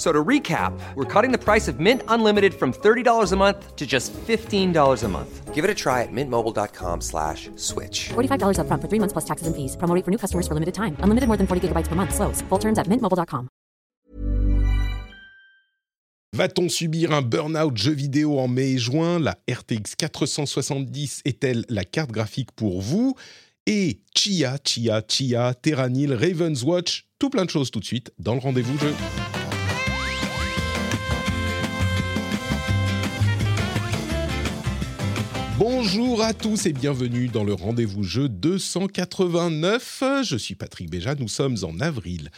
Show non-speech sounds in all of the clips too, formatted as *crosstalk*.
So to recap, we're cutting the price of Mint Unlimited from $30 a month to just $15 a month. Give it a try at mintmobile.com slash switch. $45 upfront for three months plus taxes and fees. Promo rate for new customers for limited time. Unlimited more than 40 gigabytes per month. Slows. Full terms at mintmobile.com. Va-t-on subir un burn-out jeu vidéo en mai et juin? La RTX 470 est-elle la carte graphique pour vous? Et Chia, Chia, Chia, Terranil, Raven's Watch, tout plein de choses tout de suite dans le rendez-vous jeu. Bonjour à tous et bienvenue dans le rendez-vous jeu 289. Je suis Patrick Béja, nous sommes en avril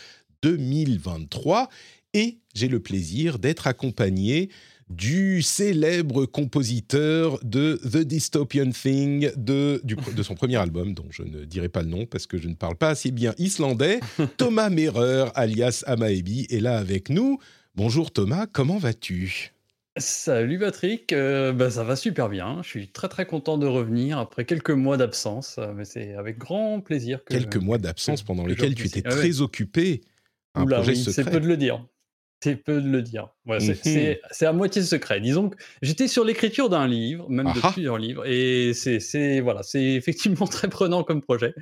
2023 et j'ai le plaisir d'être accompagné du célèbre compositeur de The Dystopian Thing, de, du- de son premier album, dont je ne dirai pas le nom parce que je ne parle pas assez bien islandais, *laughs* Thomas Merer, alias Amaebi, est là avec nous. Bonjour Thomas, comment vas-tu? Salut Patrick, euh, bah, ça va super bien. Je suis très très content de revenir après quelques mois d'absence, euh, mais c'est avec grand plaisir que Quelques mois d'absence pendant que lesquels tu étais Ah ouais. très occupé. Un Oula, projet oui, c'est peu de le dire. C'est peu de le dire. C'est- Mhm. c'est à moitié secret. Disons que j'étais sur l'écriture d'un livre, même de Ah ah. plusieurs livres, et c'est voilà, c'est effectivement *laughs* très prenant comme projet.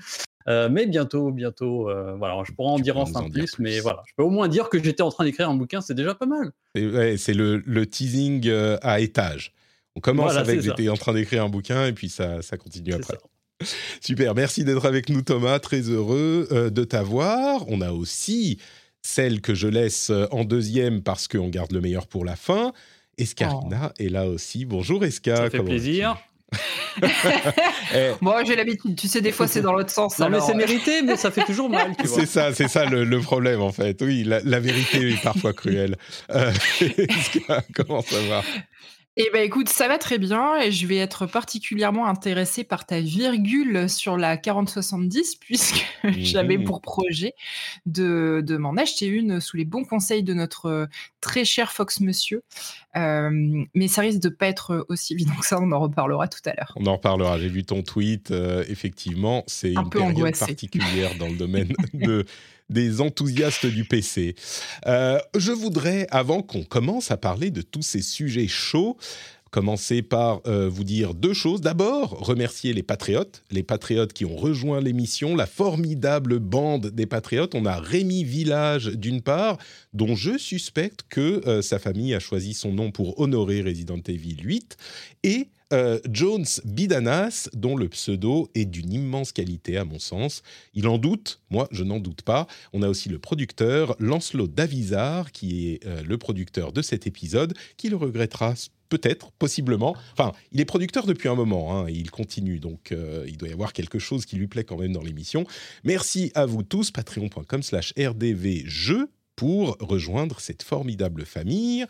Euh, mais bientôt, bientôt, euh, voilà, je pourrais en Tu dire enfin en dire plus, mais plus. voilà, je peux au moins dire que j'étais en train d'écrire un bouquin, c'est déjà pas mal. C'est ouais, c'est le, le teasing euh, à étage. On commence Voilà, avec j'étais en train d'écrire un bouquin et puis ça, ça continue après. ça. Super, merci d'être avec nous Thomas, très heureux de t'avoir. On a aussi celle que je laisse euh, en deuxième parce qu'on garde le meilleur pour la fin. Escarina est là aussi. Bonjour Esca. Ça fait comment plaisir. *laughs* Eh, Moi, j'ai l'habitude. Tu sais, des fois, c'est dans l'autre sens. Non, mais alors, c'est euh, mérité, mais ça fait toujours mal, c'est ça, c'est ça le, le problème en fait. Oui, la, la vérité est parfois cruelle. Euh, *laughs* Esca, comment ça va? Eh ben, écoute, ça va très bien et je vais être particulièrement intéressée par ta virgule sur la 4070 puisque *laughs* j'avais Mhm. pour projet de, de m'en acheter une sous les bons conseils de notre euh, très cher Fox Monsieur. Euh, mais ça risque de pas être aussi évident que ça. On en reparlera tout à l'heure. On en reparlera. J'ai vu ton tweet. euh, effectivement, c'est Un une période particulière dans le domaine *laughs* de, des enthousiastes du PC. Euh, je voudrais, avant qu'on commence à parler de tous ces sujets chauds, commencer par euh, vous dire deux choses. D'abord, remercier les patriotes, les patriotes qui ont rejoint l'émission, la formidable bande des patriotes. On a Rémi Village d'une part, dont je suspecte que euh, sa famille a choisi son nom pour honorer Resident Evil 8, et euh, Jones Bidanas, dont le pseudo est d'une immense qualité à mon sens. Il en doute, moi je n'en doute pas. On a aussi le producteur Lancelot Davizard, qui est euh, le producteur de cet épisode, qui le regrettera peut-être, possiblement. Enfin, il est producteur depuis un moment, hein, et il continue, donc euh, il doit y avoir quelque chose qui lui plaît quand même dans l'émission. Merci à vous tous, patreon.com slash rdvjeux pour rejoindre cette formidable famille.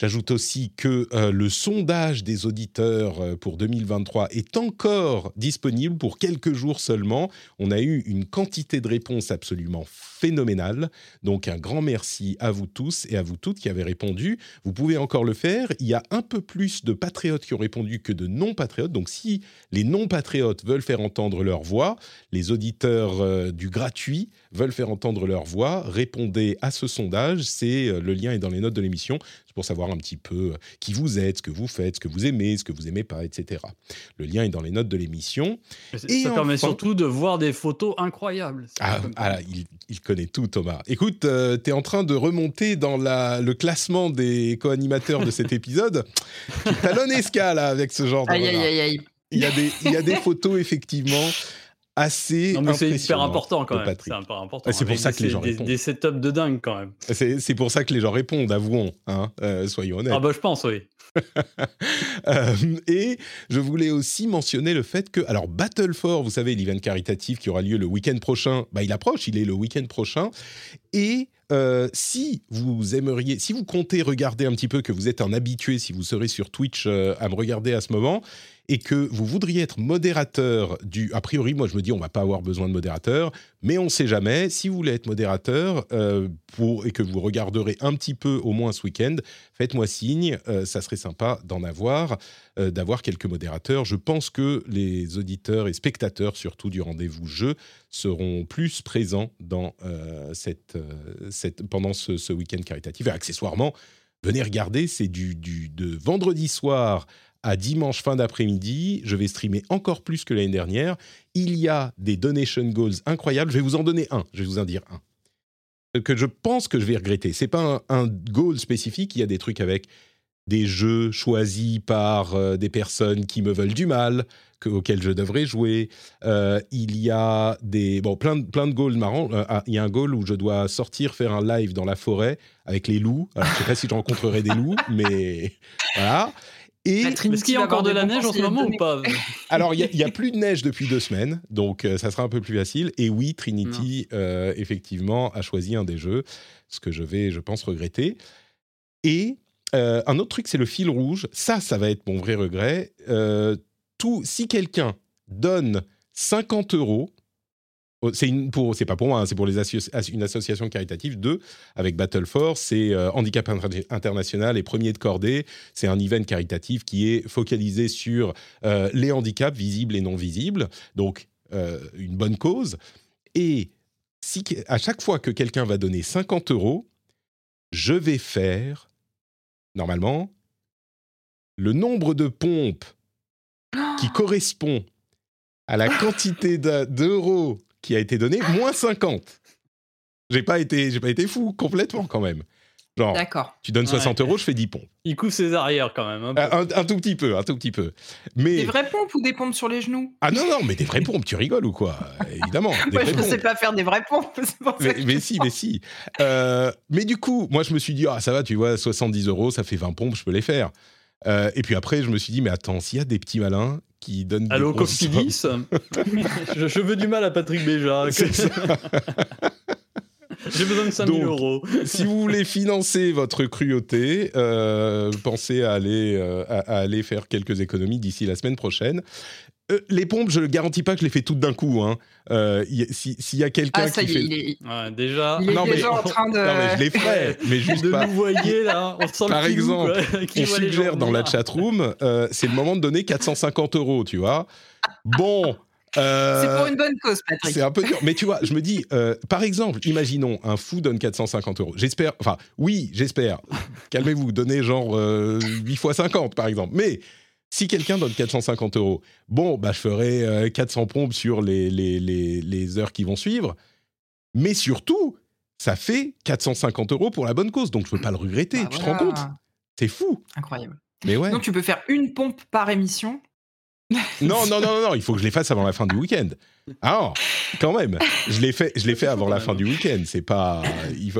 J'ajoute aussi que euh, le sondage des auditeurs euh, pour 2023 est encore disponible pour quelques jours seulement. On a eu une quantité de réponses absolument phénoménale. Donc un grand merci à vous tous et à vous toutes qui avez répondu. Vous pouvez encore le faire. Il y a un peu plus de patriotes qui ont répondu que de non-patriotes. Donc si les non-patriotes veulent faire entendre leur voix, les auditeurs euh, du gratuit veulent faire entendre leur voix, répondez à ce sondage. C'est le lien est dans les notes de l'émission. Pour savoir un petit peu euh, qui vous êtes, ce que vous faites, ce que vous aimez, ce que vous aimez pas, etc. Le lien est dans les notes de l'émission. Et ça permet surtout de voir des photos incroyables. Ah, comme- ah il, il connaît tout, Thomas. Écoute, tu es en train de remonter dans la, le classement des co-animateurs de cet *laughs* épisode. Tu talonnes Esca, là, avec ce genre de Aïe, aïe, aïe, aïe. Il y, a des, il y a des *laughs* photos, effectivement, assez Non, mais c'est hyper important quand même. C'est important. Ah, c'est pour ça que des- les gens des, répondent. des setups de dingue quand même. C'est c'est pour ça que les gens répondent, avouons, hein, euh, soyons honnêtes. Ah bah je pense, oui. *laughs* Euh, et je voulais aussi mentionner le fait que, alors Battle for, vous savez, l'event caritatif qui aura lieu le week-end prochain, bah, il approche, il est le week-end prochain. Et euh, si vous aimeriez, si vous comptez regarder un petit peu, que vous êtes un habitué, si vous serez sur Twitch euh, à me regarder à ce moment, et que vous voudriez être modérateur du... A priori, moi je me dis on va pas avoir besoin de modérateur, mais on ne sait jamais. Si vous voulez être modérateur euh, pour, et que vous regarderez un petit peu au moins ce week-end, faites-moi signe, euh, ça serait sympa d'en avoir, euh, d'avoir quelques modérateurs. Je pense que les auditeurs et spectateurs, surtout du rendez-vous jeu, seront plus présents dans, cette, pendant ce, ce week-end caritatif. Et accessoirement, venez regarder, c'est du, du, de vendredi soir à dimanche fin d'après-midi. Je vais streamer encore plus que l'année dernière. Il y a des donation goals incroyables. Je vais vous en donner un. Je vais vous en dire un. Que je pense que je vais regretter. C'est pas un, goal spécifique. Il y a des trucs avec des jeux choisis par euh, des personnes qui me veulent du mal, que, auxquels je devrais jouer. Euh, il y a des bon plein de plein de goals marrants. Euh, il y a un goal où je dois sortir faire un live dans la forêt avec les loups. Alors, je sais pas si je rencontrerai des loups, *laughs* mais voilà. Et est-ce qu'il y a encore de la neige en ce moment ou pas *laughs* Alors, il n'y a, a, plus de neige depuis deux semaines, donc euh, ça sera un peu plus facile. Et oui, Trinity, euh, effectivement, a choisi un des jeux, ce que je vais, je pense, regretter. Et euh, un autre truc, c'est le fil rouge. Ça, ça va être mon vrai regret. Euh, tout, si quelqu'un donne 50 euros c'est pour c'est pas pour moi, hein, c'est pour les une association caritative. Deux avec Battle Force, c'est euh, Handicap International et Premier de Cordée. C'est un event caritatif qui est focalisé sur euh, les handicaps visibles et non visibles. Donc euh, une bonne cause. Et si à chaque fois que quelqu'un va donner 50 euros, je vais faire normalement le nombre de pompes qui correspond à la quantité d'euros qui a été donné, moins 50. J'ai pas été, j'ai pas été fou complètement quand même. Genre, tu donnes 60 euros, je fais 10 pompes. Il couvre ses arrières quand même. Un, un, tout petit peu, un tout petit peu. Mais... Des vraies pompes ou des pompes sur les genoux? Ah non, non, mais des vraies pompes, tu rigoles ou quoi? Évidemment. *laughs* moi, je ne sais pas faire des vraies pompes. *laughs* mais, mais si, mais si. Euh, mais du coup, moi, je me suis dit, ah, ça va, tu vois, 70 euros, ça fait 20 pompes, je peux les faire. Euh, et puis après, je me suis dit, mais attends, s'il y a des petits malins qui donnent des Allô, Cofidis *laughs* je, je veux du mal à Patrick Béja. J'ai besoin de 5000 euros. si vous voulez financer votre cruauté, euh, pensez à aller, euh, à, aller faire quelques économies d'ici la semaine prochaine. Euh, les pompes, je ne garantis pas que je les fais toutes d'un coup. Hein. Euh, S'il y a quelqu'un ah, qui fait... Il est... ouais, déjà, il est non, déjà mais... en train de... Non, mais je les ferai, mais *laughs* juste de pas... nous voyez là, on sent Par le exemple, on *laughs* suggère dans la chatroom, euh, c'est le moment de donner 450 euros, tu vois. Bon... Euh, c'est pour une bonne cause, Patrick. C'est un peu dur. Mais tu vois, je me dis, euh, par exemple, imaginons un fou donne 450 euros. J'espère, enfin, oui, j'espère. Calmez-vous, donnez genre euh, 8 fois 50, par exemple. Mais si quelqu'un donne 450 euros, bon, bah, je ferai 400 pompes sur les, les, les, les, heures qui vont suivre. Mais surtout, ça fait 450 euros pour la bonne cause. Donc, je ne peux pas le regretter. Bah tu voilà. te rends compte? C'est fou. Incroyable. Mais ouais. Donc, tu peux faire une pompe par émission. *laughs* Non, non, non, non, il faut que je les fasse avant la fin du week-end. Ah, quand même. Je l'ai fait, je l'ai fait avant la fin du week-end. C'est pas,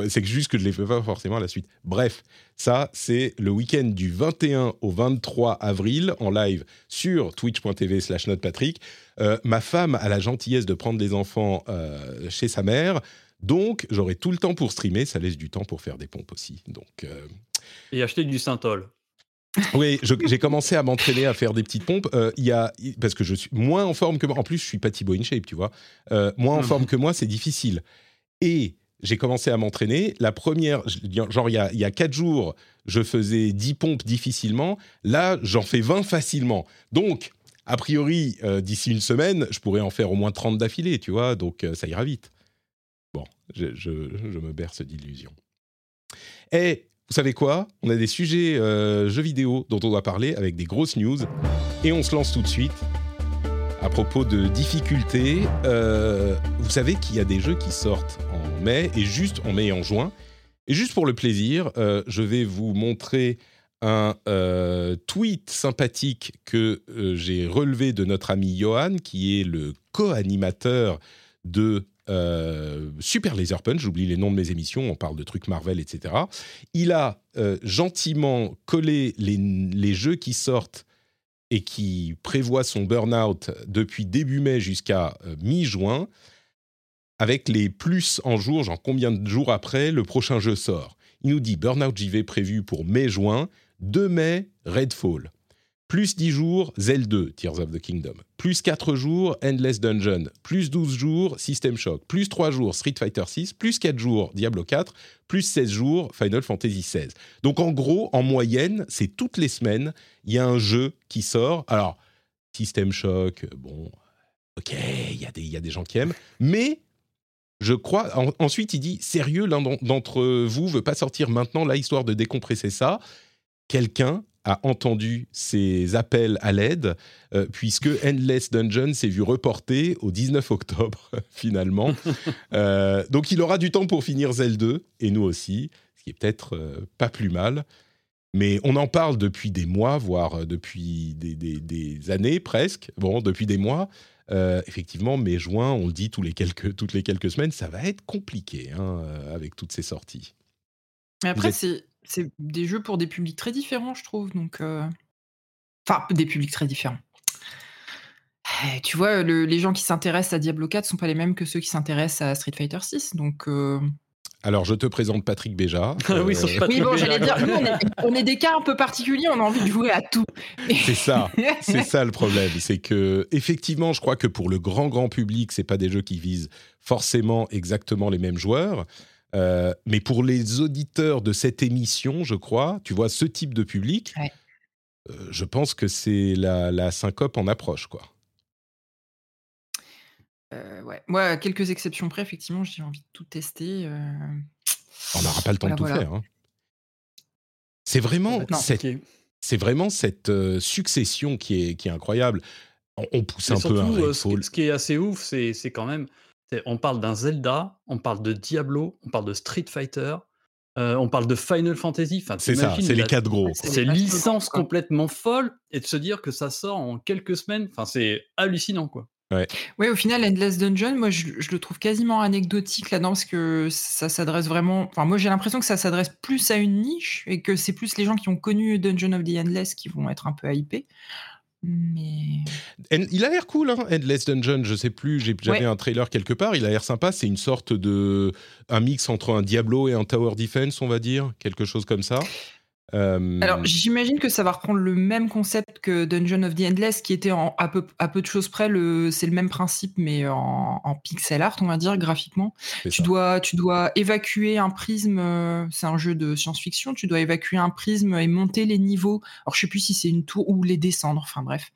c'est juste que je les fais pas forcément à la suite. Bref, ça, c'est le week-end du 21 au 23 avril en live sur twitch.tv/slash notepatrick. Euh, ma femme a la gentillesse de prendre les enfants euh, chez sa mère, donc j'aurai tout le temps pour streamer. Ça laisse du temps pour faire des pompes aussi. Donc. Euh... Et acheter du synthol. Oui, j'ai commencé à m'entraîner à faire des petites pompes. Euh, y a, parce que je suis moins en forme que moi. En plus, je suis pas Thibaut InShape, tu vois. Euh, moins en forme que moi, c'est difficile. Et j'ai commencé à m'entraîner. La première, genre il y a, il y a 4 jours, je faisais 10 pompes difficilement. Là, j'en fais 20 facilement. Donc, a priori, euh, d'ici une semaine, je pourrais en faire au moins 30 d'affilée, tu vois. Donc, ça ira vite. Bon, je, je, je me berce d'illusions. Et vous savez quoi? On a des sujets euh, jeux vidéo dont on doit parler avec des grosses news. Et on se lance tout de suite. À propos de difficultés, euh, vous savez qu'il y a des jeux qui sortent en mai, et juste en mai et en juin. Et juste pour le plaisir, euh, je vais vous montrer un tweet sympathique que j'ai relevé de notre ami Johan, qui est le co-animateur de euh, Super Laser Punch, j'oublie les noms de mes émissions, on parle de trucs Marvel, etc. Il a euh, gentiment collé les, les, jeux qui sortent et qui prévoient son burn-out depuis début mai jusqu'à euh, mi-juin, avec les plus en jour, genre combien de jours après le prochain jeu sort. Il nous dit Burnout JV prévu pour mai-juin, 2 mai, Redfall. Plus 10 jours, Zelda 2, Tears of the Kingdom. Plus 4 jours, Endless Dungeon. Plus 12 jours, System Shock. Plus 3 jours, Street Fighter 6. Plus 4 jours, Diablo 4. Plus 16 jours, Final Fantasy 16. Donc en gros, en moyenne, c'est toutes les semaines, il y a un jeu qui sort. Alors, System Shock, bon, ok, il y, a des- gens qui aiment. Mais je crois. en- ensuite, il dit sérieux, l'un d'en- d'entre vous veut pas sortir maintenant là, histoire de décompresser ça. Quelqu'un a entendu ces appels à l'aide, euh, puisque Endless Dungeon s'est vu reporté au 19 octobre, *laughs* finalement. *laughs* Euh, donc, il aura du temps pour finir Zelda 2, et nous aussi, ce qui est peut-être euh, pas plus mal. Mais on en parle depuis des mois, voire depuis des, des- des années presque. Bon, depuis des mois. Euh, effectivement, mai-juin, on le dit tous les quelques, toutes les quelques semaines, ça va être compliqué hein, avec toutes ces sorties. Mais après, êtes- c'est c'est des jeux pour des publics très différents, je trouve. Donc, euh, enfin, des publics très différents. Eh, Tu vois, le- les gens qui s'intéressent à Diablo 4 sont pas les mêmes que ceux qui s'intéressent à Street Fighter 6. Donc, euh, Alors, je te présente Patrick Béja. *laughs* Oui, Euh, oui, bon, j'allais dire, nous, on est, on est des cas un peu particuliers, on a envie de jouer à tout. C'est ça, c'est ça le problème, c'est que effectivement, je crois que pour le grand grand public, c'est pas des jeux qui visent forcément exactement les mêmes joueurs, Euh, mais pour les auditeurs de cette émission, je crois, tu vois, ce type de public, Ouais. euh, je pense que c'est la, la syncope en approche, quoi. Euh, ouais. Moi, à quelques exceptions près, effectivement, j'ai envie de tout tester. euh. On n'aura pas le temps Voilà, de tout voilà. faire. hein. C'est vraiment Non. cette, c'est vraiment cette euh, succession qui est, qui est incroyable. On, on pousse un peu un surtout, euh, ce, ce qui est assez ouf, c'est c'est quand même, on parle d'un Zelda, on parle de Diablo, on parle de Street Fighter, euh, on parle de Final Fantasy. Enfin, C'est ça, c'est les la- quatre gros. C'est licences complètement folles et de se dire que ça sort en quelques semaines, enfin, c'est hallucinant, quoi. Ouais, au final, Endless Dungeon, moi, je, je le trouve quasiment anecdotique là-dedans parce que ça s'adresse vraiment. Enfin, moi, j'ai l'impression que ça s'adresse plus à une niche et que c'est plus les gens qui ont connu Dungeon of the Endless qui vont être un peu hypés. Mais. En- Il a l'air cool, hein, Endless Dungeon. Je sais plus, j'ai- j'avais Ouais. un trailer quelque part. Il a l'air sympa. C'est une sorte de. un mix entre un Diablo et un Tower Defense, on va dire. Quelque chose comme ça. Euh, Alors, j'imagine que ça va reprendre le même concept que Dungeon of the Endless, qui était en, à, peu, à peu de choses près, le, c'est le même principe, mais en, en pixel art, on va dire, graphiquement. Tu dois, tu dois évacuer un prisme, euh, c'est un jeu de science-fiction, tu dois évacuer un prisme et monter les niveaux. Alors, je sais plus si c'est une tour ou les descendre, enfin bref.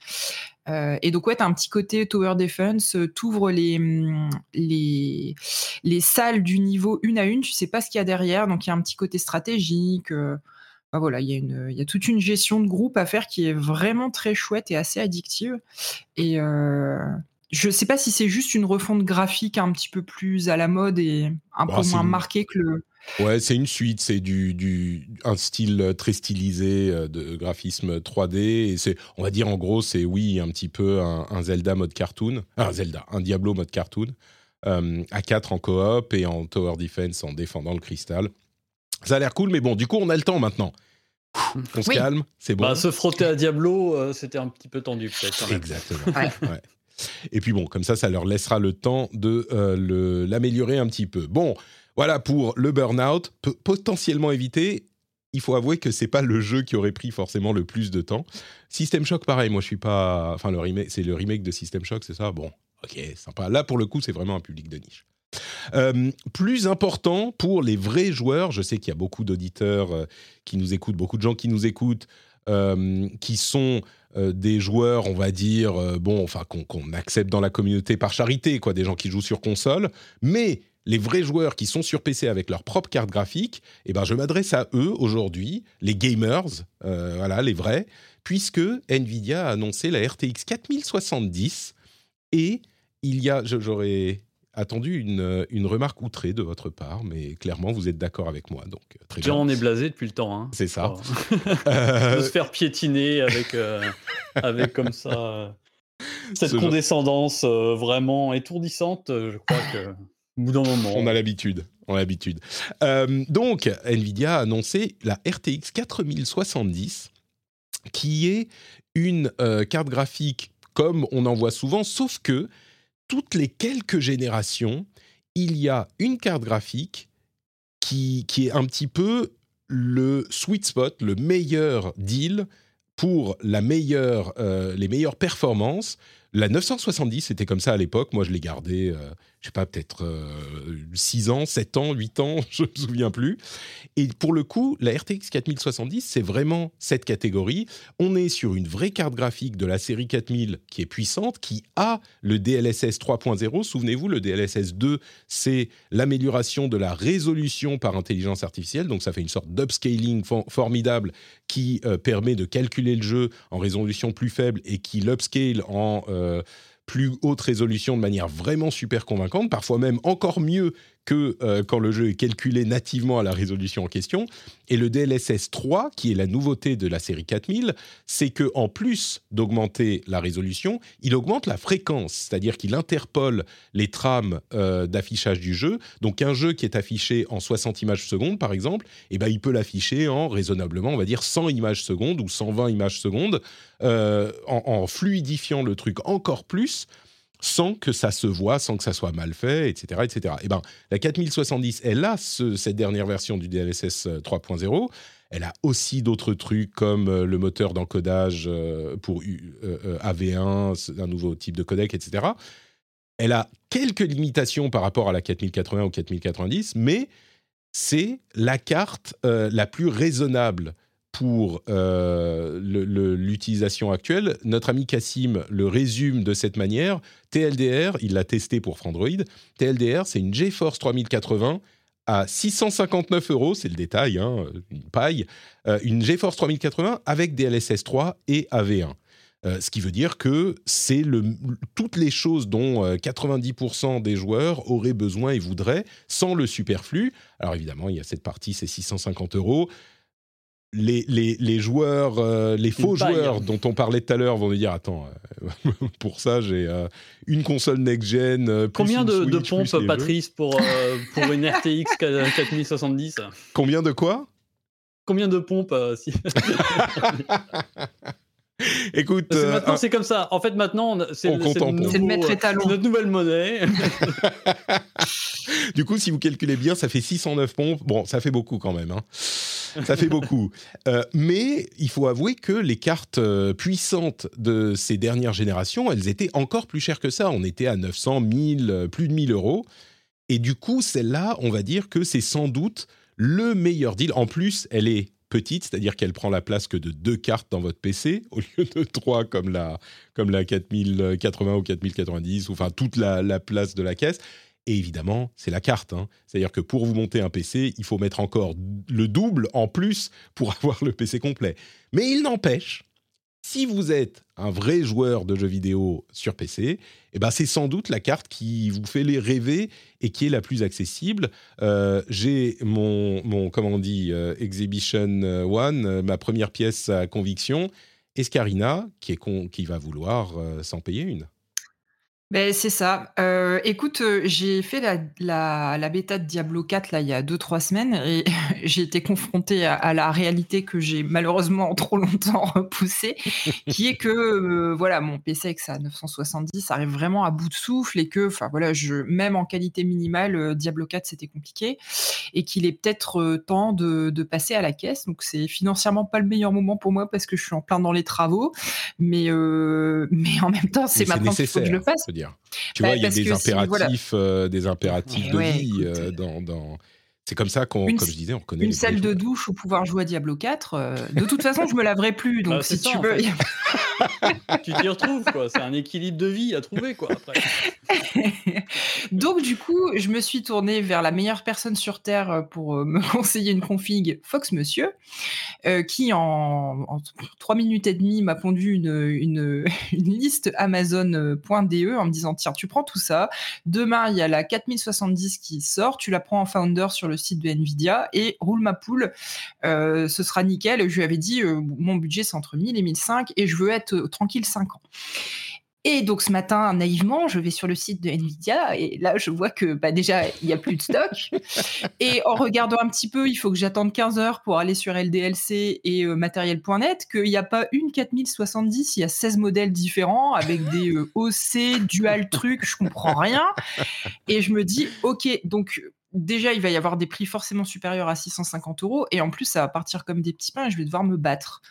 Euh, et donc, ouais, t'as un petit côté tower defense, euh, t'ouvres les, hum, les, les salles du niveau une à une, tu sais pas ce qu'il y a derrière, donc il y a un petit côté stratégique. euh, voilà, il y, a une- il y a toute une gestion de groupe à faire qui est vraiment très chouette et assez addictive. Et euh, je sais pas si c'est juste une refonte graphique un petit peu plus à la mode et un Bah, peu moins une- marquée que le. Ouais, c'est une suite. C'est du, du, un style très stylisé euh, de graphisme 3D. Et c'est, on va dire en gros, c'est oui, un petit peu un, un Zelda mode cartoon. Un Zelda, un Diablo mode cartoon. euh, à 4 en coop et en tower defense en défendant le cristal. Ça a l'air cool, mais bon, du coup, on a le temps maintenant. On se Oui. calme, c'est bon. Bah, se frotter à Diablo, euh, c'était un petit peu tendu, peut-être. même. Exactement. Ouais. *laughs* Ouais. Et puis bon, comme ça, ça leur laissera le temps de euh, l'améliorer un petit peu. Bon, voilà pour le burn-out. Potentiellement éviter. Il faut avouer que c'est pas le jeu qui aurait pris forcément le plus de temps. System Shock, pareil. Moi, je suis pas. Enfin, le remake, c'est le remake de System Shock, c'est ça? Bon, ok, sympa. Là, pour le coup, c'est vraiment un public de niche. Euh, plus important pour les vrais joueurs, je sais qu'il y a beaucoup d'auditeurs euh, qui nous écoutent, beaucoup de gens qui nous écoutent, euh, qui sont des joueurs, on va dire, bon, enfin, qu'on accepte dans la communauté par charité, quoi, des gens qui jouent sur console, mais les vrais joueurs qui sont sur PC avec leur propre carte graphique, eh ben, je m'adresse à eux aujourd'hui, les gamers, voilà, les vrais, puisque Nvidia a annoncé la RTX 4070 et il y a, j'aurais attendu une, une remarque outrée de votre part, mais clairement vous êtes d'accord avec moi, donc euh, très Déjà, bien. on est blasé depuis le temps. Hein. C'est ça. *laughs* Euh, de se faire piétiner avec, euh, avec comme ça euh, cette Ce condescendance euh, vraiment étourdissante. euh, Je crois que bout d'un moment. On a l'habitude. On a l'habitude. Euh, donc, Nvidia a annoncé la RTX 4070, qui est une euh, carte graphique comme on en voit souvent, sauf que toutes les quelques générations, il y a une carte graphique qui, est un petit peu le sweet spot, le meilleur deal pour la meilleure, euh, les meilleures performances. La 970, c'était comme ça à l'époque. Moi, je l'ai gardé, euh, je sais pas, peut-être 6 ans, 7 ans, 8 ans, *laughs* je me souviens plus. Et pour le coup, la RTX 4070, c'est vraiment cette catégorie. On est sur une vraie carte graphique de la série 4000 qui est puissante, qui a le DLSS 3.0. Souvenez-vous, le DLSS 2, c'est l'amélioration de la résolution par intelligence artificielle. Donc, ça fait une sorte d'upscaling for- formidable qui euh, permet de calculer le jeu en résolution plus faible et qui l'upscale en euh, plus haute résolution de manière vraiment super convaincante, parfois même encore mieux que euh, quand le jeu est calculé nativement à la résolution en question. Et le DLSS 3, qui est la nouveauté de la série 4000, c'est que en plus d'augmenter la résolution, il augmente la fréquence, c'est-à-dire qu'il interpole les trames euh, d'affichage du jeu. Donc un jeu qui est affiché en 60 images secondes, par exemple, eh ben, il peut l'afficher en raisonnablement, on va dire 100 images secondes ou 120 images secondes, euh, en, en fluidifiant le truc encore plus sans que ça se voit, sans que ça soit mal fait, etc. etc. Et ben, la 4070, elle a ce- cette dernière version du DLSS 3.0. Elle a aussi d'autres trucs comme euh, le moteur d'encodage euh, pour U- euh, euh, AV1, c'est un nouveau type de codec, etc. Elle a quelques limitations par rapport à la 4080 ou 4090, mais c'est la carte euh, la plus raisonnable pour euh, l'utilisation actuelle. Notre ami Cassim le résume de cette manière. TLDR, il l'a testé pour Frandroid. TLDR, c'est une GeForce 3080 à 659 euros, c'est le détail, hein, une paille, euh, une GeForce 3080 avec DLSS 3 et AV1. Euh, ce qui veut dire que c'est le, toutes les choses dont euh, 90% des joueurs auraient besoin et voudraient sans le superflu. Alors évidemment, il y a cette partie, c'est 650 euros. Les, les, les joueurs, euh, les faux joueurs dont on parlait tout à l'heure vont nous dire Attends, euh, *laughs* pour ça, j'ai euh, une console next-gen. Combien de, Switch, pompes. Patrice, pour, pour une RTX *laughs* 4070 Combien de quoi? Combien de pompes si... *laughs* Écoute, euh, maintenant, un- c'est comme ça. En fait, maintenant, c'est le, maître étalon. notre nouvelle monnaie. *laughs* du coup, si vous calculez bien, ça fait 609 pompes. Bon, ça fait beaucoup quand même. hein. Ça fait beaucoup. *laughs* Euh, mais il faut avouer que les cartes euh, puissantes de ces dernières générations, elles étaient encore plus chères que ça. On était à 900, 1000, euh, plus de 1000 euros. Et du coup, celle-là, on va dire que c'est sans doute le meilleur deal. En plus, elle est c'est-à-dire qu'elle prend la place que de deux cartes dans votre PC *laughs* au lieu de trois comme la, comme la 4080 ou 4090, ou enfin toute la, la place de la caisse. Et évidemment, c'est la carte. hein. C'est-à-dire que pour vous monter un PC, il faut mettre encore le double en plus pour *laughs* avoir le PC complet. Mais il n'empêche, si vous êtes un vrai joueur de jeux vidéo sur PC, eh ben c'est sans doute la carte qui vous fait les rêver et qui est la plus accessible. Euh, J'ai mon, mon, comment on dit, euh, Exhibition One, euh, ma première pièce à conviction, Escarina, qui, est con- qui va vouloir s'en payer une. Ben, c'est ça. Euh, écoute, euh, j'ai fait la, la, la bêta de Diablo 4 là, il y a 2-3 semaines et *laughs* j'ai été confrontée à, à la réalité que j'ai malheureusement *laughs* trop longtemps repoussée, qui est que euh, voilà, mon PC avec sa 970 arrive vraiment à bout de souffle et que, enfin voilà, je, même en qualité minimale, Diablo 4 c'était compliqué et qu'il est peut-être temps de, de passer à la caisse. Donc c'est financièrement pas le meilleur moment pour moi parce que je suis en plein dans les travaux, mais, mais en même temps, c'est maintenant qu'il faut que je le fasse. Dire. Tu Bah, vois, il y a des euh, des impératifs de ouais, vie écoute, euh, euh, dans, dans- C'est comme ça qu'on, une- comme je disais, on reconnaît Une salle de joueurs. douche ou pouvoir jouer à Diablo 4. euh, de toute *laughs* façon, je me laverai plus. Donc, Bah, si ça, tu en veux. fait. *laughs* tu t'y retrouves, quoi. C'est un équilibre de vie à trouver, quoi. Après. *laughs* donc, du coup, je me suis tournée vers la meilleure personne sur Terre euh, pour euh, me conseiller une config Fox Monsieur, euh, qui en, en 3 minutes et demie m'a pondu une, une, une liste Amazon.de en me disant tiens, tu prends tout ça. Demain, il y a la 4070 qui sort. Tu la prends en founder sur le site de Nvidia et roule ma poule. Euh, ce sera nickel. Je lui avais dit euh, mon budget, c'est entre 1000 et 1005 et je veux être euh, tranquille 5 ans. Et donc ce matin, naïvement, je vais sur le site de Nvidia et là, je vois que bah, déjà, il n'y a plus de stock. et en regardant un petit peu, il faut que j'attende 15 heures pour aller sur LDLC et euh, matériel.net, qu'il n'y a pas une 4070, il y a 16 modèles différents avec des OC, dual trucs, je comprends rien. Et je me dis, ok, donc déjà, il va y avoir des prix forcément supérieurs à 650 euros. Et en plus, ça va partir comme des petits pains et je vais devoir me battre.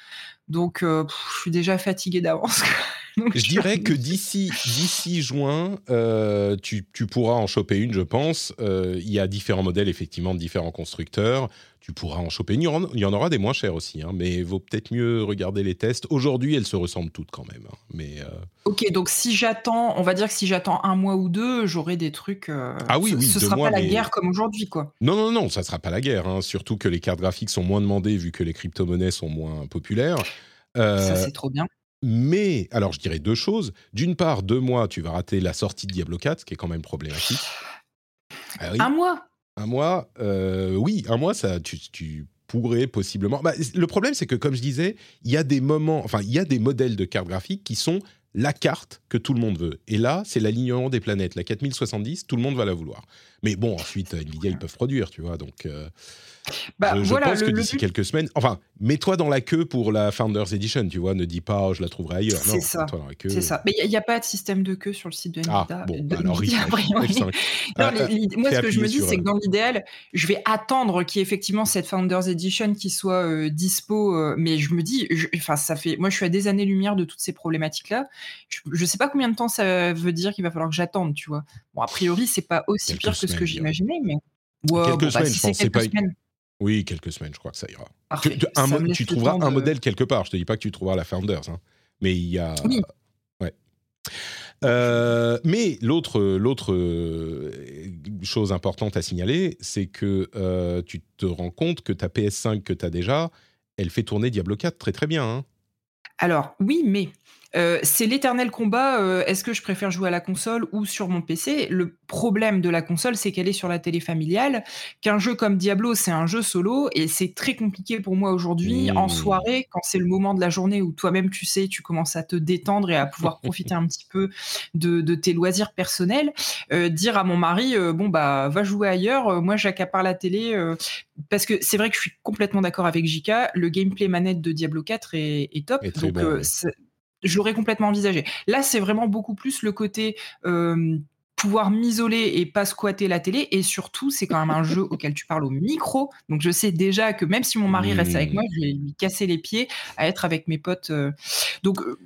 Donc, euh, pff, je suis déjà fatigué d'avance. *laughs* Je dirais que d'ici d'ici juin, euh, tu, tu pourras en choper une, je pense. Euh, il y a différents modèles, effectivement, de différents constructeurs. Tu pourras en choper. Il y en, il y en aura des moins chers aussi, hein, mais vaut peut-être mieux regarder les tests. Aujourd'hui, elles se ressemblent toutes quand même. hein, mais euh, Ok, donc si j'attends, on va dire que si j'attends un mois ou deux, j'aurai des trucs. euh, Ah oui, ce, oui, ce sera mois, pas la mais- guerre comme aujourd'hui, quoi. non, non, non, ça sera pas la guerre. hein, surtout que les cartes graphiques sont moins demandées vu que les crypto-monnaies sont moins populaires. Euh, Ça, c'est trop bien. mais, alors je dirais deux choses. D'une part, deux mois, tu vas rater la sortie de Diablo 4, ce qui est quand même problématique. Ah oui. Un mois? Un mois, euh, oui, un mois, ça, tu, pourrais possiblement. Bah, le problème, c'est que, comme je disais, il y a des moments, enfin, il y a des modèles de cartes graphiques qui sont la carte que tout le monde veut. Et là, c'est l'alignement des planètes. La 4070, tout le monde va la vouloir. Mais bon, ensuite, Nvidia, ils peuvent produire, tu vois. Donc, euh, Bah, je, je voilà, pense le- que d'ici but- quelques semaines, enfin, mets-toi dans la queue pour la Founders Edition, tu vois. Ne dis pas, oh, je la trouverai ailleurs. C'est Non, ça. mets-toi dans la queue. C'est ça. Mais il n'y a, pas de système de queue sur le site de Ah, Nvidia. bon, de bah alors, Nvidia, a refresh, priori. F5. Non, Ah, les- ah, les- moi, ce que je me dis, c'est euh, que dans l'idéal, je vais attendre qu'il y ait effectivement cette Founders Edition qui soit euh, dispo. euh, mais je me dis, enfin, ça fait. Moi, je suis à des années-lumière de toutes ces problématiques-là. Je, je sais pas combien de temps ça veut dire qu'il va falloir que j'attende, tu vois. Bon, a priori, c'est pas aussi pire que ce semaines, que j'imaginais, mais. Quelques bon, bah, semaines, si je pense, quelques pas- semaines, Oui, quelques semaines, je crois que ça ira. Tu, parfait. tu- un Ça tu trouveras un de- modèle quelque part. Je te dis pas que tu trouveras la Founders, hein. mais il y a. Oui. Ouais. Euh, mais l'autre l'autre euh, chose importante à signaler, c'est que euh, tu te rends compte que ta PS5 que tu as déjà, elle fait tourner Diablo 4 très très bien. hein. Alors, oui, mais euh, c'est l'éternel combat. euh, Est-ce que je préfère jouer à la console ou sur mon PC Le problème de la console, c'est qu'elle est sur la télé familiale. Qu'un jeu comme Diablo, c'est un jeu solo et c'est très compliqué pour moi aujourd'hui Mmh. en soirée, quand c'est le moment de la journée où toi-même, tu sais, tu commences à te détendre et à pouvoir *laughs* profiter un petit peu de, de tes loisirs personnels. euh, dire à mon mari, bon, bah, va jouer ailleurs. moi, j'accapare la télé. parce que c'est vrai que je suis complètement d'accord avec Jika. Le gameplay manette de Diablo 4 est, est top. Donc, bon, je l'aurais complètement envisagé. Là, c'est vraiment beaucoup plus le côté euh, pouvoir m'isoler et pas squatter la télé. Et surtout, c'est quand même un jeu auquel tu parles au micro. Donc, je sais déjà que même si mon mari reste avec Mmh. moi, je vais lui casser les pieds à être avec mes potes. euh. Donc, euh,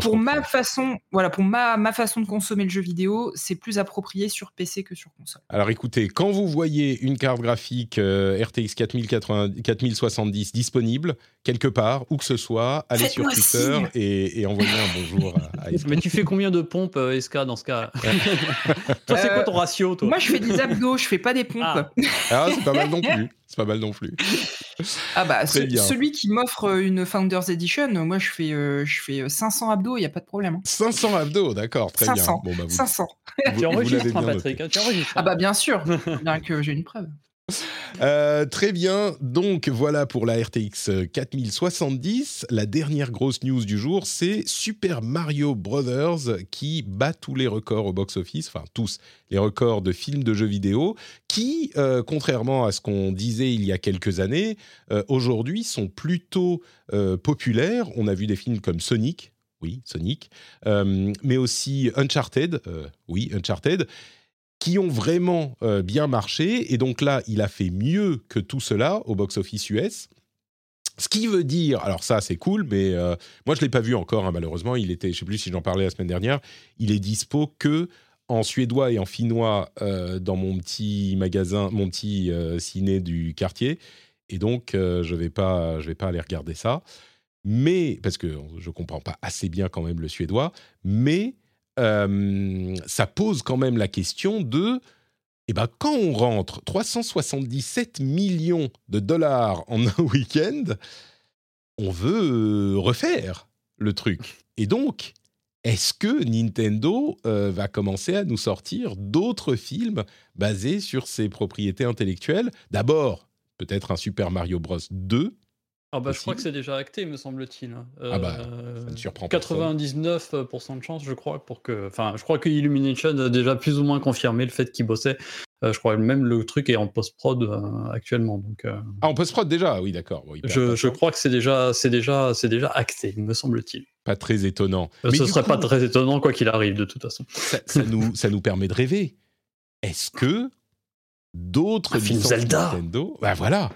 pour ma façon, voilà, pour ma, ma façon de consommer le jeu vidéo, c'est plus approprié sur PC que sur console. Alors écoutez, quand vous voyez une carte graphique euh, RTX 4080 4070 disponible quelque part, où que ce soit, allez sur Twitter et, et envoyez un bonjour à, à. Mais tu fais combien de pompes, euh, SK, dans ce cas *laughs* Toi, c'est quoi ton ratio, toi Moi, je fais des abdos, je fais pas des pompes. Ah. Ah, Ah, c'est pas mal non plus. C'est pas mal non plus. bah, ce- bien. celui qui m'offre euh, une Founders Edition, euh, moi, je fais, euh, je fais euh, 500 abdos, il y a pas de problème. hein. 500 abdos, d'accord, très 500. bien. Bon, bah, vous, 500. vous- Tu enregistres, hein. Patrick, hein, tu enregistres. Ah bah bien sûr, *laughs* bien que j'ai une preuve. *laughs* Euh, très bien, donc voilà pour la RTX 4070. La dernière grosse news du jour, c'est Super Mario Brothers qui bat tous les records au box-office, enfin tous les records de films de jeux vidéo, qui, euh, contrairement à ce qu'on disait il y a quelques années, euh, aujourd'hui sont plutôt populaires. On a vu des films comme Sonic. Oui, Sonic, mais aussi Uncharted, oui, Uncharted, qui ont vraiment euh, bien marché. Et donc là, il a fait mieux que tout cela au box-office US. Ce qui veut dire, alors ça c'est cool, mais euh, moi je l'ai pas vu encore hein, malheureusement. Il était, je sais plus si j'en parlais la semaine dernière, il est dispo que en suédois et en finnois euh, dans mon petit magasin, mon petit ciné du quartier. Et donc je vais vais pas aller regarder ça. Mais parce que je comprends pas assez bien quand même le suédois, mais euh, ça pose quand même la question de, eh ben, quand on rentre 377 millions de dollars en *laughs* un week-end, on veut euh, refaire le truc. Et donc, est-ce que Nintendo euh, va commencer à nous sortir d'autres films basés sur ses propriétés intellectuelles? D'abord, peut-être un Super Mario Bros 2. Ah bah, je crois que c'est déjà acté, me semble-t-il. Ah bah, Euh, ça ne surprend personne. 99% de chance, je crois, pour que. Enfin, je crois que Illumination a déjà plus ou moins confirmé le fait qu'il bossait. Euh, je crois que même le truc est en post-prod euh, actuellement. Donc, euh, Ah, en post-prod déjà? Oui, d'accord. Bon, je, je crois que c'est déjà, c'est déjà, c'est déjà acté, me semble-t-il. Pas très étonnant. Euh, Mais Ce serait pas très étonnant, quoi qu'il arrive, de toute façon. ça, ça nous, ça nous permet de rêver. Est-ce que d'autres licences Zelda. Nintendo. Bah voilà.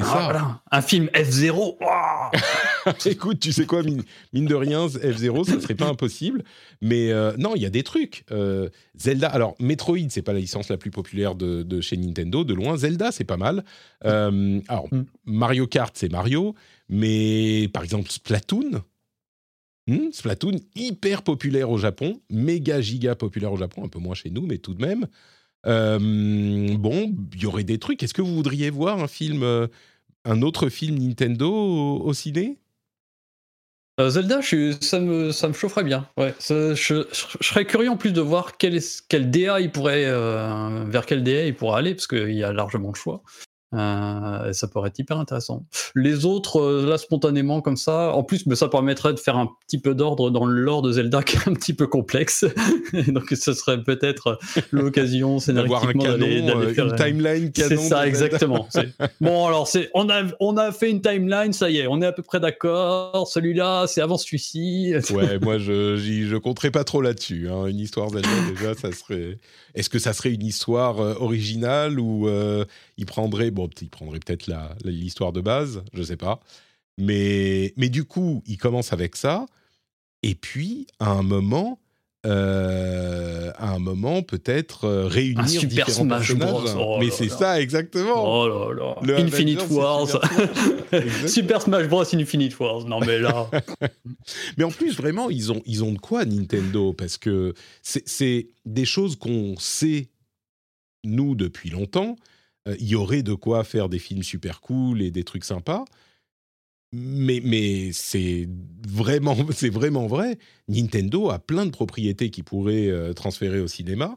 Ah, ça. voilà. Un film F0. Ouah *laughs* Écoute, tu sais quoi, mine, mine de rien, F0, ça serait pas impossible. Mais euh, non, il y a des trucs. Euh, Zelda, alors Metroid, c'est pas la licence la plus populaire de, de chez Nintendo, de loin. Zelda, c'est pas mal. Euh, alors, Mm. Mario Kart, c'est Mario. Mais par exemple, Splatoon. hmm, Splatoon, hyper populaire au Japon, méga giga populaire au Japon, un peu moins chez nous, mais tout de même. Euh, bon, il y aurait des trucs. Est-ce que vous voudriez voir un film, euh, un autre film Nintendo au, au ciné? Euh, Zelda, ça, me, ça me chaufferait bien. Ouais, je, serais curieux en plus de voir quel, quel DA il pourrait, vers quel DA il pourrait aller, parce qu'il y a largement de choix. Euh, ça pourrait être hyper intéressant. Les autres, euh, là, spontanément, comme ça, en plus, mais ça permettrait de faire un petit peu d'ordre dans le lore de Zelda *laughs* qui est un petit peu complexe. Donc, ce serait peut-être l'occasion *laughs* D'avoir un scénaristiquement d'aller euh, faire, une euh, timeline canon. *laughs* c'est ça, exactement. Bon, alors, c'est, on, a, on a fait une timeline, ça y est, on est à peu près d'accord. Celui-là, c'est avant celui-ci. Ouais, moi je je compterais pas trop là-dessus. hein. Une histoire Zelda déjà, ça serait. Est-ce que ça serait une histoire euh, originale ou euh, il prendrait bon, il prendrait peut-être l'histoire de base, je sais pas. Mais mais du coup, il commence avec ça et puis à un moment. euh, à un moment, peut-être euh, réunir Un Super différents Smash personnages. Bros. Oh Mais c'est ça, exactement. Oh là là. Le Infinite Avengers, Wars. Super Smash. Exactement. Super Smash Bros. Infinite Wars. Non, mais là. *laughs* Mais en plus, vraiment, ils ont, ils ont de quoi, Nintendo? Parce que c'est- c'est des choses qu'on sait, nous, depuis longtemps. Euh, Il y aurait de quoi faire des films super cool et des trucs sympas. Mais, mais c'est vraiment, *laughs* c'est vraiment vrai. Nintendo a plein de propriétés qui pourraient euh, transférer au cinéma.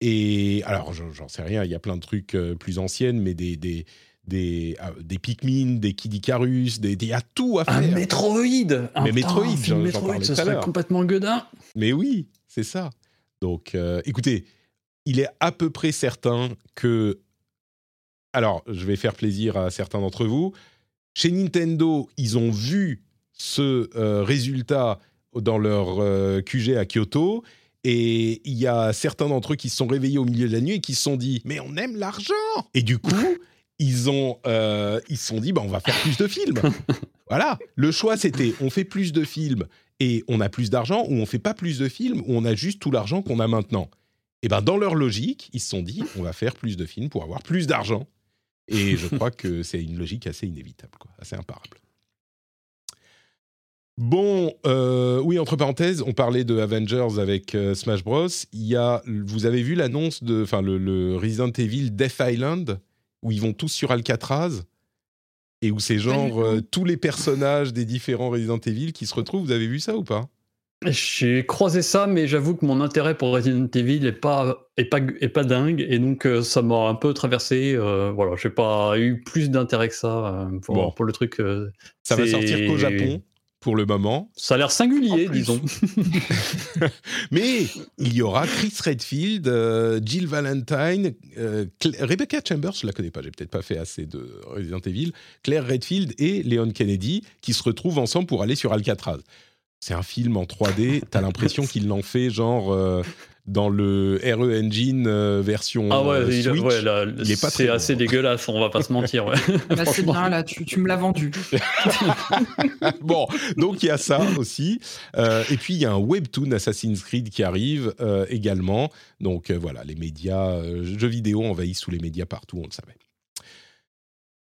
Et alors, j'en sais rien, il y a plein de trucs euh, plus anciennes, mais des, des, des, ah, des Pikmin, des Kid Icarus, des- des- il y a tout à faire. Un Metroid. Un, Mais Metroid, un film j'en- Metroid, à serait complètement gueudin. Mais oui, c'est ça. Donc, euh, écoutez, il est à peu près certain que. Alors, je vais faire plaisir à certains d'entre vous. Chez Nintendo, ils ont vu ce euh, résultat dans leur euh, QG à Kyoto. Et il y a certains d'entre eux qui se sont réveillés au milieu de la nuit et qui se sont dit Mais on aime l'argent Et du coup, *laughs* ils ont, euh, ils se sont dit bah, On va faire plus de films. *laughs* voilà. Le choix, c'était on fait plus de films et on a plus d'argent ou on fait pas plus de films ou on a juste tout l'argent qu'on a maintenant. Et ben dans leur logique, ils se sont dit on va faire plus de films pour avoir plus d'argent. Et je *laughs* crois que c'est une logique assez inévitable, quoi, assez imparable. Bon, euh, oui, entre parenthèses, on parlait de Avengers avec euh, Smash Bros. Il y a, vous avez vu l'annonce de, enfin, le, le Resident Evil Death Island où ils vont tous sur Alcatraz et où c'est genre euh, tous les personnages des différents Resident Evil qui se retrouvent. Vous avez vu ça ou pas? J'ai croisé ça, mais j'avoue que mon intérêt pour Resident Evil est pas, est pas, est pas dingue. Et donc, euh, ça m'a un peu traversé. euh, voilà, j'ai pas eu plus d'intérêt que ça euh, pour, Bon. pour le truc. euh, Ça va sortir qu'au Japon pour le moment. Ça a l'air singulier, disons. *laughs* Mais il y aura Chris Redfield, Jill Valentine, Rebecca Chambers, je la connais pas, j'ai peut-être pas fait assez de Resident Evil, Claire Redfield et Leon Kennedy qui se retrouvent ensemble pour aller sur Alcatraz. C'est un film en 3D, t'as l'impression qu'ils l'ont fait genre euh, dans le RE Engine euh, version Ah ouais, euh, il, Switch. ouais, là, il est pas très c'est bon. assez dégueulasse, on va pas se mentir. Ouais. *laughs* Bah, c'est bien, là, tu, tu me l'as vendu. *laughs* bon, donc il y a ça aussi. Euh, et puis il y a un webtoon Assassin's Creed qui arrive euh, également. Donc euh, voilà, les médias, euh, jeux vidéo envahissent tous les médias partout, on le savait.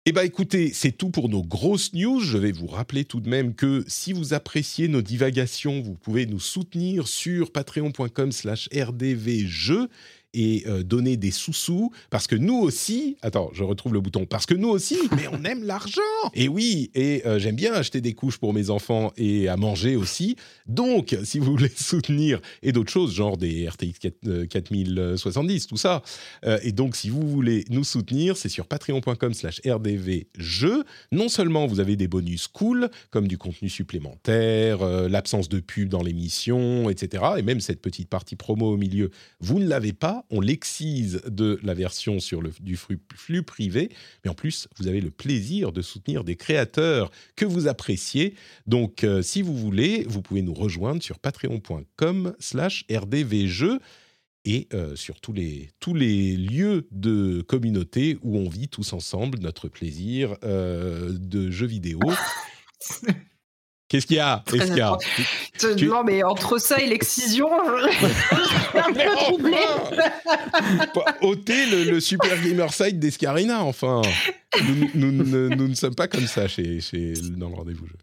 Eh bien écoutez, c'est tout pour nos grosses news. Je vais vous rappeler tout de même que si vous appréciez nos divagations, vous pouvez nous soutenir sur patreon.com slash rdvjeux et euh, donner des sous-sous parce que nous aussi, attends, je retrouve le bouton, parce que nous aussi, *laughs* mais on aime l'argent. Et oui, et euh, j'aime bien acheter des couches pour mes enfants et à manger aussi. Donc, si vous voulez *laughs* soutenir et d'autres choses, genre des RTX 4, euh, 4070, tout ça. euh, et donc, si vous voulez nous soutenir, c'est sur patreon.com/slash rdvjeux. Non seulement vous avez des bonus cool, comme du contenu supplémentaire, l'absence de pub dans l'émission, etc. Et même cette petite partie promo au milieu, vous ne l'avez pas. On l'excise de la version sur le, du flux, privé. Mais en plus, vous avez le plaisir de soutenir des créateurs que vous appréciez. Donc, euh, si vous voulez, vous pouvez nous rejoindre sur patreon.com slash rdvjeux. et euh, sur tous les, tous les lieux de communauté où on vit tous ensemble notre plaisir euh, de jeux vidéo. *laughs* Qu'est-ce qu'il y a qu'il y a. Tu- Non, mais entre ça et l'excision, *laughs* ôter le, le super gamer side d'Escarina, enfin. Nous, nous- nous ne- nous ne sommes pas comme ça chez, chez, dans le rendez-vous jeu.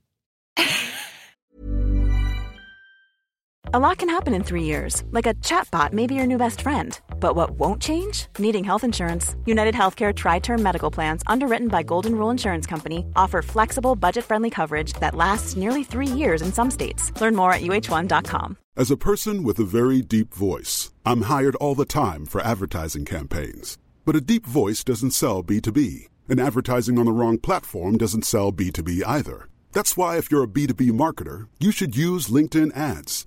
A lot can happen in three years, like a chatbot may be your new best friend. But what won't change? Needing health insurance. United Healthcare Tri Term Medical Plans, underwritten by Golden Rule Insurance Company, offer flexible, budget friendly coverage that lasts nearly three years in some states. Learn more at uh1.com. As a person with a very deep voice, I'm hired all the time for advertising campaigns. But a deep voice doesn't sell B2B, and advertising on the wrong platform doesn't sell B2B either. That's why, if you're a B2B marketer, you should use LinkedIn ads.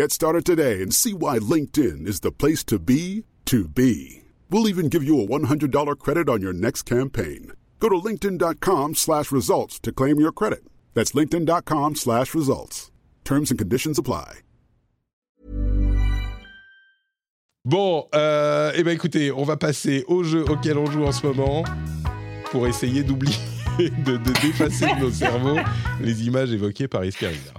Get started today and see why LinkedIn is the place to be to be. We'll even give you a $100 credit on your next campaign. Go to linkedin.com slash results to claim your credit. That's linkedin.com slash results. Terms and conditions apply. Bon, euh, eh ben écoutez, on va passer au jeu auquel on joue en ce moment pour essayer d'oublier, *laughs* de, de d'effacer de nos cerveaux les images évoquées par Escarina.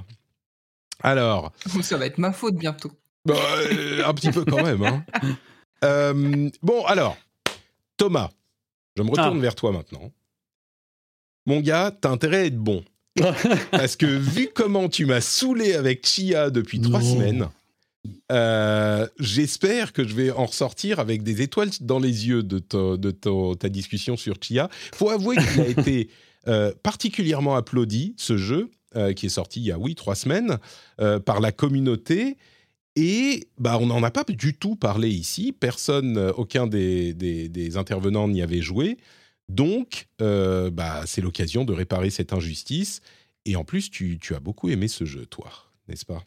Alors, Ça va être ma faute bientôt. Bah, euh, un petit peu quand même. hein. *laughs* Euh, bon, alors, Thomas, je me retourne Ah. vers toi maintenant. Mon gars, t'as intérêt à être bon. *laughs* Parce que vu comment tu m'as saoulé avec Chia depuis trois semaines, euh, j'espère que je vais en ressortir avec des étoiles dans les yeux de, ta- de ta- ta discussion sur Chia. faut avouer qu'il a *laughs* été euh, particulièrement applaudi, ce jeu, euh, qui est sorti il y a, oui, trois semaines, euh, par la communauté. Et bah, on n'en a pas du tout parlé ici. Personne, euh, aucun des, des- intervenants n'y avait joué. Donc, bah, c'est l'occasion de réparer cette injustice. Et en plus, tu, tu as beaucoup aimé ce jeu, toi,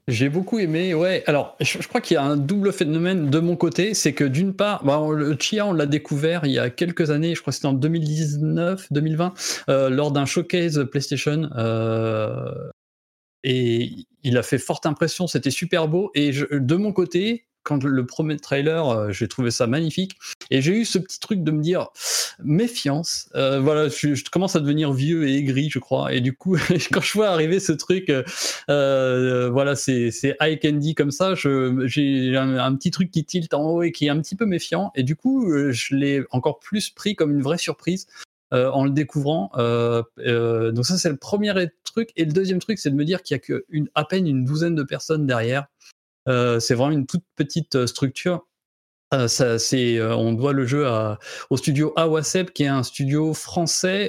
J'ai beaucoup aimé, ouais. Alors, je, crois qu'il y a un double phénomène de mon côté, c'est que d'une part, bah, le Chia, on l'a découvert il y a quelques années, je crois que c'était en 2019, 2020, euh, lors d'un showcase PlayStation. euh, et il a fait forte impression, c'était super beau. Et de mon côté, quand le premier trailer, euh, j'ai trouvé ça magnifique. Et j'ai eu ce petit truc de me dire méfiance. Euh, voilà, je, je commence à devenir vieux et aigri, je crois. Et du coup, *laughs* quand je vois arriver ce truc, euh, euh, voilà, c'est high candy comme ça. J'ai un, petit truc qui tilte en haut et qui est un petit peu méfiant. Et du coup, euh, je l'ai encore plus pris comme une vraie surprise. en le découvrant, Euh, donc ça c'est le premier truc. Et le deuxième truc, c'est de me dire qu'il y a que une, à peine une douzaine de personnes derrière. Euh, c'est vraiment une toute petite euh, structure. Euh, ça, c'est, on doit le jeu au studio Awasep, qui est un studio français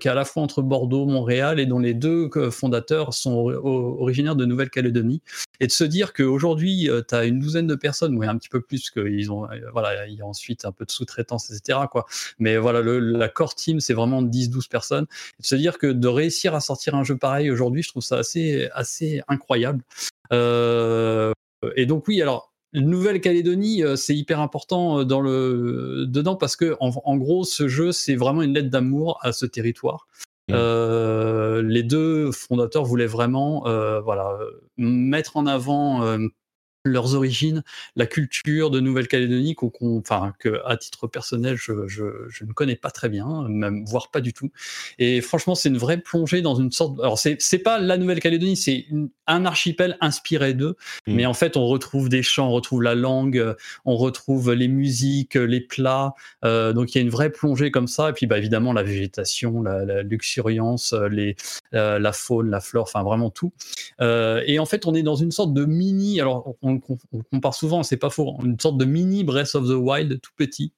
qui est à la fois entre Bordeaux, Montréal, et dont les deux fondateurs sont originaires de Nouvelle-Calédonie. Et de se dire qu'aujourd'hui, tu as une douzaine de personnes, oui, un petit peu plus, qu'ils ont, voilà, il y a ensuite un peu de sous-traitance, etc. Mais voilà, le, la core team, c'est vraiment 10-12 personnes. Et de se dire que de réussir à sortir un jeu pareil aujourd'hui, je trouve ça assez, incroyable. Et donc, oui, alors. Nouvelle-Calédonie, euh, c'est hyper important euh, dans le dedans parce que en, en gros, ce jeu, c'est vraiment une lettre d'amour à ce territoire. Mm. Euh, les deux fondateurs voulaient vraiment, euh, voilà, euh, mettre en avant euh, leurs origines, la culture de Nouvelle-Calédonie, qu'on, qu'on- enfin, que à titre personnel, je, je, je ne connais pas très bien, même voire pas du tout. Et franchement, c'est une vraie plongée dans une sorte. Alors, c'est, c'est pas la Nouvelle-Calédonie, c'est une- un archipel inspiré d'eux. Mm. Mais en fait, on retrouve des chants, on retrouve la langue, on retrouve les musiques, les plats. Euh, donc, il y a une vraie plongée comme ça. Et puis, bah, évidemment, la végétation, la, la luxuriance, les, euh, la faune, la flore, enfin, vraiment tout. Euh, et en fait, on est dans une sorte de mini. Alors, on, on- on compare souvent, c'est pas faux, une sorte de mini Breath of the Wild tout petit.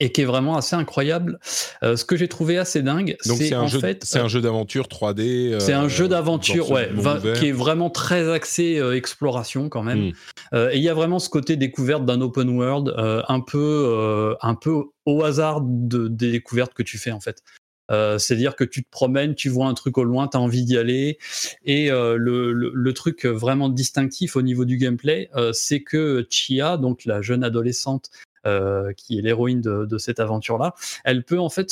et qui est vraiment assez incroyable. Euh, ce que j'ai trouvé assez dingue, c'est en jeu- fait, c'est un jeu d'aventure 3D. euh, c'est un jeu d'aventure, ouais, va- qui est vraiment très axé euh, exploration quand même. Mm. Euh, et il y a vraiment ce côté découverte d'un open world, un peu, un peu au hasard de, des découvertes que tu fais en fait. Euh, C'est-à-dire que tu te promènes, tu vois un truc au loin, tu as envie d'y aller. Et euh, le, truc vraiment distinctif au niveau du gameplay, euh, c'est que Chia, donc la jeune adolescente qui est l'héroïne de, cette aventure-là, elle peut en fait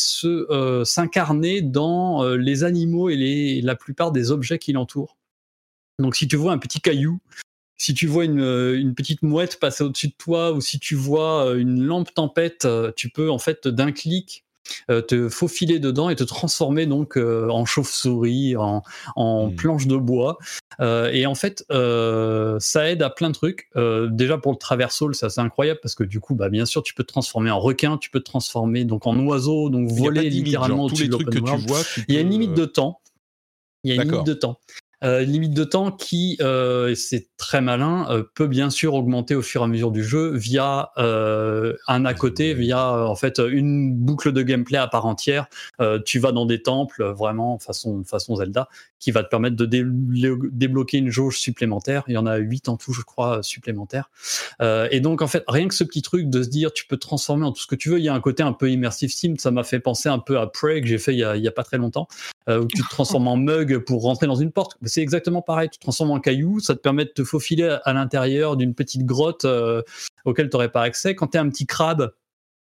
s'incarner dans les animaux et les, la plupart des objets qui l'entourent. Donc si tu vois un petit caillou, si tu vois une, une petite mouette passer au-dessus de toi, ou si tu vois une lampe tempête, tu peux en fait d'un clic te faufiler dedans et te transformer donc euh, en chauve-souris, en, en Mm. planche de bois. Euh, et en fait, euh, ça aide à plein de trucs. Euh, déjà pour le traversal, ça c'est incroyable parce que du coup, bah, bien sûr, tu peux te transformer en requin, tu peux te transformer donc en oiseau, donc voler limite, littéralement genre, tous au-dessus les de trucs que tu vois. tu Il y a une limite euh, de temps. Il y a une limite de temps. Euh, limite de temps qui, euh, c'est très malin, euh, peut bien sûr augmenter au fur et à mesure du jeu via euh, un à côté, via euh, en fait une boucle de gameplay à part entière. Euh, tu vas dans des temples, vraiment façon façon Zelda, qui va te permettre de dé- débloquer une jauge supplémentaire. Il y en a huit en tout, je crois, supplémentaires. Et donc en fait, rien que ce petit truc de se dire, tu peux te transformer en tout ce que tu veux. Il y a un côté un peu immersive sim. Ça m'a fait penser un peu à Prey que j'ai fait il y a, il y a pas très longtemps euh, où tu te transformes en mug pour rentrer dans une porte. C'est exactement pareil. Tu te transformes en caillou, ça te permet de te faufiler à, l'intérieur d'une petite grotte euh, auquel tu n'aurais pas accès. Quand tu es un petit crabe,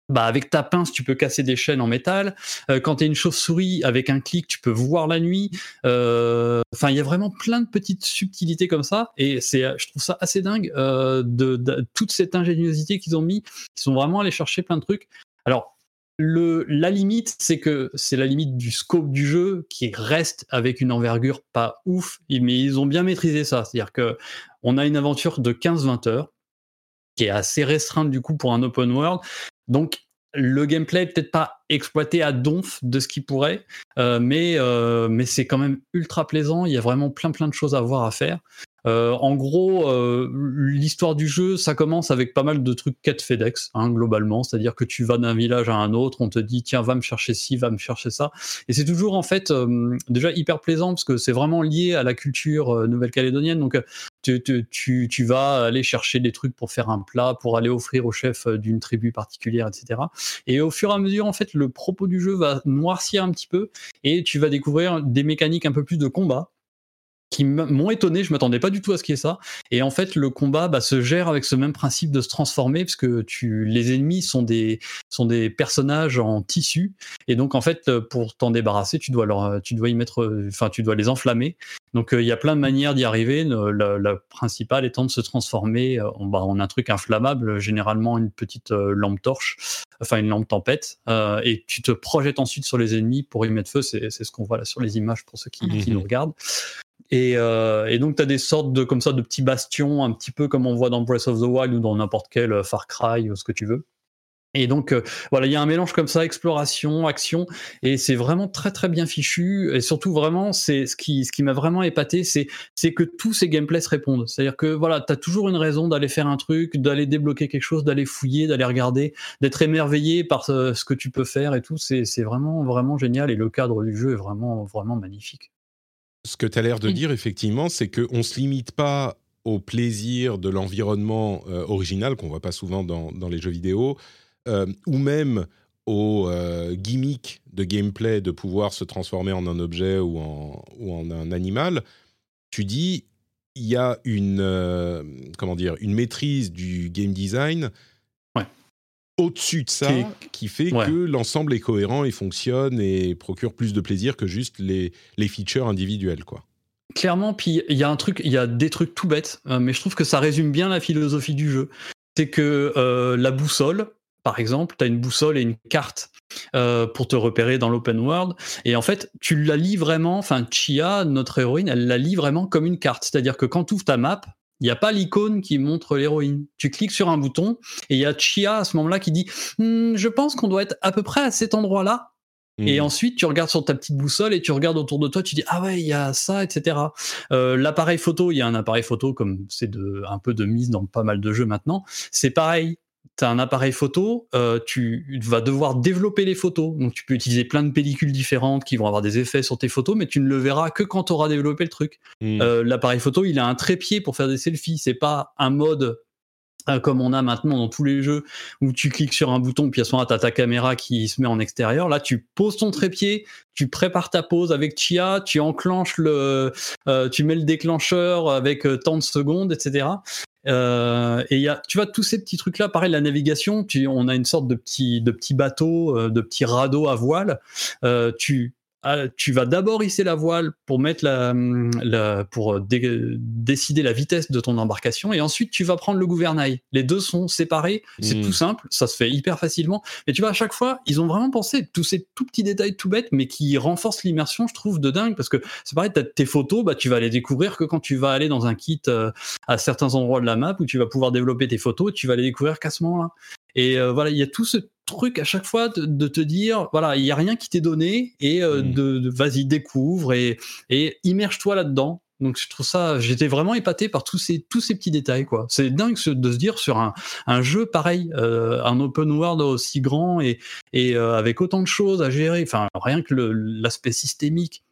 bah avec ta pince, tu peux casser des chaînes en métal. Euh, quand tu es une chauve-souris, avec un clic, tu peux voir la nuit. Enfin, il y a vraiment plein de petites subtilités comme ça. Et c'est, je trouve ça assez dingue de, de toute cette ingéniosité qu'ils ont mis. Ils sont vraiment allés chercher plein de trucs. Alors, la limite, c'est que c'est la limite du scope du jeu qui reste avec une envergure pas ouf, mais ils ont bien maîtrisé ça. C'est-à-dire que on a une aventure de 15-20 heures qui est assez restreinte du coup pour un open world. Donc le gameplay est peut-être pas exploité à donf de ce qu'il pourrait, euh, mais, euh, mais c'est quand même ultra plaisant. Il y a vraiment plein plein de choses à voir à faire. Euh, en gros, euh, l'histoire du jeu, ça commence avec pas mal de trucs quête FedEx, hein, globalement. C'est-à-dire que tu vas d'un village à un autre, on te dit tiens, va me chercher ci, va me chercher ça. Et c'est toujours en fait euh, déjà hyper plaisant parce que c'est vraiment lié à la culture euh, nouvelle-calédonienne. Donc euh, tu, tu, tu, vas aller chercher des trucs pour faire un plat, pour aller offrir au chef euh, d'une tribu particulière, etc. Et au fur et à mesure, en fait, le propos du jeu va noircir un petit peu et tu vas découvrir des mécaniques un peu plus de combat qui m'ont étonné, je m'attendais pas du tout à ce qu'il y ait ça. Et en fait, le combat bah, se gère avec ce même principe de se transformer, parce que tu, les ennemis sont des, sont des personnages en tissu, et donc en fait, euh, pour t'en débarrasser, tu dois leur, tu dois y mettre, enfin, tu dois les enflammer. Donc euh, il y a plein de manières d'y arriver. La, la principale étant de se transformer euh, en, bah, en un truc inflammable, généralement une petite euh, lampe torche, enfin une lampe tempête, euh, et tu te projettes ensuite sur les ennemis pour y mettre feu. C'est ce qu'on voit là sur les images pour ceux qui, qui Mhm. nous regardent. Et, euh, et donc, tu as des sortes de, comme ça, de petits bastions, un petit peu comme on voit dans Breath of the Wild ou dans n'importe quel euh, Far Cry ou ce que tu veux. Et donc, euh, voilà, il y a un mélange comme ça, exploration, action, et c'est vraiment très très bien fichu. Et surtout, vraiment, c'est ce qui, ce qui m'a vraiment épaté, c'est, que tous ces gameplays se répondent. C'est-à-dire que voilà, tu as toujours une raison d'aller faire un truc, d'aller débloquer quelque chose, d'aller fouiller, d'aller regarder, d'être émerveillé par ce, ce que tu peux faire et tout. C'est, c'est vraiment vraiment génial. Et le cadre du jeu est vraiment vraiment magnifique. Ce que tu as l'air de Mm. dire, effectivement, c'est qu'on ne se limite pas au plaisir de l'environnement euh, original, qu'on voit pas souvent dans, dans les jeux vidéo, euh, ou même au euh, gimmick de gameplay de pouvoir se transformer en un objet ou en, ou en un animal. Tu dis, il y a une, euh, comment dire, une maîtrise du game design. Au-dessus de ça Qui qui, fait ouais. que l'ensemble est cohérent et fonctionne et procure plus de plaisir que juste les, les features individuelles. Quoi. Clairement, puis il y a un truc, il y a des trucs tout bêtes, euh, mais je trouve que ça résume bien la philosophie du jeu. C'est que euh, la boussole, par exemple, tu as une boussole et une carte euh, pour te repérer dans l'open world, et en fait, tu la lis vraiment, enfin, Chia, notre héroïne, elle la lit vraiment comme une carte. C'est-à-dire que quand tu ouvres ta map, il n'y a pas l'icône qui montre l'héroïne. Tu cliques sur un bouton et il y a Chia à ce moment-là qui dit Hmm, Je pense qu'on doit être à peu près à cet endroit-là. Et Mm. ensuite, tu regardes sur ta petite boussole et tu regardes autour de toi, tu dis ah ouais, il y a ça, etc. Euh, L'appareil photo, il y a un appareil photo comme c'est de un peu de mise dans pas mal de jeux maintenant. C'est pareil. Tu as un appareil photo, euh, tu vas devoir développer les photos. Donc tu peux utiliser plein de pellicules différentes qui vont avoir des effets sur tes photos, mais tu ne le verras que quand tu auras développé le truc. Hmm. Euh, L'appareil photo, il a un trépied pour faire des selfies. C'est pas un mode euh, comme on a maintenant dans tous les jeux où tu cliques sur un bouton puis à ce moment-là t'as ta caméra qui se met en extérieur là tu poses ton trépied tu prépares ta pose avec Chia tu enclenches le euh, tu mets le déclencheur avec euh, tant de secondes etc euh, et il y a tu vois tous ces petits trucs là pareil la navigation tu, on a une sorte de petit de petit bateau euh, de petit radeau à voile. Euh, tu ah, tu vas d'abord hisser la voile pour mettre la, la pour dé- décider la vitesse de ton embarcation et ensuite tu vas prendre le gouvernail. Les deux sont séparés, c'est Mm. tout simple, ça se fait hyper facilement. Mais tu vois à chaque fois, ils ont vraiment pensé tous ces tout petits détails tout bêtes mais qui renforcent l'immersion, je trouve de dingue parce que c'est pareil, t'as tes photos, bah tu vas les découvrir que quand tu vas aller dans un kit euh, à certains endroits de la map où tu vas pouvoir développer tes photos, tu vas les découvrir qu'à ce moment-là. Et euh, voilà, il y a tout ce truc à chaque fois de, de te dire, voilà, il y a rien qui t'est donné et euh, Mm. de, de- vas-y découvre et, et immerge-toi là-dedans. Donc je trouve ça, j'étais vraiment épaté par tous ces tous ces petits détails quoi. C'est dingue de se dire sur un, un jeu pareil, euh, un open world aussi grand et et euh, avec autant de choses à gérer. Enfin rien que l'aspect systémique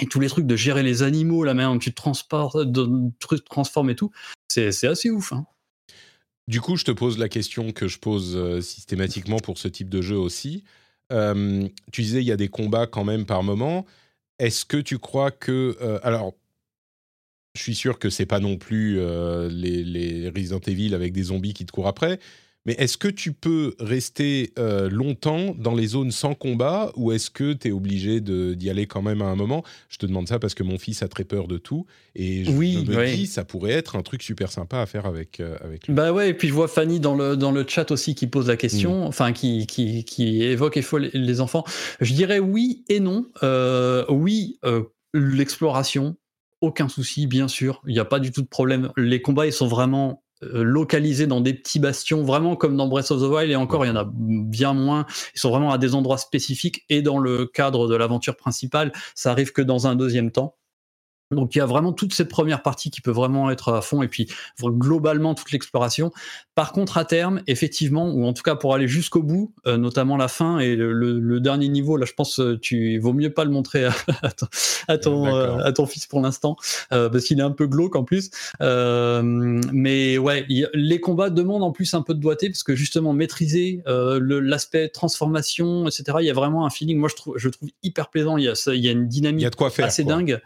et tous les trucs de gérer les animaux, la manière dont tu te transportes, de, tu te transformes et tout, c'est c'est assez ouf. Hein. Du coup, je te pose la question que je pose euh, systématiquement pour ce type de jeu aussi. Euh, tu disais il y a des combats quand même par moment. Est-ce que tu crois que euh, alors je suis sûr que c'est pas non plus les Resident Evil avec des zombies qui te courent après, mais est-ce que tu peux rester euh, longtemps dans les zones sans combat ou est-ce que tu es obligé d'y aller quand même à un moment? Je te demande ça parce que mon fils a très peur de tout et je, Oui, me oui. dis ça pourrait être un truc super sympa à faire avec, euh, avec lui. Bah ouais, et puis je vois Fanny dans le, dans le chat aussi qui pose la Mm. question, enfin qui, qui, qui évoque et faut les, enfants. Je dirais oui et non. Euh, oui, l'exploration, aucun souci, bien sûr. Il n'y a pas du tout de problème. Les combats, ils sont vraiment localisés dans des petits bastions, vraiment comme dans Breath of the Wild, et encore, il y en a bien moins. Ils sont vraiment à des endroits spécifiques, et dans le cadre de l'aventure principale, ça arrive que dans un deuxième temps. Donc il y a vraiment toute cette première partie qui peut vraiment être à fond et puis globalement toute l'exploration. Par contre à terme, effectivement, ou en tout cas pour aller jusqu'au bout, euh, notamment la fin et le, le- le dernier niveau, là je pense euh, tu vaut mieux pas le montrer à, *laughs* à ton, à ton, D'accord. euh, à ton fils pour l'instant euh, parce qu'il est un peu glauque en plus. Mais ouais, y les combats demandent en plus un peu de doigté parce que justement maîtriser l'aspect transformation, etc. Il y a vraiment un feeling. Moi je trouve, je trouve hyper plaisant. Il y a, il y a une dynamique y a de quoi faire. assez quoi. dingue.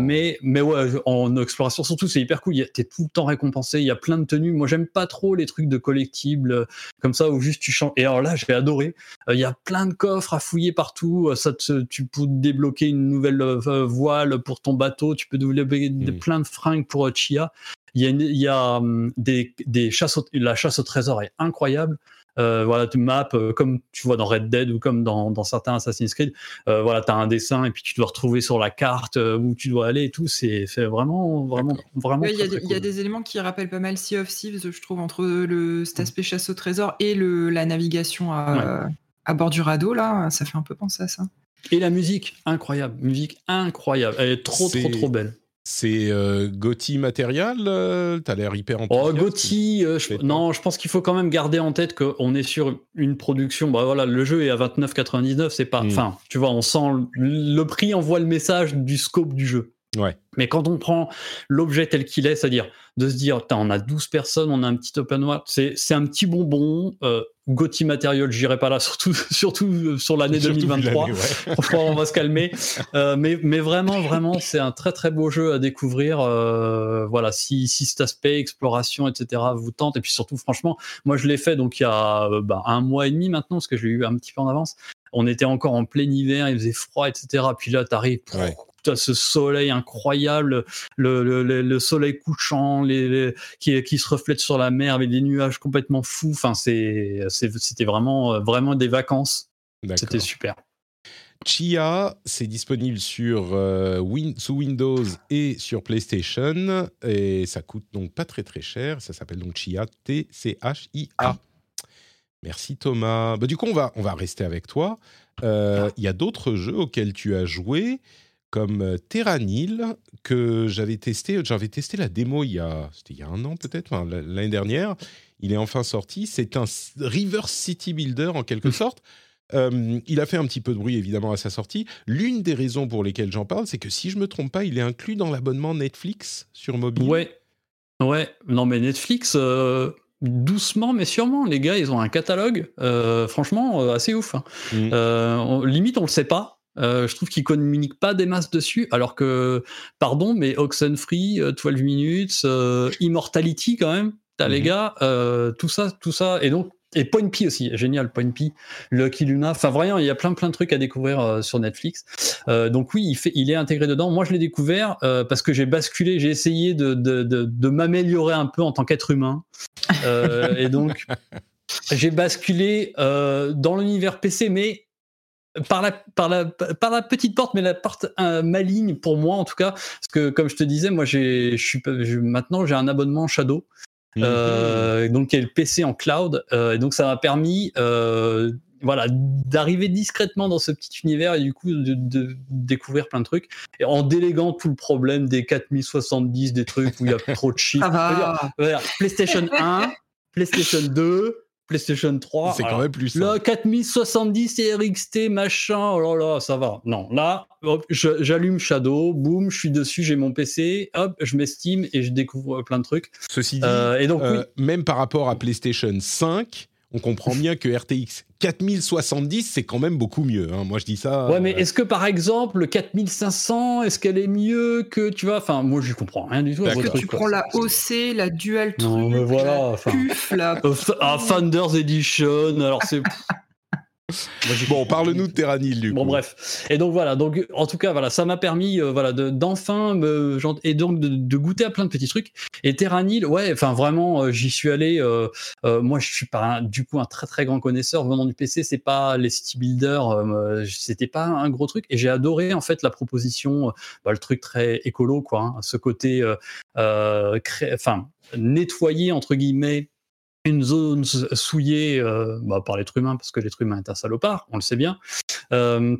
Mais mais ouais, en exploration surtout c'est hyper cool. T'es tout le temps récompensé. Il y a plein de tenues. Moi j'aime pas trop les trucs de collectibles euh, comme ça où juste tu changes. Et alors là j'ai adoré. Euh, Il y a plein de coffres à fouiller partout. Euh, Ça te, tu peux débloquer une nouvelle voile pour ton bateau. Tu peux développer des- Mm. plein de fringues pour Chia. Il y a, une- il y a hum, des, des chasses au- la chasse au trésor est incroyable. Euh, voilà, tu maps euh, comme tu vois dans Red Dead ou comme dans, dans certains Assassin's Creed. Euh, voilà, tu as un dessin et puis tu dois retrouver sur la carte euh, où tu dois aller et tout. C'est c'est vraiment, vraiment, vraiment. Ouais, Il y, a des- très il y a cool. des éléments qui rappellent pas mal Sea of Thieves, je trouve, entre le, cet aspect chasse au trésor et le, la navigation à, à bord du radeau. Là, ça fait un peu penser à ça. Et la musique, incroyable. Musique incroyable. Elle est trop, trop, trop belle. C'est euh, Gotti matériel euh, T'as l'air hyper Oh, enthousiaste. Gotti, euh, je- non, je pense qu'il faut quand même garder en tête qu'on est sur une production. Bah voilà, le jeu est à 29,99, c'est pas. Mm. Enfin, tu vois, on sent le, le prix envoie le message du scope du jeu. Ouais. Mais quand on prend l'objet tel qu'il est, c'est-à-dire de se dire, on a 12 personnes, on a un petit open world, c'est c'est un petit bonbon. Euh, Gotti Material, j'irai pas là, *laughs* surtout, surtout euh, sur l'année Surtout vu 2023. l'année, ouais. *laughs* Franchement, on va se calmer. Euh, mais, mais vraiment, vraiment, c'est un très très beau jeu à découvrir. Euh, voilà, si, si cet aspect exploration, etc. vous tente, et puis surtout, franchement, moi je l'ai fait donc il y a bah, un mois et demi maintenant, parce que je l'ai eu un petit peu en avance. On était encore en plein hiver, il faisait froid, etc. Puis là, t'arrives, Ouais. As ce soleil incroyable, le, le, le- le soleil couchant, les, les- qui, qui se reflète sur la mer avec des nuages complètement fous. Enfin, c'est, c'était vraiment, euh, vraiment des vacances. C'était super. Chia, c'est disponible sur, euh, Win- sous Windows et sur PlayStation. Et ça coûte donc pas très très cher. Ça s'appelle donc Chia, T-C-H-I-A. Merci Thomas. Bah, du coup, on va, on va rester avec toi. Euh, Il y a d'autres jeux auxquels tu as joué, comme euh, Terranil, que j'avais testé. J'avais testé la démo il y a, il y a un an peut-être, enfin, l'année dernière. il est enfin sorti. C'est un reverse city builder en quelque sorte. Euh, il a fait un petit peu de bruit évidemment à sa sortie. L'une des raisons pour lesquelles j'en parle, c'est que si je me trompe pas, il est inclus dans l'abonnement Netflix sur mobile. Ouais, ouais. Non mais Netflix, euh, doucement mais sûrement, les gars, ils ont un catalogue, euh, franchement, assez ouf. hein. Mm. Euh, on- limite, on le sait pas. Euh, je trouve qu'ils communiquent pas des masses dessus, alors que, pardon, mais Oxenfree, euh, 12 minutes, euh, Immortality quand même, t'as les Mhm. gars, euh, tout ça, tout ça, et donc et Point P aussi, génial, Point P, Lucky Luna, enfin vraiment, il y a plein plein de trucs à découvrir euh, sur Netflix. Euh, donc oui, il, fait, il est intégré dedans. Moi, je l'ai découvert euh, parce que j'ai basculé, j'ai essayé de, de, de, de m'améliorer un peu en tant qu'être humain. Euh, et donc, *laughs* j'ai basculé euh, dans l'univers PC, mais par la, par, la, par la petite porte, mais la porte euh, maligne pour moi en tout cas. Parce que comme je te disais, moi, j'ai, je suis, je- maintenant, j'ai un abonnement Shadow. Euh, donc qui est le PC en cloud. Euh, et donc ça m'a permis voilà, d'arriver discrètement dans ce petit univers et du coup de, de découvrir plein de trucs. Et en déléguant tout le problème des 4070, des trucs où il y a *laughs* trop de chiffres. Voilà, PlayStation 1, *laughs* PlayStation 2, PlayStation 3. c'est quand même plus Là, simple. 4070 et RXT, machin, oh là là, ça va. Non, là, j'allume Shadow, boum, je suis dessus, j'ai mon PC, hop, je m'estime et je découvre plein de trucs. Ceci dit, Euh, et donc, euh, oui. même par rapport à PlayStation 5, on comprend bien que RTX 4070, c'est quand même beaucoup mieux. hein. Moi, je dis ça. Ouais, mais euh, est-ce que par exemple, le 4500, est-ce qu'elle est mieux que, tu vois, enfin, moi, j'y comprends rien du tout. vos Que tu quoi. prends la OC, la Dual Non, truc, mais voilà, la enfin. PUF, la... Euh, Th- ah, Thunder's Edition, alors c'est. *laughs* Moi, Bon, parle-nous de Terranil, du Bon coup. bref, et donc voilà, donc en tout cas voilà, ça m'a permis euh, voilà de- d'enfin me genre, et donc de, de goûter à plein de petits trucs. Et Terranil, ouais, enfin vraiment, euh, j'y suis allé. euh, moi, je suis pas un- du coup un très très grand connaisseur venant du PC. C'est pas les city builders, c'était pas un gros truc. Et j'ai adoré en fait la proposition, bah, le truc très écolo quoi, hein, ce côté, enfin nettoyer entre guillemets une zone souillée euh, bah, par l'être humain, parce que l'être humain est un salopard, on le sait bien. Euh,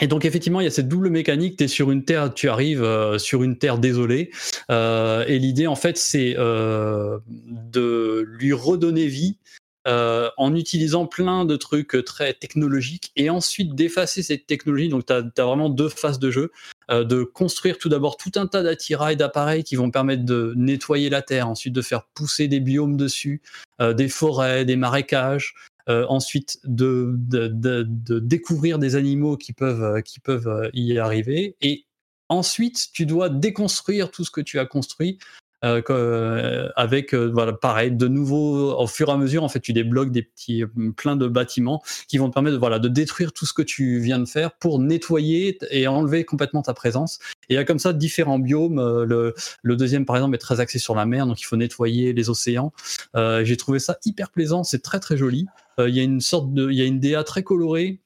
et donc effectivement, il y a cette double mécanique. Tu es sur une terre, tu arrives euh, sur une terre désolée, et l'idée en fait, c'est de lui redonner vie. en utilisant plein de trucs très technologiques et ensuite d'effacer cette technologie. Donc, tu as, vraiment deux phases de jeu. Euh, de construire tout d'abord tout un tas d'attirails, d'appareils qui vont permettre de nettoyer la terre, ensuite de faire pousser des biomes dessus, euh, des forêts, des marécages, euh, ensuite de, de, découvrir des animaux qui peuvent, qui peuvent y arriver, et ensuite tu dois déconstruire tout ce que tu as construit. Euh, euh, avec euh, voilà pareil de nouveau au fur et à mesure en fait tu débloques des petits euh, plein de bâtiments qui vont te permettre de, voilà de détruire tout ce que tu viens de faire pour nettoyer et enlever complètement ta présence. Et il y a comme ça différents biomes euh, le, le deuxième par exemple est très axé sur la mer donc il faut nettoyer les océans. Euh, j'ai trouvé ça hyper plaisant c'est très très joli. Il y a une sorte de il y a une DA très colorée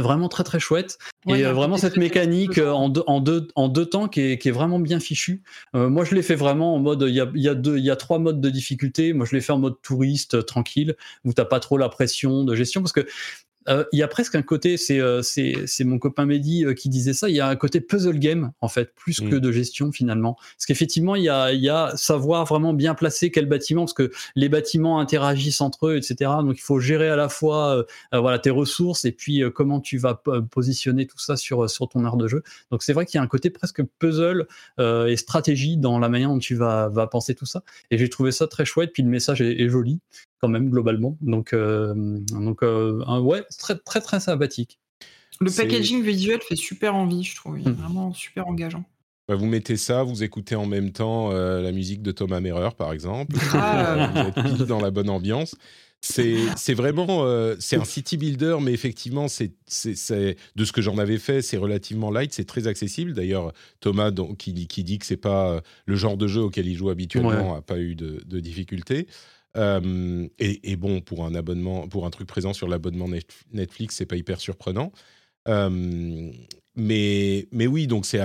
vraiment très très chouette Ouais, et euh, vraiment cette mécanique en deux, en deux, en deux temps qui est, qui est vraiment bien fichu. Euh, moi, je l'ai fait vraiment en mode, il y a, y, a deux, y a trois modes de difficulté. Moi, je l'ai fait en mode touriste, euh, tranquille, où t'as pas trop la pression de gestion, parce que il y a presque un côté, c'est euh, c'est mon copain Mehdi euh, qui disait ça, il y a un côté puzzle game, en fait, plus Mm. que de gestion finalement. Parce qu'effectivement, il y a, y a savoir vraiment bien placer quel bâtiment, parce que les bâtiments interagissent entre eux, etc. Donc, il faut gérer à la fois euh, euh, voilà, tes ressources et puis euh, comment tu vas positionner tout ça sur, sur ton art de jeu. Donc, c'est vrai qu'il y a un côté presque puzzle euh, et stratégie dans la manière dont tu vas, vas penser tout ça. Et j'ai trouvé ça très chouette, puis le message est, est joli quand même globalement. Donc, euh, donc euh, un- ouais, très très très sympathique. Le packaging visuel fait super envie, je trouve. Il est Mm. vraiment super engageant. Bah, vous mettez ça, vous écoutez en même temps euh, la musique de Thomas Merer, par exemple. Ah. vous êtes pile dans la bonne ambiance. C'est c'est vraiment euh, c'est un city builder, mais effectivement, c'est de ce que j'en avais fait, c'est relativement light, c'est très accessible. D'ailleurs, Thomas, donc, qui, dit- qui dit que c'est pas le genre de jeu auquel il joue habituellement, a pas eu de, de difficultés. Euh, et, et bon, pour un abonnement, pour un truc présent sur l'abonnement Net- Netflix, c'est pas hyper surprenant. Euh, mais, mais oui, donc c'est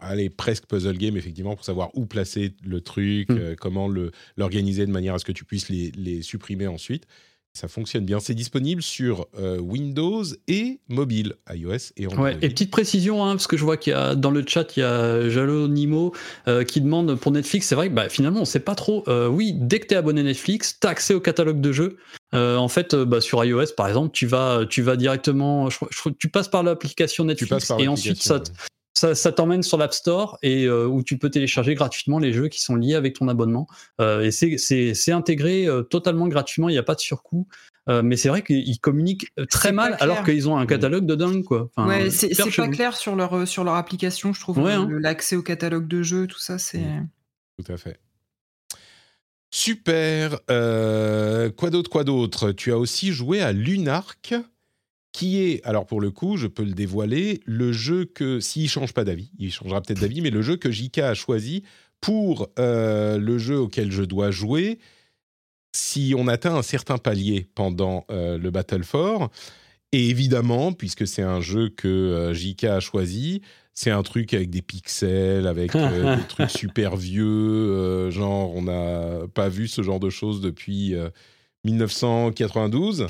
allez, presque puzzle game, effectivement, pour savoir où placer le truc, Mm. euh, comment l'organiser de manière à ce que tu puisses les, les supprimer ensuite. Ça fonctionne bien. C'est disponible sur euh, Windows et mobile, iOS et Android. Ouais, et petite précision, hein, parce que je vois qu'il y a dans le chat, il y a Jalo Nimo euh, qui demande pour Netflix. C'est vrai que bah, finalement, on ne sait pas trop. Euh, oui, dès que tu es abonné Netflix, tu as accès au catalogue de jeux. En fait, bah, sur iOS, par exemple, tu vas, tu vas directement. je- je- tu passes par l'application Netflix par et ensuite ça, ça, ça t'emmène sur l'App Store et euh, où tu peux télécharger gratuitement les jeux qui sont liés avec ton abonnement. Euh, et c'est- c'est c'est intégré euh, totalement gratuitement, il n'y a pas de surcoût. Euh, mais c'est vrai qu'ils communiquent très C'est mal alors qu'ils ont un catalogue de dingue quoi. Enfin, ouais, c'est pas clair sur leur, sur leur application, je trouve. Ouais, hein. L'accès au catalogue de jeux, tout ça, c'est. Tout à fait. Super. Euh, quoi d'autre, quoi d'autre? Tu as aussi joué à Lunark, qui est, alors pour le coup, je peux le dévoiler, le jeu que, s'il change pas d'avis, il changera peut-être d'avis, mais le jeu que JK a choisi pour euh, le jeu auquel je dois jouer si on atteint un certain palier pendant euh, le Battle for. Et évidemment, puisque c'est un jeu que euh, JK a choisi, c'est un truc avec des pixels, avec euh, *laughs* des trucs super vieux, euh, genre on n'a pas vu ce genre de choses depuis euh, 1992.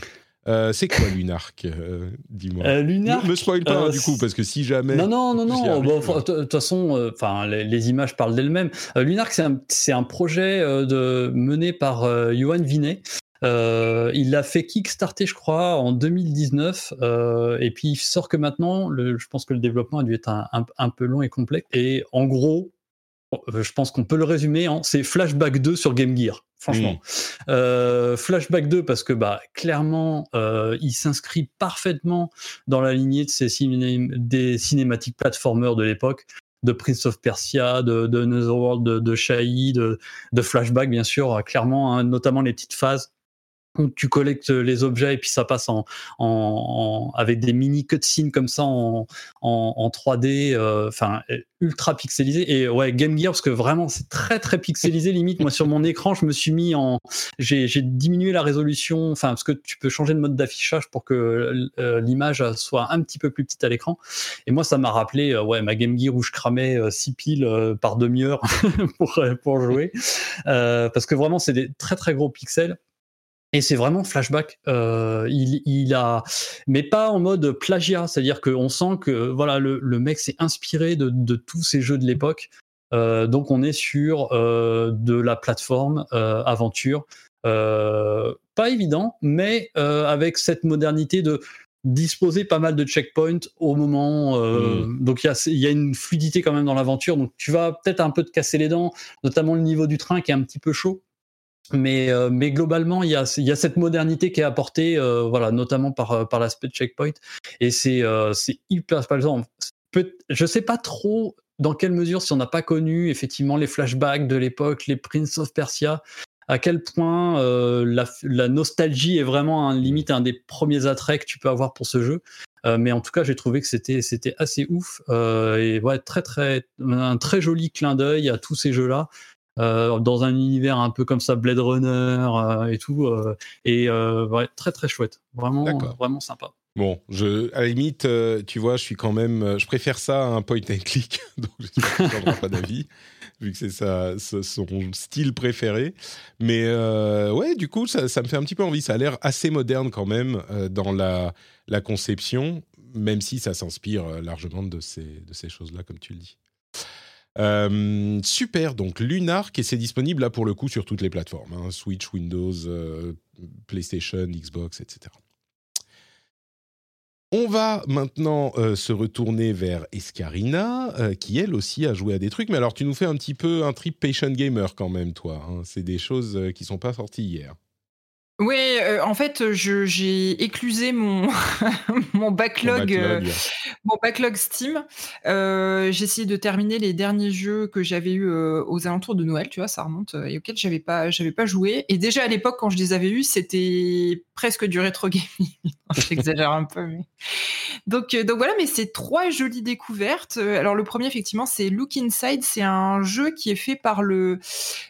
Euh, c'est quoi Lunark euh, Dis-moi. Euh, Lunark, me, me spoil pas hein, euh, du coup, parce que si jamais. Non, non, non, non. De toute façon, enfin, les, les images parlent d'elles-mêmes. Lunark, c'est un, projet de, mené par Johan Vinet. Il l'a fait kickstarter, je crois, en 2019. euh, et puis, il sort que maintenant. Le, je pense que le développement a dû être un, un- un peu long et complexe. Et en gros, je pense qu'on peut le résumer en c'est Flashback 2 sur Game Gear. Franchement, Euh, Flashback 2 parce que bah clairement euh, il s'inscrit parfaitement dans la lignée de ces ciné- des cinématiques platformers de l'époque de Prince of Persia, de, de Netherworld, de, de Shahi, de, de Flashback bien sûr, euh, clairement, hein, notamment les petites phases où tu collectes les objets et puis ça passe en, avec des mini cutscenes comme ça en, en, en 3D, euh, enfin ultra pixelisé. Et ouais, Game Gear parce que vraiment c'est très très pixelisé limite. Moi sur mon écran, je me suis mis en, j'ai diminué la résolution, enfin parce que tu peux changer de mode d'affichage pour que euh, l'image soit un petit peu plus petite à l'écran. Et moi ça m'a rappelé euh, ouais ma Game Gear où je cramais 6 piles par demi-heure *laughs* pour pour jouer parce que vraiment c'est des très très gros pixels. Et c'est vraiment flashback. Euh, il, il a, mais pas en mode plagiat, c'est-à-dire qu'on sent que voilà le, le mec s'est inspiré de, de tous ces jeux de l'époque. Euh, donc on est sur euh, de la plateforme euh, aventure, Euh, pas évident, mais euh, avec cette modernité de disposer pas mal de checkpoints au moment. euh, Donc il y y a une fluidité quand même dans l'aventure. Donc tu vas peut-être un peu te casser les dents, notamment le niveau du train qui est un petit peu chaud. Mais, euh, mais globalement, il y, a, cette modernité qui est apportée, euh, voilà, notamment par, euh, l'aspect checkpoint. Et c'est hyper plaisant. Je sais pas trop dans quelle mesure, si on n'a pas connu effectivement les flashbacks de l'époque, les Prince of Persia, à quel point la, nostalgie est vraiment un, limite un des premiers attraits que tu peux avoir pour ce jeu. Mais en tout cas, j'ai trouvé que c'était assez ouf et très très un très joli clin d'œil à tous ces jeux-là. euh, dans un univers un peu comme ça, Blade Runner euh, et tout, euh, et euh, ouais, très très chouette, vraiment vraiment sympa. Bon, je, à la limite, euh, tu vois, je suis quand même. euh, je préfère ça à un point and click, *laughs* donc qu'il ne pas d'avis, vu que c'est ce- son style préféré. Mais euh, ouais, du coup, ça, ça me fait un petit peu envie. Ça a l'air assez moderne quand même euh, dans la, la conception, même si ça s'inspire euh, largement de ces, de ces choses-là, comme tu le dis. Euh, super, donc Lunark, et c'est disponible là pour le coup sur toutes les plateformes hein, Switch, Windows, euh, PlayStation, Xbox, etc. On va maintenant euh, se retourner vers Escarina, qui elle aussi a joué à des trucs. Mais alors, tu nous fais un petit peu un trip patient gamer quand même, toi. hein. C'est des choses euh, qui sont pas sorties hier. Oui, euh, en fait, je- j'ai éclusé mon, *laughs* mon backlog, euh, mon backlog Steam. Euh, j'ai essayé de terminer les derniers jeux que j'avais eu aux alentours de Noël, tu vois, ça remonte, euh, et auxquels j'avais pas, j'avais pas joué. Et déjà à l'époque, quand je les avais eus, c'était presque du rétro gaming. *laughs* J'exagère un peu, mais donc, euh, donc voilà, mais c'est trois jolies découvertes. Euh, Alors le premier, effectivement, c'est Look Inside. C'est un jeu qui est fait par le,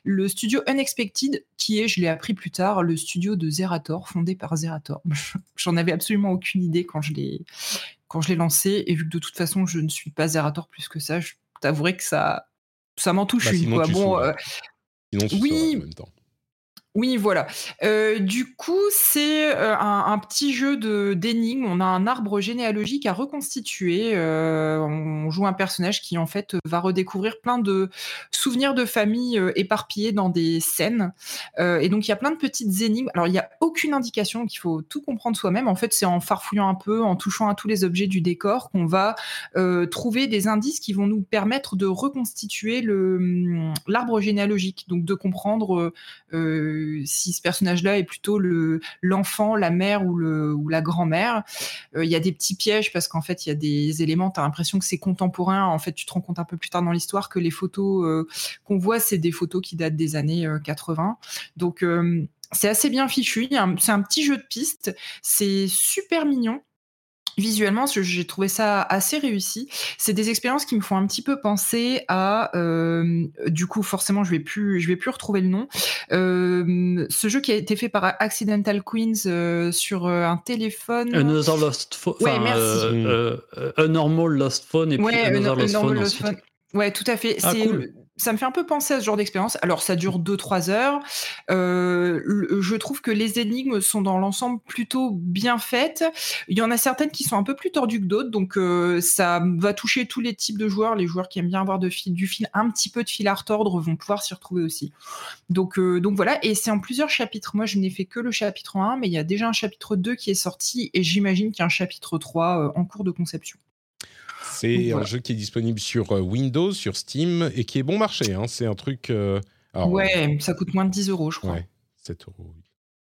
le studio Unexpected, qui est, je l'ai appris plus tard, le studio de Zerator, fondé par Zerator. *laughs* J'en avais absolument aucune idée quand je l'ai quand je l'ai lancé, et vu que de toute façon je ne suis pas Zerator plus que ça, je t'avouerai que ça ça m'en touche Bah, une. Quoi. Bon, euh, Sinon, tu oui. en même temps. Oui, voilà. Euh, du coup, c'est euh, un, petit jeu de d'énigmes. On a un arbre généalogique à reconstituer. Euh, on joue un personnage qui, en fait, va redécouvrir plein de souvenirs de famille éparpillés dans des scènes. Et donc, il y a plein de petites énigmes. Alors, il n'y a aucune indication, donc il faut tout comprendre soi-même. En fait, c'est en farfouillant un peu, en touchant à tous les objets du décor, qu'on va trouver des indices qui vont nous permettre de reconstituer hum, l'arbre généalogique. Donc, de comprendre si ce personnage-là est plutôt le l'enfant, la mère ou le ou la grand-mère. Euh, Il y a des petits pièges parce qu'en fait il y a des éléments. T'as l'impression que c'est contemporain. En fait, tu te rends compte un peu plus tard dans l'histoire que les photos euh, qu'on voit, c'est des photos qui datent des années euh, 80. Donc euh, c'est assez bien fichu. C'est un petit jeu de piste. C'est super mignon. Visuellement, j'ai trouvé ça assez réussi. C'est des expériences qui me font un petit peu penser à, euh, du coup, forcément, je vais plus, je vais plus retrouver le nom. Euh, ce jeu qui a été fait par Accidental Queens euh, sur un téléphone. Another Lost Phone. Ouais, merci. A Normal Lost Phone et puis Ouais, Another un- Lost Phone phone. Ouais, tout à fait. Ah, C'est- cool. Ça me fait un peu penser à ce genre d'expérience. Alors, ça dure 2-3 heures. Euh, je trouve que les énigmes sont dans l'ensemble plutôt bien faites. Il y en a certaines qui sont un peu plus tordues que d'autres. Donc, euh, ça va toucher tous les types de joueurs. Les joueurs qui aiment bien avoir de fil, du fil, un petit peu de fil à retordre vont pouvoir s'y retrouver aussi. Donc, euh, donc voilà. Et c'est en plusieurs chapitres. Moi, je n'ai fait que le chapitre 1, mais il y a déjà un chapitre 2 qui est sorti. Et j'imagine qu'il y a un chapitre 3 euh, en cours de conception. C'est un jeu qui est disponible sur euh, Windows, sur Steam et qui est bon marché. hein. C'est un truc. euh, alors, ouais, ça coûte moins de 10 euros, je crois. ouais, 7 euros.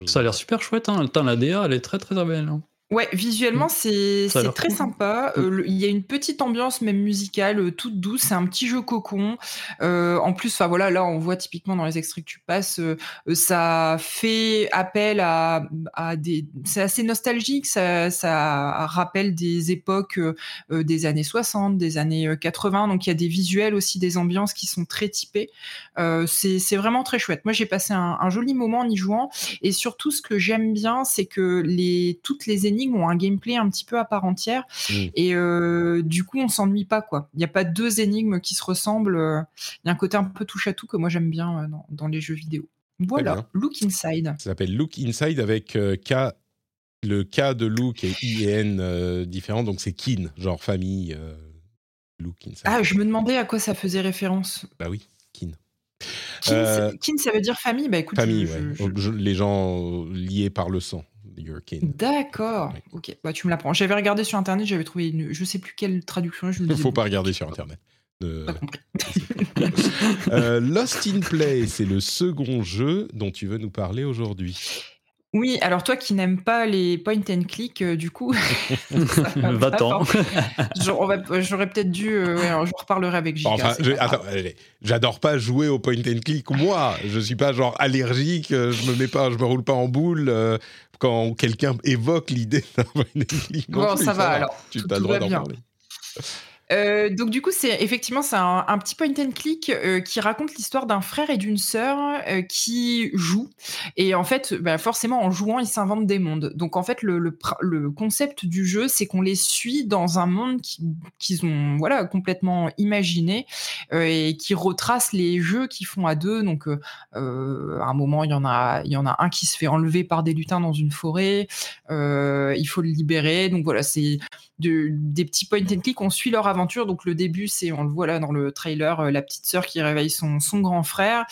oui. Ça a l'air super chouette. Hein. La DA, elle est très très belle. hein. Ouais, visuellement, c'est a c'est très cool. sympa. Euh, le- Il y a une petite ambiance même musicale, euh, toute douce. C'est un petit jeu cocon. Euh, en plus, voilà, là, on voit typiquement dans les extraits que tu passes, euh, euh, ça fait appel à, à des. C'est assez nostalgique. Ça, ça rappelle des époques euh, euh, des années 60, des années euh, 80. Donc il y a des visuels aussi, des ambiances qui sont très typées. Euh, c'est c'est vraiment très chouette. Moi, j'ai passé un, un joli moment en y jouant. Et surtout, ce que j'aime bien, c'est que les, toutes les énigmes ont un gameplay un petit peu à part entière. Mm. Et euh, du coup, on s'ennuie pas, quoi. Il n'y a pas deux énigmes qui se ressemblent. Il y a un côté un peu touche à tout que moi j'aime bien euh, dans, dans les jeux vidéo. Voilà. Look Inside. Ça s'appelle Look Inside avec euh, K, le K de Look et I et N différents. Donc c'est Kin, genre famille. Look Inside. Ah, je me demandais à quoi ça faisait référence. Bah oui, Kin. Kin, Euh, ça- kin, ça veut dire famille? Bah écoute, Famille, je- ouais. je- je- Je- Les gens liés par le sang. D'accord. Ouais. Ok, bah tu me l'apprends. J'avais regardé sur internet, j'avais trouvé une, je sais plus quelle traduction. Je me ne faut bon, pas regarder sur Internet. Euh, Pas compris. *laughs* euh, Lost in Play, c'est le second jeu dont tu veux nous parler aujourd'hui. Oui, alors toi qui n'aimes pas les point and click, euh, du coup, *laughs* *laughs* Va-t'en. va- J'aurais peut-être dû. euh, ouais, alors, je reparlerai avec Giga. Enfin, j'adore pas jouer au point and click. Moi, je suis pas genre allergique. euh, Je me mets pas, je me roule pas en boule euh, quand quelqu'un évoque l'idée d'un *laughs* Bon, ça va, alors, Tu as le droit d'en parler. Euh, donc du coup, c'est effectivement c'est un, petit point and click euh, qui raconte l'histoire d'un frère et d'une sœur euh, qui jouent et en fait, bah, forcément en jouant, ils s'inventent des mondes. Donc en fait, le, le, concept du jeu, c'est qu'on les suit dans un monde qui- qu'ils ont voilà complètement imaginé et qui retrace les jeux qu'ils font à deux. Donc à un moment, il y en a il y en a un qui se fait enlever par des lutins dans une forêt. Il faut le libérer. Donc voilà, c'est de- des petits point and click, on suit leur Donc le début, c'est, on le voit là dans le trailer, euh, la petite sœur qui réveille son, son grand frère.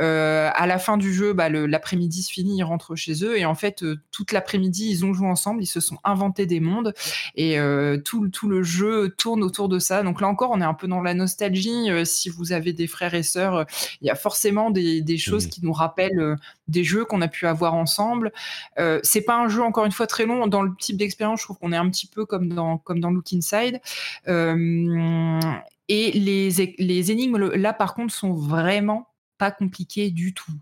Euh, à la fin du jeu, bah, l'après-midi se finit, ils rentrent chez eux et en fait euh, toute l'après-midi, ils ont joué ensemble, ils se sont inventés des mondes et euh, tout, le- tout le jeu tourne autour de ça. Donc là encore, on est un peu dans la nostalgie. Euh, si vous avez des frères et sœurs, il y a forcément des, des choses qui nous rappellent des jeux qu'on a pu avoir ensemble. C'est pas un jeu encore une fois très long. Dans le type d'expérience, je trouve qu'on est un petit peu comme dans comme dans Look Inside. Euh, et les les énigmes là par contre sont vraiment pas compliquées du tout.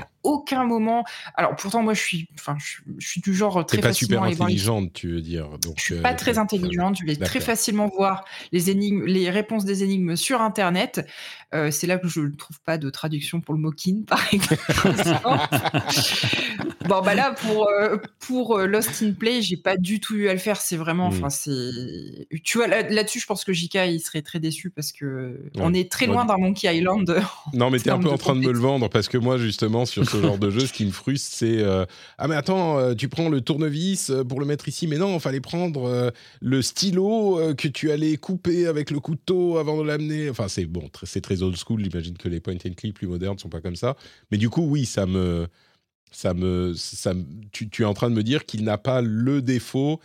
hein. Aucun moment. Alors pourtant moi je suis, enfin je, suis- je suis du genre très T'es pas facilement super les intelligente, tu veux dire. Donc, je suis euh, pas très euh, intelligente, je vais très facilement voir les énigmes, les réponses des énigmes sur internet. Euh, c'est là que je ne trouve pas de traduction pour le mokin, *laughs* par exemple. bon bah là pour euh, pour euh, Lost in Play, j'ai pas du tout eu à le faire. C'est vraiment, Mm. enfin c'est, tu vois là- là-dessus, je pense que JK il serait très déçu parce que on est très Ouais. loin d'un Monkey Island. Non, mais *laughs* t'es un peu en train de me le vendre parce que moi, justement, sur ce genre de jeu, ce qui me frustre, c'est euh, ah mais attends, euh, tu prends le tournevis euh, pour le mettre ici, mais non, il fallait prendre le stylo que tu allais couper avec le couteau avant de l'amener. Enfin, c'est bon, c'est très old school. J'imagine que les point and click plus modernes sont pas comme ça. Mais du coup, oui, ça me, ça me, ça, tu, es en train de me dire qu'il n'a pas le défaut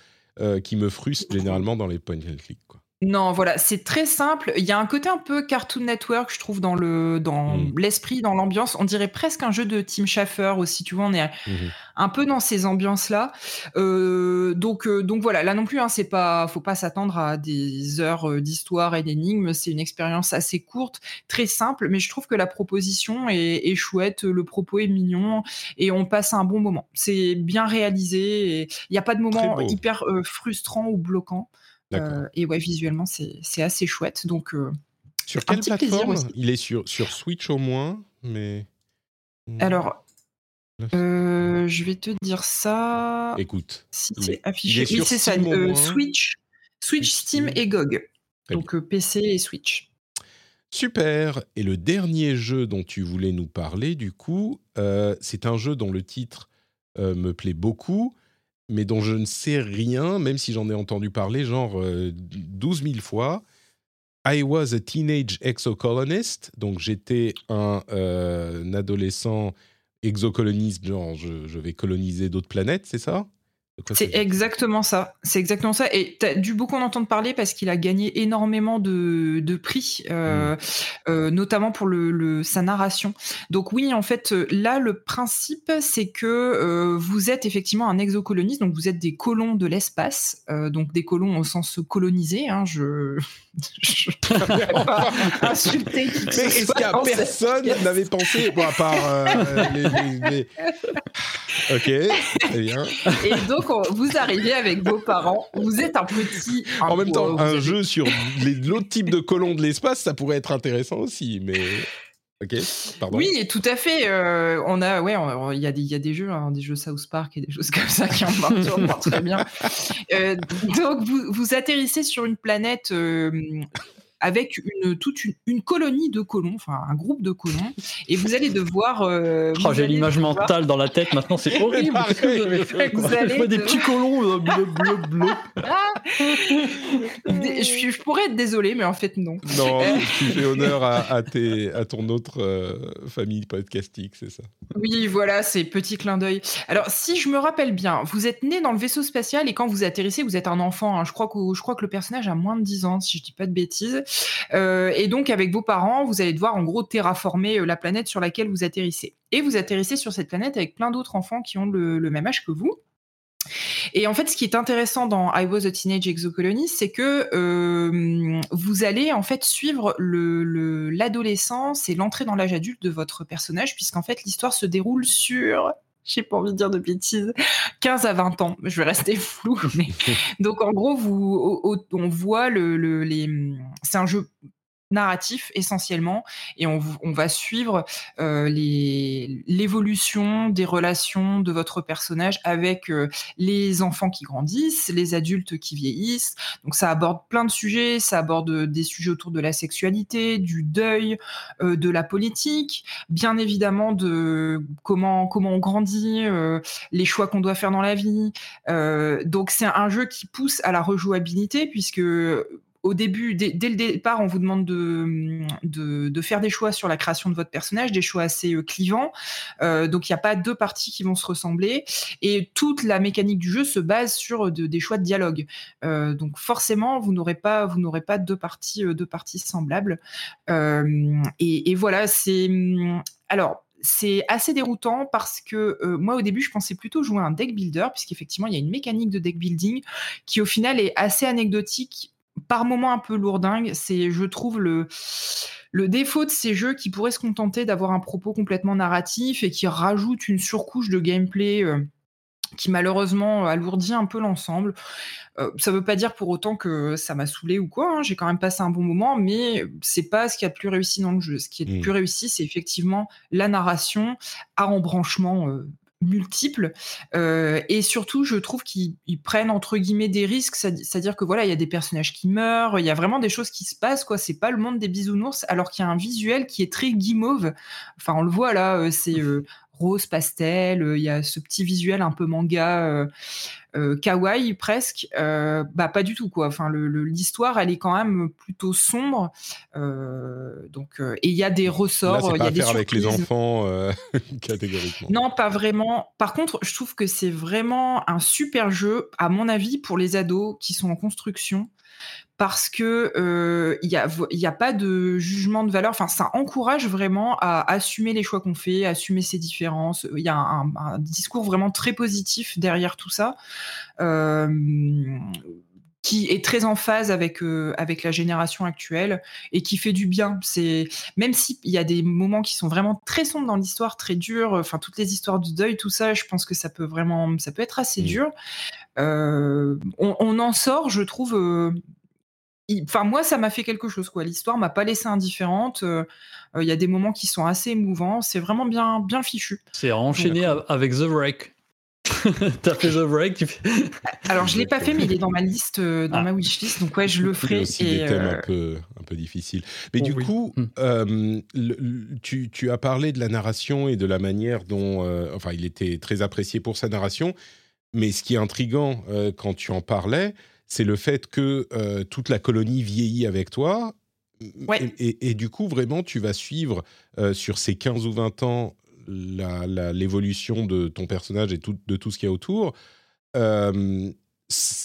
qui me frustre généralement dans les point and click. Non, voilà, c'est très simple. Il y a un côté un peu Cartoon Network, je trouve, dans le dans Mm. l'esprit, dans l'ambiance. On dirait presque un jeu de Tim Schafer aussi. Tu vois, on est Mhm. un peu dans ces ambiances-là. Euh, donc euh, donc voilà, là non plus, hein, c'est pas, faut pas s'attendre à des heures euh, d'histoire et d'énigmes. C'est une expérience assez courte, très simple, mais je trouve que la proposition est, est chouette, le propos est mignon et on passe un bon moment. C'est bien réalisé. et Il n'y a pas de moment hyper euh, frustrant ou bloquant. Euh, et ouais, visuellement, c'est assez chouette. Donc, euh, Sur quelle plateforme? Il est sur, sur Switch au moins, mais. Hmm. alors, euh, je vais te dire ça. Écoute, Si c'est est- affiché. Oui, c'est ça. Euh. Switch, Switch, Steam et GOG. Très Donc PC et Switch. super. Et le dernier jeu dont tu voulais nous parler, du coup, euh, c'est un jeu dont le titre me plaît beaucoup, mais dont je ne sais rien, même si j'en ai entendu parler genre euh, 12 000 fois. I was a teenage exocolonist, donc j'étais un, euh, adolescent exocoloniste, genre je, vais coloniser d'autres planètes, c'est ça? C'est exactement ça. C'est exactement ça. Et tu as dû beaucoup en entendre parler parce qu'il a gagné énormément de, de prix, euh, euh, notamment pour le, le- sa narration. Donc oui, en fait, là, le principe, c'est que euh, vous êtes effectivement un exocoloniste, donc vous êtes des colons de l'espace, euh, donc des colons au sens colonisé. Hein, je *laughs* je pas *laughs* insulter qui que Mais ce est-ce cette personne n'avait pensé, bon, à part euh, les, les- les- *laughs* Ok, très bien. Et donc, vous arrivez avec vos parents, vous êtes un petit... En même temps, un avez- jeu sur l'autre type de colon de l'espace, ça pourrait être intéressant aussi, mais... Ok, pardon. Oui, tout à fait. euh, on a, ouais, il y a des, il y a des jeux, hein, des jeux South Park et des choses comme ça qui en *laughs* sûrement très bien. Euh, donc, vous, vous atterrissez sur une planète euh, avec une toute une, une colonie de colons, enfin un groupe de colons, et vous allez devoir. euh, Oh, J'ai l'image devoir- mentale dans la tête maintenant, c'est *laughs* horrible. Vous *laughs* Vous allez Je vois des de- petits colons, euh, bleu, bleu, bleu. *laughs* Je, je pourrais être désolée, mais en fait non. Non, tu fais honneur à, à tes, à ton autre euh, famille podcastique, c'est ça. Oui, voilà, c'est petit clin d'œil. Alors, si je me rappelle bien, vous êtes né dans le vaisseau spatial et quand vous atterrissez, vous êtes un enfant. hein. Je, crois que, je crois que le personnage a moins de 10 ans, si je dis pas de bêtises. Euh, et donc, avec vos parents, vous allez devoir en gros terraformer euh, la planète sur laquelle vous atterrissez. Et vous atterrissez sur cette planète avec plein d'autres enfants qui ont le, même âge que vous. Et en fait, ce qui est intéressant dans I Was a Teenage Exocolonist, c'est que euh, vous allez en fait suivre le- le- l'adolescence et l'entrée dans l'âge adulte de votre personnage, puisqu'en fait l'histoire se déroule sur, j'ai pas envie de dire de bêtises, 15 à 20 ans. Je vais rester *laughs* flou, mais *laughs* donc en gros, vous, on voit le, le- les, c'est un jeu narratif essentiellement et on, on va suivre euh, l'évolution des relations de votre personnage avec euh, les enfants qui grandissent, les adultes qui vieillissent. Donc ça aborde plein de sujets, ça aborde des sujets autour de la sexualité, du deuil, euh, de la politique, bien évidemment de comment comment on grandit, euh, les choix qu'on doit faire dans la vie. Euh, donc c'est un jeu qui pousse à la rejouabilité puisque au début, dès, le départ, on vous demande de, faire des choix sur la création de votre personnage, des choix assez euh, clivants. Euh, donc, il n'y a pas deux parties qui vont se ressembler. Et toute la mécanique du jeu se base sur de- des choix de dialogue. Euh, donc, forcément, vous n'aurez pas, deux parties, euh, semblables. Euh, et, voilà, c'est. hum, Alors. C'est assez déroutant parce que euh, moi au début je pensais plutôt jouer un deck builder puisqu'effectivement il y a une mécanique de deck building qui au final est assez anecdotique par moments un peu lourdingue. C'est, je trouve, le, le défaut de ces jeux qui pourraient se contenter d'avoir un propos complètement narratif et qui rajoutent une surcouche de gameplay euh, qui malheureusement alourdit un peu l'ensemble. Euh, ça veut pas dire pour autant que ça m'a saoulé ou quoi. hein. J'ai quand même passé un bon moment, mais c'est pas ce qui a de plus réussi dans le jeu. Ce qui est de Mm. plus réussi, c'est effectivement la narration à embranchement euh, multiples Euh, et surtout je trouve qu'ils ils prennent entre guillemets des risques. C'est- c'est-à-dire que voilà il y a des personnages qui meurent il y a vraiment des choses qui se passent quoi. C'est pas le monde des bisounours alors qu'il y a un visuel qui est très guimauve. Enfin on le voit là euh, c'est euh, rose pastel, il y a ce petit visuel un peu manga kawaii presque. bah pas du tout quoi. Enfin l'histoire elle est quand même plutôt sombre. donc et il y a des ressorts. Il y a des avec les enfants *laughs* catégoriquement. Non pas vraiment. Par contre je trouve que c'est vraiment un super jeu à mon avis pour les ados qui sont en construction parce que il euh, n'y a, pas de jugement de valeur. Enfin, ça encourage vraiment à assumer les choix qu'on fait, assumer ses différences. Il y a un, discours vraiment très positif derrière tout ça. Euh, qui est très en phase avec euh, avec la génération actuelle et qui fait du bien. C'est même s'il y a des moments qui sont vraiment très sombres dans l'histoire, très durs. Enfin, toutes les histoires du deuil, tout ça, je pense que ça peut vraiment, ça peut être assez mmh. dur. on, en sort, je trouve, enfin moi ça m'a fait quelque chose quoi. L'histoire m'a pas laissé indifférente. Euh, euh, il y a des moments qui sont assez émouvants. C'est vraiment bien bien fichu. C'est enchaîné avec The Break. *laughs* T'as fait The Break Alors je l'ai pas fait, mais il est dans ma liste, euh, dans ah. ma wishlist. Donc ouais, je le ferai. Il y a aussi des thèmes un peu un peu difficiles. Mais du coup, hmm. tu, tu, as parlé de la narration et de la manière dont, enfin, il était très apprécié pour sa narration. Mais ce qui est intrigant quand tu en parlais, c'est le fait que euh, toute la colonie vieillit avec toi. Et, du coup, vraiment, tu vas suivre euh, sur ces 15 ou 20 ans l'évolution de ton personnage et de tout ce qu'il y a autour. Euh,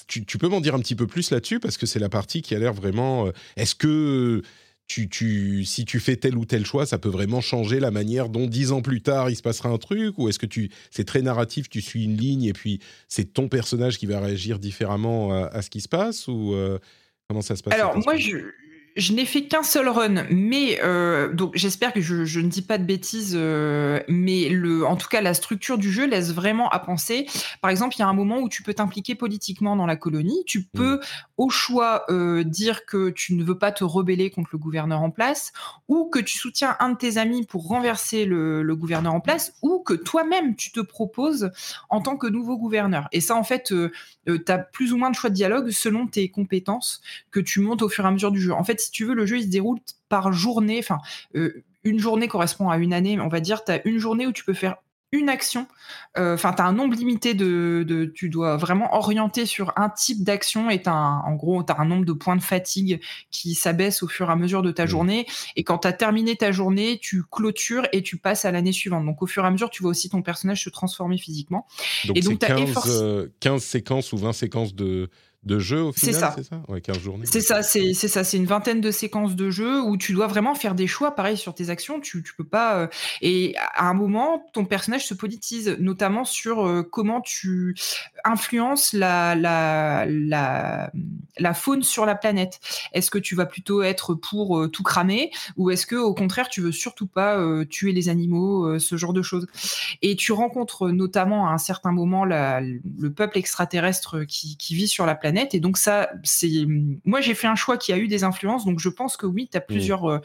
tu, tu, peux m'en dire un petit peu plus là-dessus parce que c'est la partie qui a l'air vraiment. Est-ce que tu, si tu fais tel ou tel choix, ça peut vraiment changer la manière dont dix ans plus tard il se passera un truc Ou est-ce que tu, c'est très narratif, tu suis une ligne et puis c'est ton personnage qui va réagir différemment à, ce qui se passe Ou euh, comment ça se passe Alors, moi, je, je n'ai fait qu'un seul run, mais euh, donc j'espère que je, ne dis pas de bêtises, euh, mais le, en tout cas la structure du jeu laisse vraiment à penser. Par exemple, il y a un moment où tu peux t'impliquer politiquement dans la colonie, tu mm. peux au choix euh, dire que tu ne veux pas te rebeller contre le gouverneur en place, ou que tu soutiens un de tes amis pour renverser le, le gouverneur en place, ou que toi-même tu te proposes en tant que nouveau gouverneur. Et ça, en fait, tu as plus ou moins de choix de dialogue selon tes compétences que tu montes au fur et à mesure du jeu. En fait, si tu veux, le jeu, il se déroule par journée. Enfin, euh, une journée correspond à une année, on va dire, tu as une journée où tu peux faire une action. Euh, enfin, tu as un nombre limité de, Tu dois vraiment orienter sur un type d'action et en gros, tu as un nombre de points de fatigue qui s'abaisse au fur et à mesure de ta mmh. journée. Et quand tu as terminé ta journée, tu clôtures et tu passes à l'année suivante. Donc, au fur et à mesure, tu vois aussi ton personnage se transformer physiquement. Donc, et donc, 15, 15 séquences ou 20 séquences de, de jeu au final, c'est ça. C'est ça, ouais, 15 journées. C'est ça, c'est, ça, c'est une vingtaine de séquences de jeu où tu dois vraiment faire des choix, pareil sur tes actions, tu, tu peux pas. Euh, et à un moment, ton personnage se politise, notamment sur euh, comment tu influences la, la, la, la, faune sur la planète. Est-ce que tu vas plutôt être pour euh, tout cramer ou est-ce que au contraire tu veux surtout pas tuer les animaux, ce genre de choses? Et tu rencontres notamment à un certain moment la, le peuple extraterrestre qui, qui vit sur la planète et donc ça, c'est moi j'ai fait un choix qui a eu des influences. Donc je pense que oui, tu as mmh. plusieurs euh,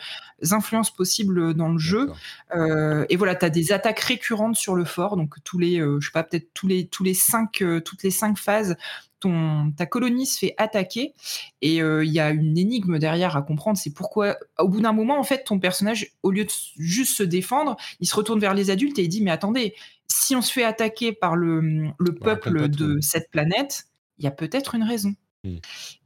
influences possibles dans le jeu. Euh, et voilà, tu as des attaques récurrentes sur le fort. Donc tous les, euh, je sais pas, peut-être tous les tous les cinq toutes les cinq phases. Ton, ta colonie se fait attaquer et il y a une énigme derrière à comprendre. C'est pourquoi, au bout d'un moment, en fait, ton personnage, au lieu de juste se défendre, il se retourne vers les adultes et il dit Mais attendez, si on se fait attaquer par le, le peuple de cette planète, il y a peut-être une raison. Mmh.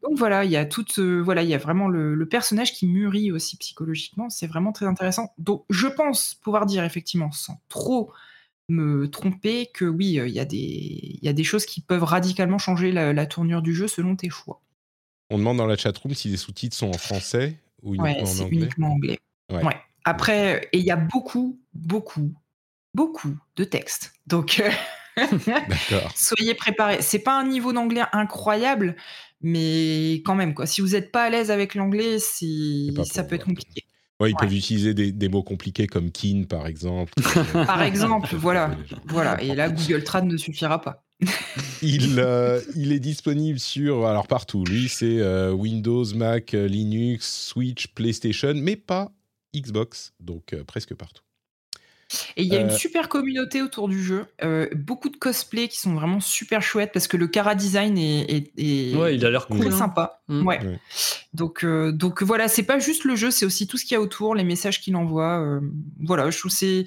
Donc voilà, il y a toute, euh, voilà, il y a vraiment le, personnage qui mûrit aussi psychologiquement. C'est vraiment très intéressant. Donc je pense pouvoir dire effectivement, sans trop me tromper, que oui, euh, il y, a des, il y a des choses qui peuvent radicalement changer la, tournure du jeu selon tes choix. On demande dans la chatroom si les sous-titres sont en français ou uniquement en anglais. uniquement anglais. Ouais. Après, et il y a beaucoup, beaucoup, beaucoup de textes. Donc euh, *laughs* *laughs* Soyez préparés. C'est pas un niveau d'anglais incroyable, mais quand même, quoi. Si vous n'êtes pas à l'aise avec l'anglais, ça peut être compliqué. Ouais, ils peuvent utiliser des, mots compliqués comme kin, par exemple. *laughs* par exemple, voilà. voilà. Et là, *laughs* Google Trad ne suffira pas. il, euh, il est disponible sur, alors partout, lui, c'est euh, Windows, Mac, Linux, Switch, PlayStation, mais pas Xbox, donc euh, presque partout. Et il y a une euh. super communauté autour du jeu, euh, beaucoup de cosplays qui sont vraiment super chouettes parce que le cara design est, ouais, il a l'air très hein. sympa. Mm. Ouais. Donc, euh, donc voilà, c'est pas juste le jeu, c'est aussi tout ce qu'il y a autour, les messages qu'il envoie. voilà, je trouve c'est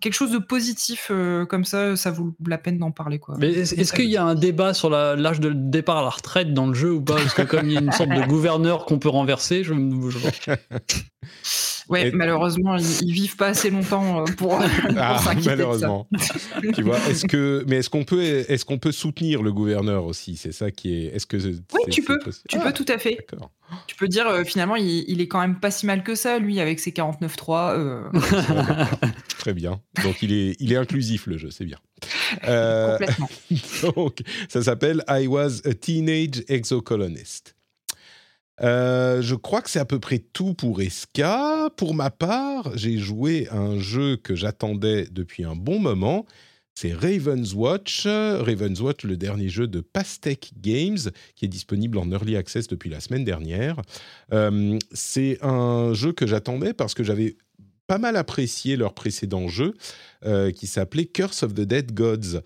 quelque chose de positif euh, comme ça, ça vaut la peine d'en parler. Quoi. Mais est- est-ce qu'il y a un débat sur la- l'âge de départ à la retraite dans le jeu ou pas? Parce que comme il y a une sorte de *laughs* gouverneur qu'on peut renverser, je, je- *laughs* Ouais, Et- malheureusement, ils, ils vivent pas assez longtemps euh, pour, *laughs* pour Ah, s'inquiéter de ça. malheureusement. tu vois, est-ce que, mais est-ce qu'on peut, est-ce qu'on peut soutenir le gouverneur aussi? C'est ça qui est. Est-ce que Oui, tu peux, tu Ah, peux tout à fait. D'accord. Tu peux dire euh, finalement, il, il est quand même pas si mal que ça, lui, avec ses 49.3. Euh, *laughs* Très bien. Donc il est, il est inclusif le jeu, c'est bien. Euh, complètement. *laughs* donc ça s'appelle I Was a Teenage Exocolonist. Euh, je crois que c'est à peu près tout pour Esca. Pour ma part, j'ai joué à un jeu que j'attendais depuis un bon moment. C'est Raven's Watch. Raven's Watch, le dernier jeu de Pastec Games, qui est disponible en early access depuis la semaine dernière. Euh, c'est un jeu que j'attendais parce que j'avais pas mal apprécié leur précédent jeu, euh, qui s'appelait Curse of the Dead Gods.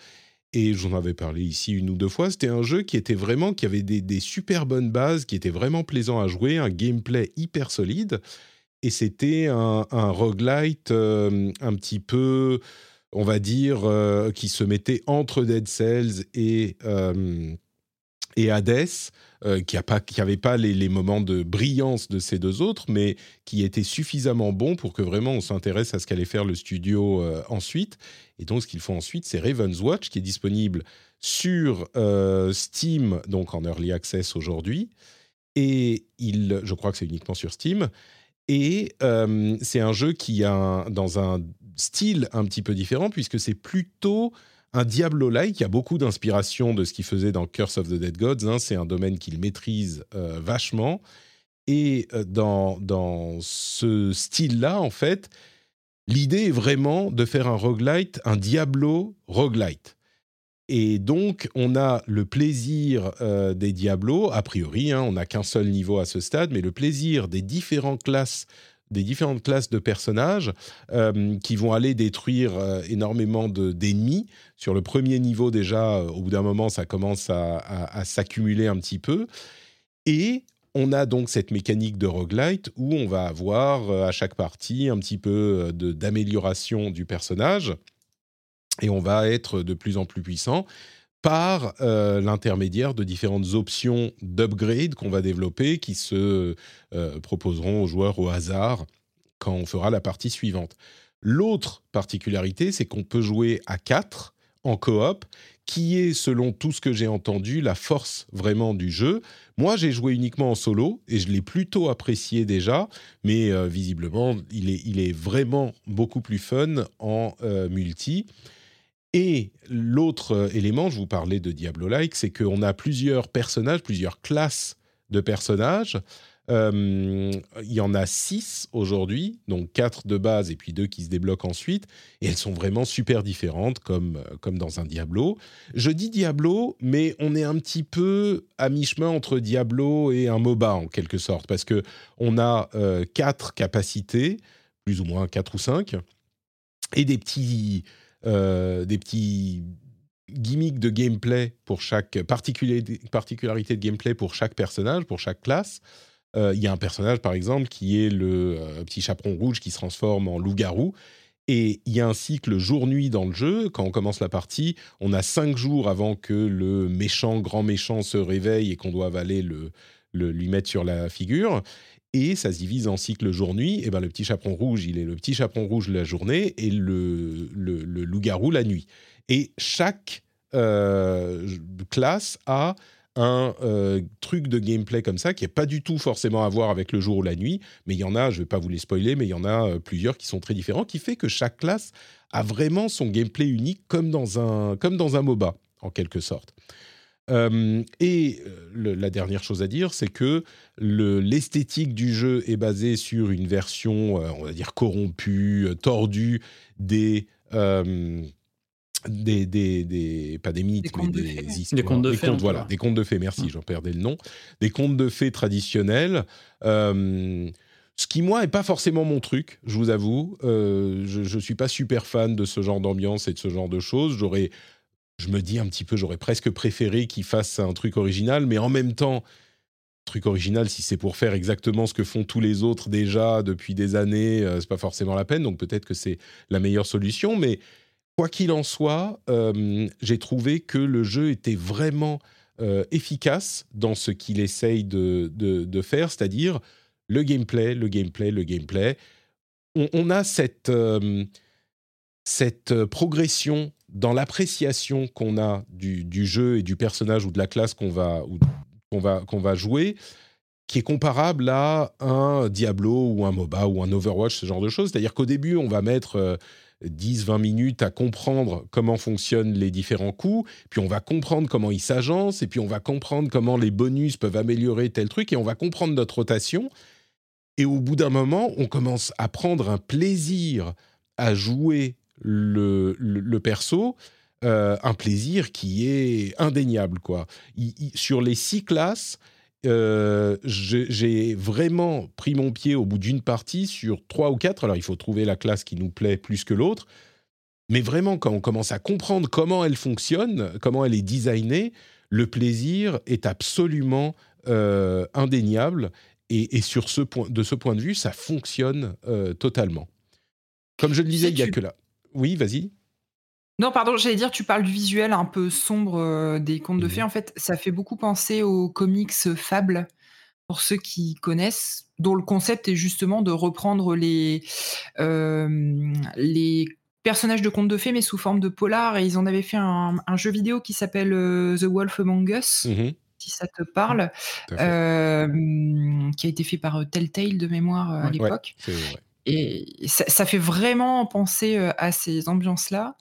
Et j'en avais parlé ici une ou deux fois. C'était un jeu qui était vraiment, qui avait des, super bonnes bases, qui était vraiment plaisant à jouer, un gameplay hyper solide. Et c'était un, un roguelite euh, un petit peu, on va dire, euh, qui se mettait entre Dead Cells et, euh, et Hades, euh, qui n'avait pas les, moments de brillance de ces deux autres, mais qui était suffisamment bon pour que vraiment on s'intéresse à ce qu'allait faire le studio euh, ensuite. Et donc, ce qu'ils font ensuite, c'est Raven's Watch, qui est disponible sur euh, Steam, donc en early access aujourd'hui. Et je crois que c'est uniquement sur Steam. Et c'est un jeu qui a dans un style un petit peu différent, puisque c'est plutôt un Diablo-like. Y a beaucoup d'inspiration de ce qu'il faisait dans Curse of the Dead Gods. hein. C'est un domaine qu'il maîtrise euh, vachement. Et euh, dans, dans ce style-là, en fait, l'idée est vraiment de faire un roguelite, un Diablo roguelite. Et donc, on a le plaisir euh, des Diablos, a priori, hein, on n'a qu'un seul niveau à ce stade, mais le plaisir des différentes classes, des différentes classes de personnages euh, qui vont aller détruire euh, énormément de- d'ennemis. Sur le premier niveau, déjà, euh, au bout d'un moment, ça commence à, à- s'accumuler un petit peu. Et on a donc cette mécanique de roguelite où on va avoir à chaque partie un petit peu d'amélioration du personnage et on va être de plus en plus puissant par euh, l'intermédiaire de différentes options d'upgrade qu'on va développer qui se euh, proposeront aux joueurs au hasard quand on fera la partie suivante. L'autre particularité, c'est qu'on peut jouer à 4 en coop, qui est, selon tout ce que j'ai entendu, la force vraiment du jeu. Moi, j'ai joué uniquement en solo et je l'ai plutôt apprécié déjà, mais euh, visiblement, il est, vraiment beaucoup plus fun en multi. Et l'autre euh, élément, je vous parlais de Diablo-like, c'est qu'on a plusieurs personnages, plusieurs classes de personnages. Euh, il y en a six aujourd'hui, donc quatre de base et puis deux qui se débloquent ensuite. Et elles sont vraiment super différentes, comme, euh, comme dans un Diablo. Je dis Diablo, mais on est un petit peu à mi-chemin entre Diablo et un MOBA, en quelque sorte, parce que on a quatre capacités, plus ou moins quatre ou cinq, et des petits euh, des petits gimmicks de gameplay pour chaque particularité, de gameplay pour chaque personnage, pour chaque classe. Euh, Il y a un personnage, par exemple, qui est le euh, petit chaperon rouge qui se transforme en loup-garou. Et il y a un cycle jour-nuit dans le jeu. Quand on commence la partie, on a cinq jours avant que le méchant, grand méchant se réveille et qu'on doive aller le, le- lui mettre sur la figure. Et ça se divise en cycle jour-nuit. Et ben le petit chaperon rouge, il est le petit chaperon rouge la journée et le, le, le loup-garou la nuit. Et chaque euh, classe a un euh, truc de gameplay comme ça qui n'est pas du tout forcément à voir avec le jour ou la nuit, mais il y en a, je ne vais pas vous les spoiler, mais il y en a euh, plusieurs qui sont très différents, qui fait que chaque classe a vraiment son gameplay unique comme dans un, comme dans un MOBA, en quelque sorte. Euh, et euh, le- la dernière chose à dire, c'est que le- l'esthétique du jeu est basée sur une version, euh, on va dire, corrompue, tordue des... euh, des, des, des- pas des mythes, Des mais de des histoires. Des contes de fées, voilà, des contes de fées, merci, Mm. j'en perdais le nom. Des contes de fées traditionnels. Euh, ce qui, moi, est pas forcément mon truc, je vous avoue. Euh, je ne suis pas super fan de ce genre d'ambiance et de ce genre de choses. J'aurais, je me dis un petit peu, j'aurais presque préféré qu'ils fassent un truc original, mais en même temps, truc original, si c'est pour faire exactement ce que font tous les autres déjà depuis des années, euh, c'est pas forcément la peine. Donc peut-être que c'est la meilleure solution. Mais quoi qu'il en soit, euh, j'ai trouvé que le jeu était vraiment euh, efficace dans ce qu'il essaye de, faire, c'est-à-dire le gameplay, le gameplay, le gameplay. On, on a cette, euh, cette progression dans l'appréciation qu'on a du, jeu et du personnage ou de la classe qu'on va, va, va jouer, qui est comparable à un Diablo ou un MOBA ou un Overwatch, ce genre de choses. C'est-à-dire qu'au début, on va mettre euh, 10-20 minutes à comprendre comment fonctionnent les différents coups, puis on va comprendre comment ils s'agencent, et puis on va comprendre comment les bonus peuvent améliorer tel truc, et on va comprendre notre rotation. Et au bout d'un moment, on commence à prendre un plaisir à jouer le, le- le perso, euh, un plaisir qui est indéniable. Quoi. Il- il- sur les six classes, euh, j'ai vraiment pris mon pied au bout d'une partie sur trois ou quatre. Alors il faut trouver la classe qui nous plaît plus que l'autre. Mais vraiment, quand on commence à comprendre comment elle fonctionne, comment elle est designée, le plaisir est absolument euh, indéniable. Et, et sur ce point, de ce point de vue, ça fonctionne euh, totalement. Comme je le disais, sais, il n'y a que là. Oui, vas-y. Non, pardon, j'allais dire, tu parles du visuel un peu sombre euh, des contes de Mhm. fées. En fait, ça fait beaucoup penser aux comics Fable, pour ceux qui connaissent, dont le concept est justement de reprendre les, euh, les personnages de contes de fées, mais sous forme de polar. Et ils en avaient fait un, un jeu vidéo qui s'appelle euh, The Wolf Among Us, Mhm, si ça te parle, euh, qui a été fait par Telltale de mémoire à Ouais. l'époque. C'est vrai. Et ça, ça fait vraiment penser euh, à ces ambiances-là.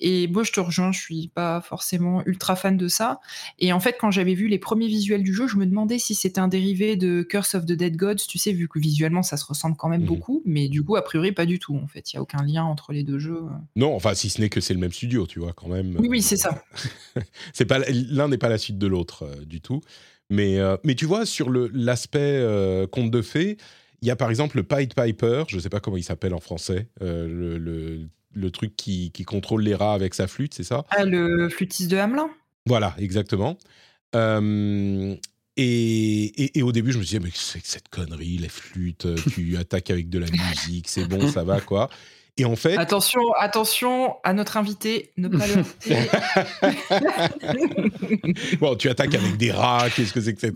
Et moi, je te rejoins, je suis pas forcément ultra fan de ça. Et en fait, quand j'avais vu les premiers visuels du jeu, je me demandais si c'était un dérivé de Curse of the Dead Gods, tu sais, vu que visuellement, ça se ressemble quand même Mhm. beaucoup. Mais du coup, a priori, pas du tout. En fait, il y a aucun lien entre les deux jeux. Non, enfin, si ce n'est que c'est le même studio, tu vois, quand même. Oui, oui, c'est ça. *laughs* c'est pas l'un n'est pas la suite de l'autre euh, du tout. Mais, euh, mais tu vois, sur l'aspect euh, conte de fées, il y a par exemple le Pied Piper, je ne sais pas comment il s'appelle en français, euh, le, le- le truc qui, qui contrôle les rats avec sa flûte, c'est ça? Ah, le flûtiste de Hamelin Voilà, exactement. Euh, et, et- et au début, je me disais, mais c'est cette connerie, les flûtes, tu *laughs* attaques avec de la musique, c'est bon, ça va, quoi. Et en fait, Attention, attention à notre invité, ne pas le. *laughs* Bon, tu attaques avec des rats, qu'est-ce que c'est que cette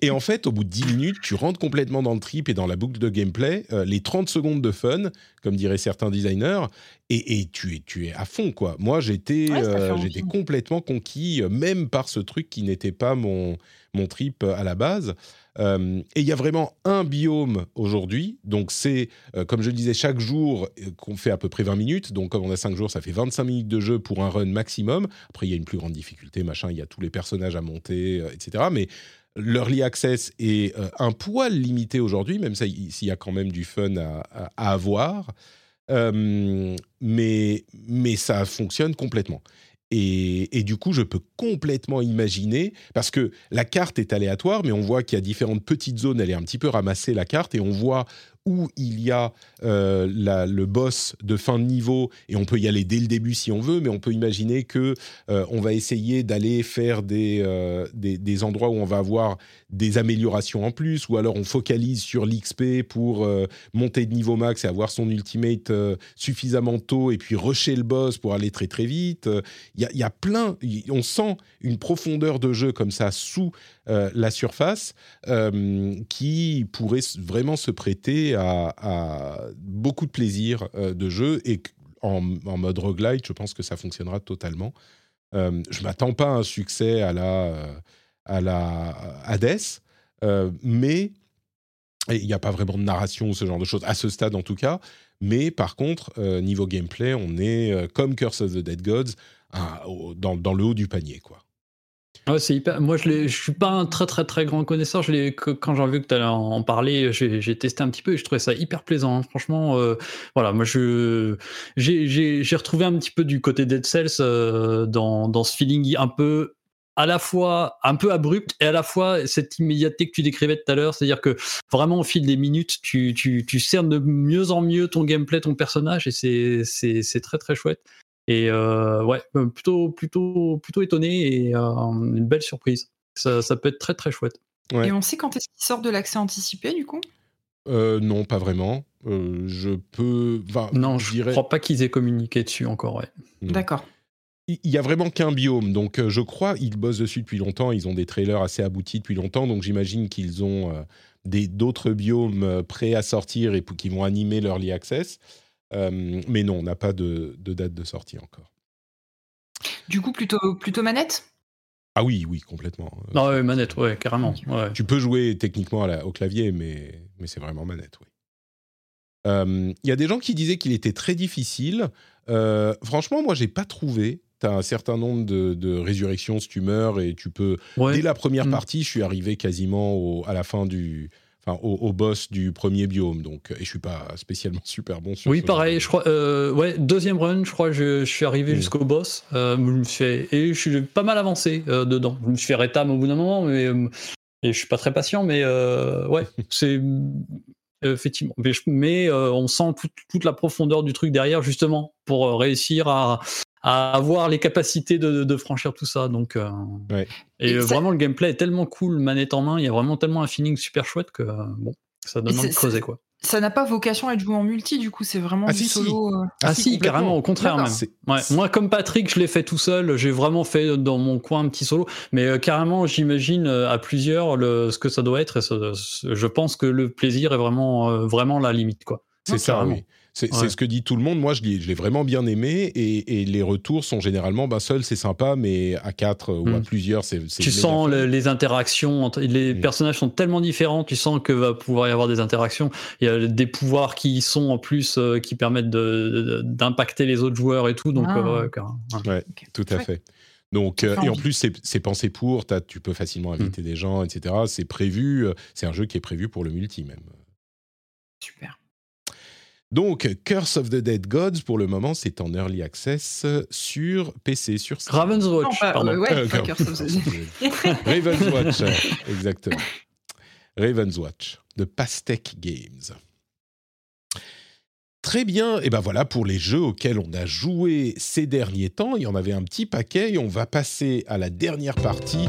Et en fait, au bout de 10 minutes, tu rentres complètement dans le trip et dans la boucle de gameplay, euh, les 30 secondes de fun, comme diraient certains designers, et, et tu, es, tu es à fond, quoi. Moi, j'étais Ouais, euh, j'étais complètement conquis, euh, même par ce truc qui n'était pas mon, mon trip à la base. Euh, et il y a vraiment un biome aujourd'hui, donc c'est, euh, comme je le disais, chaque jour euh, qu'on fait à peu près 20 minutes, donc comme on a 5 jours, ça fait 25 minutes de jeu pour un run maximum. Après, il y a une plus grande difficulté, machin, il y a tous les personnages à monter, etc. Mais l'early access est un poil limité aujourd'hui, même s'il y a quand même du fun à, à- avoir. Mais, mais ça fonctionne complètement. Et, du coup, je peux complètement imaginer, parce que la carte est aléatoire, mais on voit qu'il y a différentes petites zones, elle est un petit peu ramassée la carte, et on voit où il y a euh, le boss de fin de niveau, et on peut y aller dès le début si on veut, mais on peut imaginer que euh, on va essayer d'aller faire des, euh, des, des endroits où on va avoir des améliorations en plus, ou alors on focalise sur l'XP pour monter de niveau max et avoir son ultimate suffisamment tôt, et puis rusher le boss pour aller très très vite. Il y, a, plein, on sent une profondeur de jeu comme ça sous euh, la surface euh, qui pourrait vraiment se prêter à, beaucoup de plaisir euh, de jeu et en, mode roguelite, je pense que ça fonctionnera totalement. Je m'attends pas à un succès à la, à la Hades, mais il n'y a pas vraiment de narration ou ce genre de choses, à ce stade en tout cas. Mais par contre, niveau gameplay, on est comme Curse of the Dead Gods, dans, dans le haut du panier. quoi. Ouais, c'est hyper. Moi, je ne suis pas un très très très grand connaisseur. Quand j'ai vu que tu allais en parler, j'ai testé un petit peu et je trouvais ça hyper plaisant. hein. Franchement, euh, voilà, moi j'ai- retrouvé un petit peu du côté Dead Cells euh, dans ce feeling un peu à la fois un peu abrupt et à la fois cette immédiateté que tu décrivais tout à l'heure, c'est-à-dire que vraiment au fil des minutes, tu, tu, tu cernes de mieux en mieux ton gameplay, ton personnage, et c'est très très chouette. Et euh, ouais, euh, plutôt plutôt plutôt étonné et euh, une belle surprise. Ça, ça peut être très très chouette. Ouais. Et on sait quand est-ce qu'il sort de l'accès anticipé du coup? Euh, non, pas vraiment. Euh, je peux. Enfin, Non, je dirais. crois pas qu'ils aient communiqué dessus encore. Ouais. D'accord. Il y a vraiment qu'un biome, donc je crois ils bossent dessus depuis longtemps. Ils ont des trailers assez aboutis depuis longtemps, donc j'imagine qu'ils ont euh, des d'autres biomes prêts à sortir et qui vont animer l'early access. Euh, mais non, on n'a pas de, de date de sortie encore. Du coup, plutôt, plutôt manette? Ah oui, oui, complètement. Euh, Non, ouais, manette, ouais, carrément. Ouais. Tu peux jouer techniquement à la- au clavier, mais, mais c'est vraiment manette, oui. Euh, Il y a des gens qui disaient qu'il était très difficile. Euh, franchement, moi, j'ai pas trouvé. Tu as un certain nombre de, de résurrections si tu meurs et tu peux. Ouais. Dès la première Mm. partie, je suis arrivé quasiment au- à la fin du. Enfin, au, au boss du premier biome, donc et je suis pas spécialement *laughs* super bon sur. Oui, pareil, je crois. euh, ouais, deuxième run, je crois, je, je suis arrivé Mm. jusqu'au boss. euh, je me fait- et je suis pas mal avancé euh, dedans. Je me suis fait rétam au bout d'un moment, mais et je suis pas très patient, mais ouais, *laughs* c'est effectivement. Mais, je- mais, on sent toute, toute la profondeur du truc derrière, justement, pour réussir à, à avoir les capacités de, de franchir tout ça. Donc, euh, Ouais. et, Et ça- vraiment, le gameplay est tellement cool, manette en main. Il y a vraiment tellement un feeling super chouette que euh, bon, ça donne envie de creuser quoi. Ça n'a pas vocation à être joué en multi, du coup, c'est vraiment Ah, du si, si. solo. euh. Ah, si, complètement. carrément, au contraire même. Ouais, moi, comme Patrick, je l'ai fait tout seul. J'ai vraiment fait dans mon coin un petit solo. Mais euh, carrément, j'imagine euh, à plusieurs le, ce que ça doit être. Et ça- je pense que le plaisir est vraiment, euh, vraiment la limite. Quoi. C'est Ouais, ça, carrément. oui. C'est Ouais. ce que dit tout le monde. Moi, je l'ai vraiment bien aimé. Et, et les retours sont généralement, bah, seul, c'est sympa, mais à quatre ou à Mm. plusieurs, c'est. Tu sens le- les interactions. entre- Les Mm. personnages sont tellement différents. Tu sens que va pouvoir y avoir des interactions. Il y a des pouvoirs qui sont en plus euh, qui permettent d'impacter les autres joueurs et tout. Donc, Ah. euh, ouais, carrément. Ouais. Ouais, Ok. tout à fait. Donc, euh, et en plus, c'est c'est pensé pour. t'as- tu peux facilement inviter des gens, etc. C'est prévu. euh, C'est un jeu qui est prévu pour le multi même. Super. Donc, Curse of the Dead Gods, pour le moment, c'est en early access sur PC, sur Steam. Raven's Watch, Non, pas- pardon. euh, ouais, Euh, pas Curse- of the Dead. *laughs* Raven's Watch, euh, exactement. Raven's Watch, de Pastec Games. Très bien, et ben voilà pour les jeux auxquels on a joué ces derniers temps. Il y en avait un petit paquet et on va passer à la dernière partie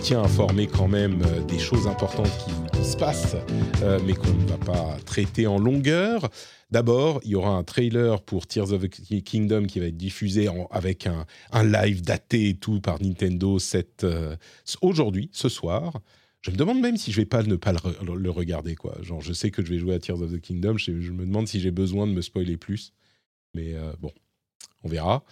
tiens informé quand même euh, des choses importantes qui, se passent, euh, mais qu'on ne va pas traiter en longueur. D'abord, il y aura un trailer pour Tears of the Kingdom qui va être diffusé avec un, un live daté et tout par Nintendo euh, aujourd'hui, ce soir. Je me demande même si je vais pas ne pas le, re- le regarder quoi. Genre, je sais que je vais jouer à Tears of the Kingdom. Je, je me demande si j'ai besoin de me spoiler plus. Mais euh, bon, on verra.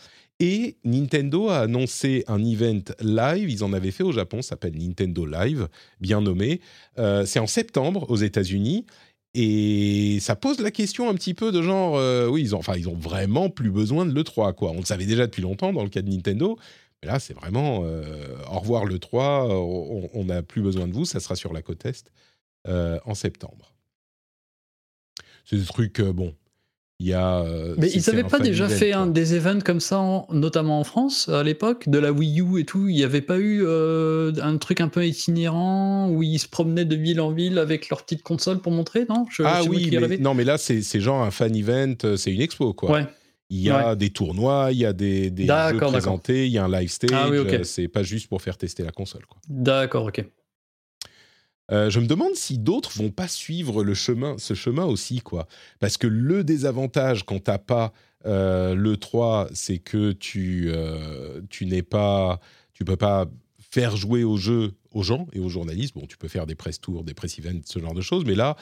Et Nintendo a annoncé un event live. Ils en avaient fait au Japon, ça s'appelle Nintendo Live, bien nommé. Euh, c'est en septembre aux États-Unis. Et ça pose la question un petit peu de genre, euh, oui, ils ont, enfin, ils ont vraiment plus besoin de l'E3, quoi. On le savait déjà depuis longtemps dans le cas de Nintendo, mais là, c'est vraiment, euh, au revoir l'E3, on- on n'a plus besoin de vous, ça sera sur la côte Est en septembre. C'est des trucs, bon, il y a... euh, Mais ils n'avaient pas déjà event, fait quoi. un, des events comme ça, en- notamment en France, à l'époque, de la Wii U et tout Il n'y avait pas eu euh, un truc un peu itinérant où ils se promenaient de ville en ville avec leur petite console pour montrer, non? Je- Ah oui, mais, non, mais là, c'est genre un fan event, euh, c'est une expo, quoi. Ouais. Il y a des tournois, il y a des, des jeux présentés, il y a un live stage. Ah oui, ok. euh, C'est pas juste pour faire tester la console. D'accord, ok. Euh, je me demande si d'autres vont pas suivre le chemin, ce chemin aussi, quoi. Parce que le désavantage quand t'as pas euh, le 3, c'est que tu euh, tu n'es pas, tu peux pas faire jouer au jeu aux gens et aux journalistes. Bon, tu peux faire des press tours, des press events, ce genre de choses, mais là,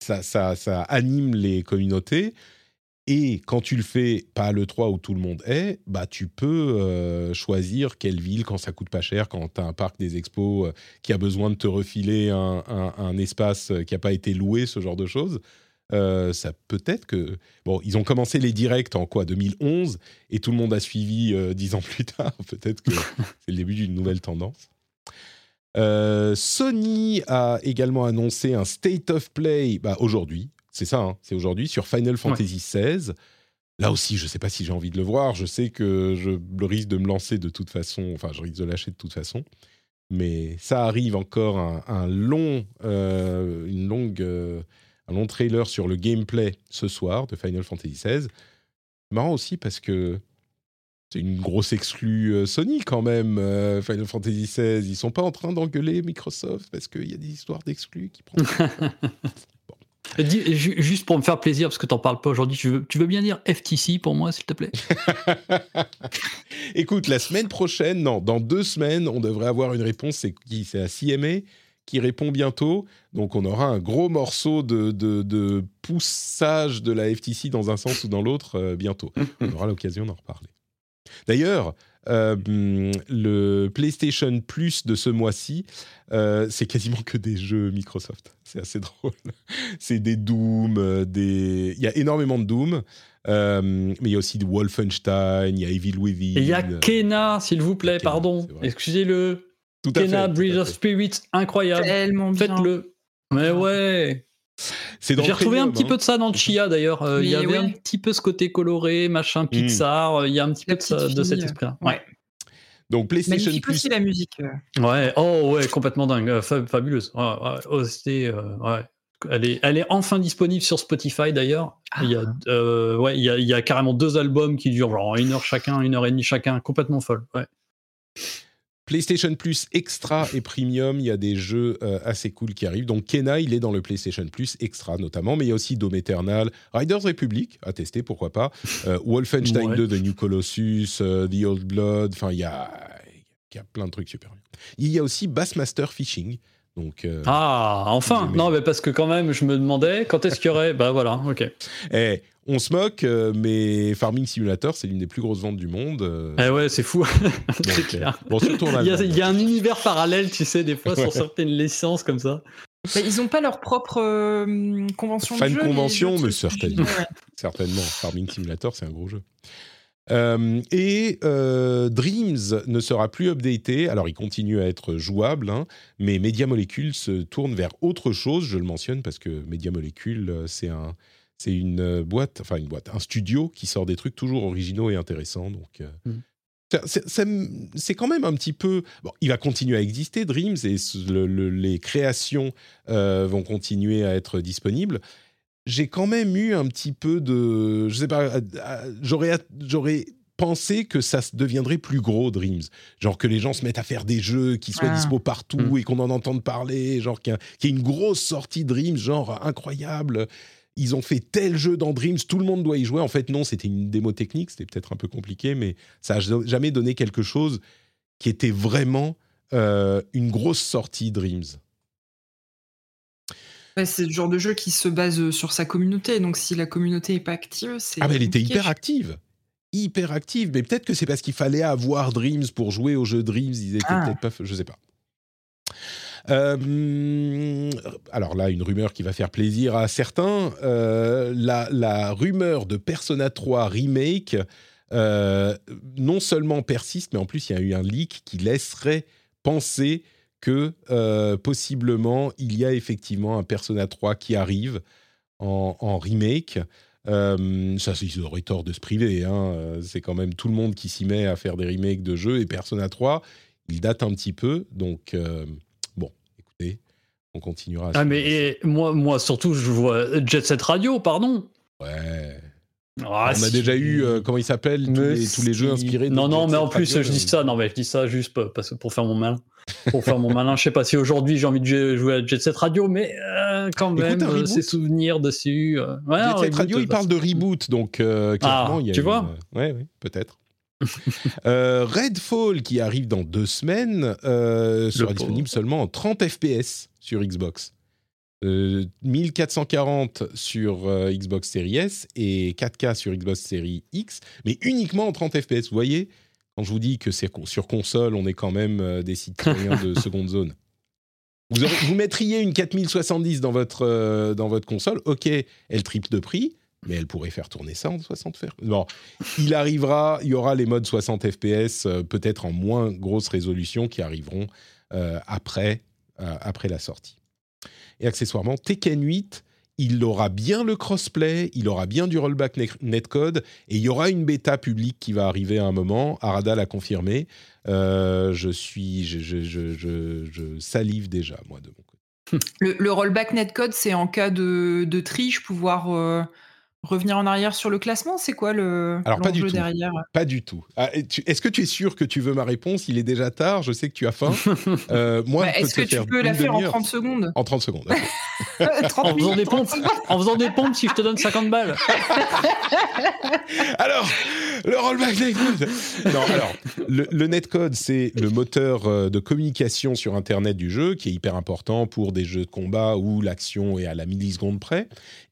ça, ça, ça anime les communautés. Et quand tu le fais pas à l'E3 où tout le monde est, bah tu peux euh, choisir quelle ville quand ça coûte pas cher, quand tu as un parc des expos euh, qui a besoin de te refiler un, un- espace euh, qui n'a pas été loué, ce genre de choses. Ça peut-être que bon, ils ont commencé les directs en quoi 2011 et tout le monde a suivi dix ans plus tard. *laughs* peut-être que c'est le début d'une nouvelle tendance. Sony a également annoncé un State of Play bah, aujourd'hui. C'est ça, hein, c'est aujourd'hui sur Final Fantasy XVI. Là aussi, je ne sais pas si j'ai envie de le voir. Je sais que je le risque de me lancer de toute façon. Enfin, je risque de lâcher de toute façon. Mais ça arrive encore un, un long, euh, une longue, euh, un long trailer sur le gameplay ce soir de Final Fantasy XVI. Marrant aussi parce que C'est une grosse exclue euh, Sony quand même, euh, Final Fantasy XVI. Ils sont pas en train d'engueuler Microsoft parce qu'il y a des histoires d'exclus qui prennent. *laughs* Juste pour me faire plaisir, parce que t'en parles pas aujourd'hui, tu veux, bien dire FTC pour moi, s'il te plaît? *laughs* Écoute, la semaine prochaine, non, dans deux semaines, on devrait avoir une réponse. C'est qui? C'est la CMA qui répond bientôt. Donc, on aura un gros morceau de, poussage de la FTC dans un sens ou dans l'autre euh, bientôt. On aura l'occasion d'en reparler. D'ailleurs, le PlayStation Plus de ce mois-ci, euh, c'est quasiment que des jeux Microsoft. C'est assez *laughs* drôle. C'est des Doom, euh, des... il y a énormément de Doom, euh, mais il y a aussi du Wolfenstein, il y a Evil Within. Et il y a Kena, s'il vous plaît, Kena, pardon. Excusez-le. Kena, fait, Breeze of fait. Spirits, incroyable. Tellement bien. Faites-le. Mais ouais. C'est dans J'ai retrouvé un petit hein. peu de ça dans le Chia d'ailleurs. Euh, il y avait un petit peu ce côté coloré, machin, Pixar. euh, Il y a un petit La peu de, ça- de cet esprit-là. Ouais. Donc PlayStation Magnifique Plus. aussi la musique. euh. Ouais, oh ouais, complètement dingue, euh, fa- fabuleuse. Ouais, ouais, OST, euh, ouais. Elle est, elle est enfin disponible sur Spotify d'ailleurs. Il, y a, euh, ouais, il, y a, il y a carrément deux albums qui durent genre une heure chacun, une heure et demie chacun, complètement folle. Ouais. PlayStation Plus Extra et Premium, il y a des jeux euh, assez cool qui arrivent. Donc Kena, il est dans le PlayStation Plus Extra notamment, mais il y a aussi Dome Eternal, Riders Republic, à tester, pourquoi pas, euh, Wolfenstein Ouais. 2 The New Colossus, euh, The Old Blood, enfin il y a, il y a plein de trucs super bien. Il y a aussi Bassmaster Fishing. Donc, euh, Ah, enfin. Non, mais parce que quand même, je me demandais quand est-ce qu'il y aurait? Bah voilà, ok. eh, on se moque, euh, mais Farming Simulator, c'est l'une des plus grosses ventes du monde. euh, Eh ouais, c'est fou. *laughs* c'est donc, clair. euh, bon, surtout en Il y, a, il y a un univers parallèle, tu sais, des fois, Ouais. sur certaines licences comme ça. Bah, ils n'ont pas leur propre euh, convention Fan de jeu. les convention, mais certainement. *laughs* Certainement, Farming Simulator, c'est un gros jeu. Euh, et euh, Dreams ne sera plus updaté. Alors, il continue à être jouable, hein, mais Media Molecule se tourne vers autre chose. Je le mentionne parce que Media Molecule, euh, c'est un, c'est une euh, boîte, enfin une boîte, un studio qui sort des trucs toujours originaux et intéressants. Donc, euh, Mm. c'est- quand même un petit peu. Bon, il va continuer à exister Dreams et ce- le- le- les créations euh, vont continuer à être disponibles j'ai quand même eu un petit peu de. Je sais pas, euh, j'aurais, j'aurais pensé que ça deviendrait plus gros, Dreams. Genre que les gens se mettent à faire des jeux qui soient Ah. dispo partout Mm. et qu'on en entende parler, genre qu'il y, a- qu'il y ait une grosse sortie Dreams, genre incroyable. Ils ont fait tel jeu dans Dreams, tout le monde doit y jouer. En fait, non, c'était une démo technique, c'était peut-être un peu compliqué, mais ça n'a jamais donné quelque chose qui était vraiment euh, une grosse sortie Dreams. Ouais, c'est le genre de jeu qui se base sur sa communauté. Donc si la communauté est pas active, c'est. Ah, mais elle était hyper active. Hyper active. Mais peut-être que c'est parce qu'il fallait avoir Dreams pour jouer au jeu Dreams. Ils étaient Ah. peut-être pas. Je sais pas. Euh, alors là, une rumeur qui va faire plaisir à certains. Euh, la, rumeur de Persona 3 Remake euh, non seulement persiste, mais en plus, il y a eu un leak qui laisserait penser que possiblement, il y a effectivement un Persona 3 qui arrive en, remake. Ça, ils auraient tort de se priver. hein. C'est quand même tout le monde qui s'y met à faire des remakes de jeux. Et Persona 3, il date un petit peu. Donc, on continuera. à Ah, mais et moi, moi, surtout, je vois Jet Set Radio, pardon. Ouais. Ah, on a si. déjà eu, euh, comment il s'appelle, tous tous les jeux inspirés de Non, non, Jet mais en plus, Radio, je dis ça. Non, mais je dis ça juste pour- parce que pour faire mon malin. Pour faire mon malin. Je sais pas si aujourd'hui j'ai envie de jouer à Jet Set Radio, mais euh, quand Écoute, même, un euh, reboot. ces souvenirs dessus. euh, ouais, Jet Set reboot, Radio, il parle de reboot, donc euh, clairement, Ah, il y a tu une- vois Ouais, ouais, peut-être. *laughs* Euh, Redfall, qui arrive dans deux semaines, euh, sera pauvre. disponible seulement en 30 FPS sur Xbox. Euh, 1440 sur euh, Xbox Series S et 4K sur Xbox Series X, mais uniquement en 30 FPS. Vous voyez, quand je vous dis que c'est con- sur console, on est quand même euh, des citoyens de *laughs* seconde zone. Vous, aurez- vous mettriez une 4070 dans votre, euh, dans votre console, ok, elle triple de prix, mais elle pourrait faire tourner ça en 60 FPS. Bon, il arrivera, il y aura les modes 60 FPS, euh, peut-être en moins grosse résolution, qui arriveront euh, après, euh, après la sortie. Et accessoirement, Tekken 8, il aura bien le crossplay, il aura bien du rollback ne- netcode, et il y aura une bêta publique qui va arriver à un moment. Arada l'a confirmé. Euh, je suis, je, je, je, je- salive déjà moi de mon côté. *laughs* Le, rollback netcode, c'est en cas de, de triche, pouvoir euh, revenir en arrière sur le classement C'est quoi le Alors, pas du tout. derrière? Pas du tout. Ah, Est-ce que tu es sûr que tu veux ma réponse? Il est déjà tard, je sais que tu as faim. *laughs* Euh, moi, Bah, Est-ce que tu peux la faire en demi-heure. 30 secondes? En 30 secondes. 30 En faisant des 30 pompes, en faisant des pompes, si je te donne 50 balles. *laughs* Alors, le rollback netcode. Non, alors, le, le netcode, c'est le moteur euh, de communication sur Internet du jeu, qui est hyper important pour des jeux de combat où l'action est à la milliseconde près.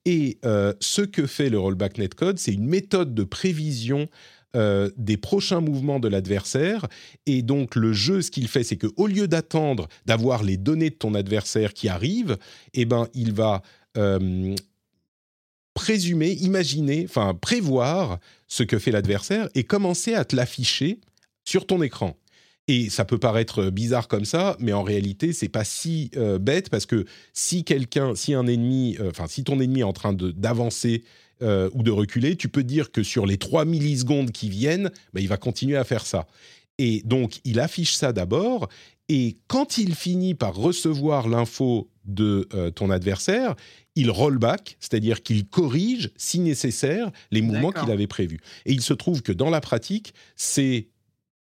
Et euh, ce que fait le rollback netcode, c'est une méthode de prévision euh, des prochains mouvements de l'adversaire. Et donc, le jeu, ce qu'il fait, c'est qu'au lieu d'attendre d'avoir les données de ton adversaire qui arrivent, eh ben, il va euh, présumer, imaginer, enfin prévoir ce que fait l'adversaire et commencer à te l'afficher sur ton écran. Et ça peut paraître bizarre comme ça, mais en réalité, c'est pas si euh, bête parce que si quelqu'un, si un ennemi, euh, enfin si ton ennemi est en train d'avancer euh, ou de reculer, tu peux dire que sur les 3 millisecondes qui viennent, bah, il va continuer à faire ça. Et donc, il affiche ça d'abord, et quand il finit par recevoir l'info de euh, ton adversaire, il roll back, c'est-à-dire qu'il corrige, si nécessaire, les mouvements qu'il avait prévus. Et il se trouve que dans la pratique, c'est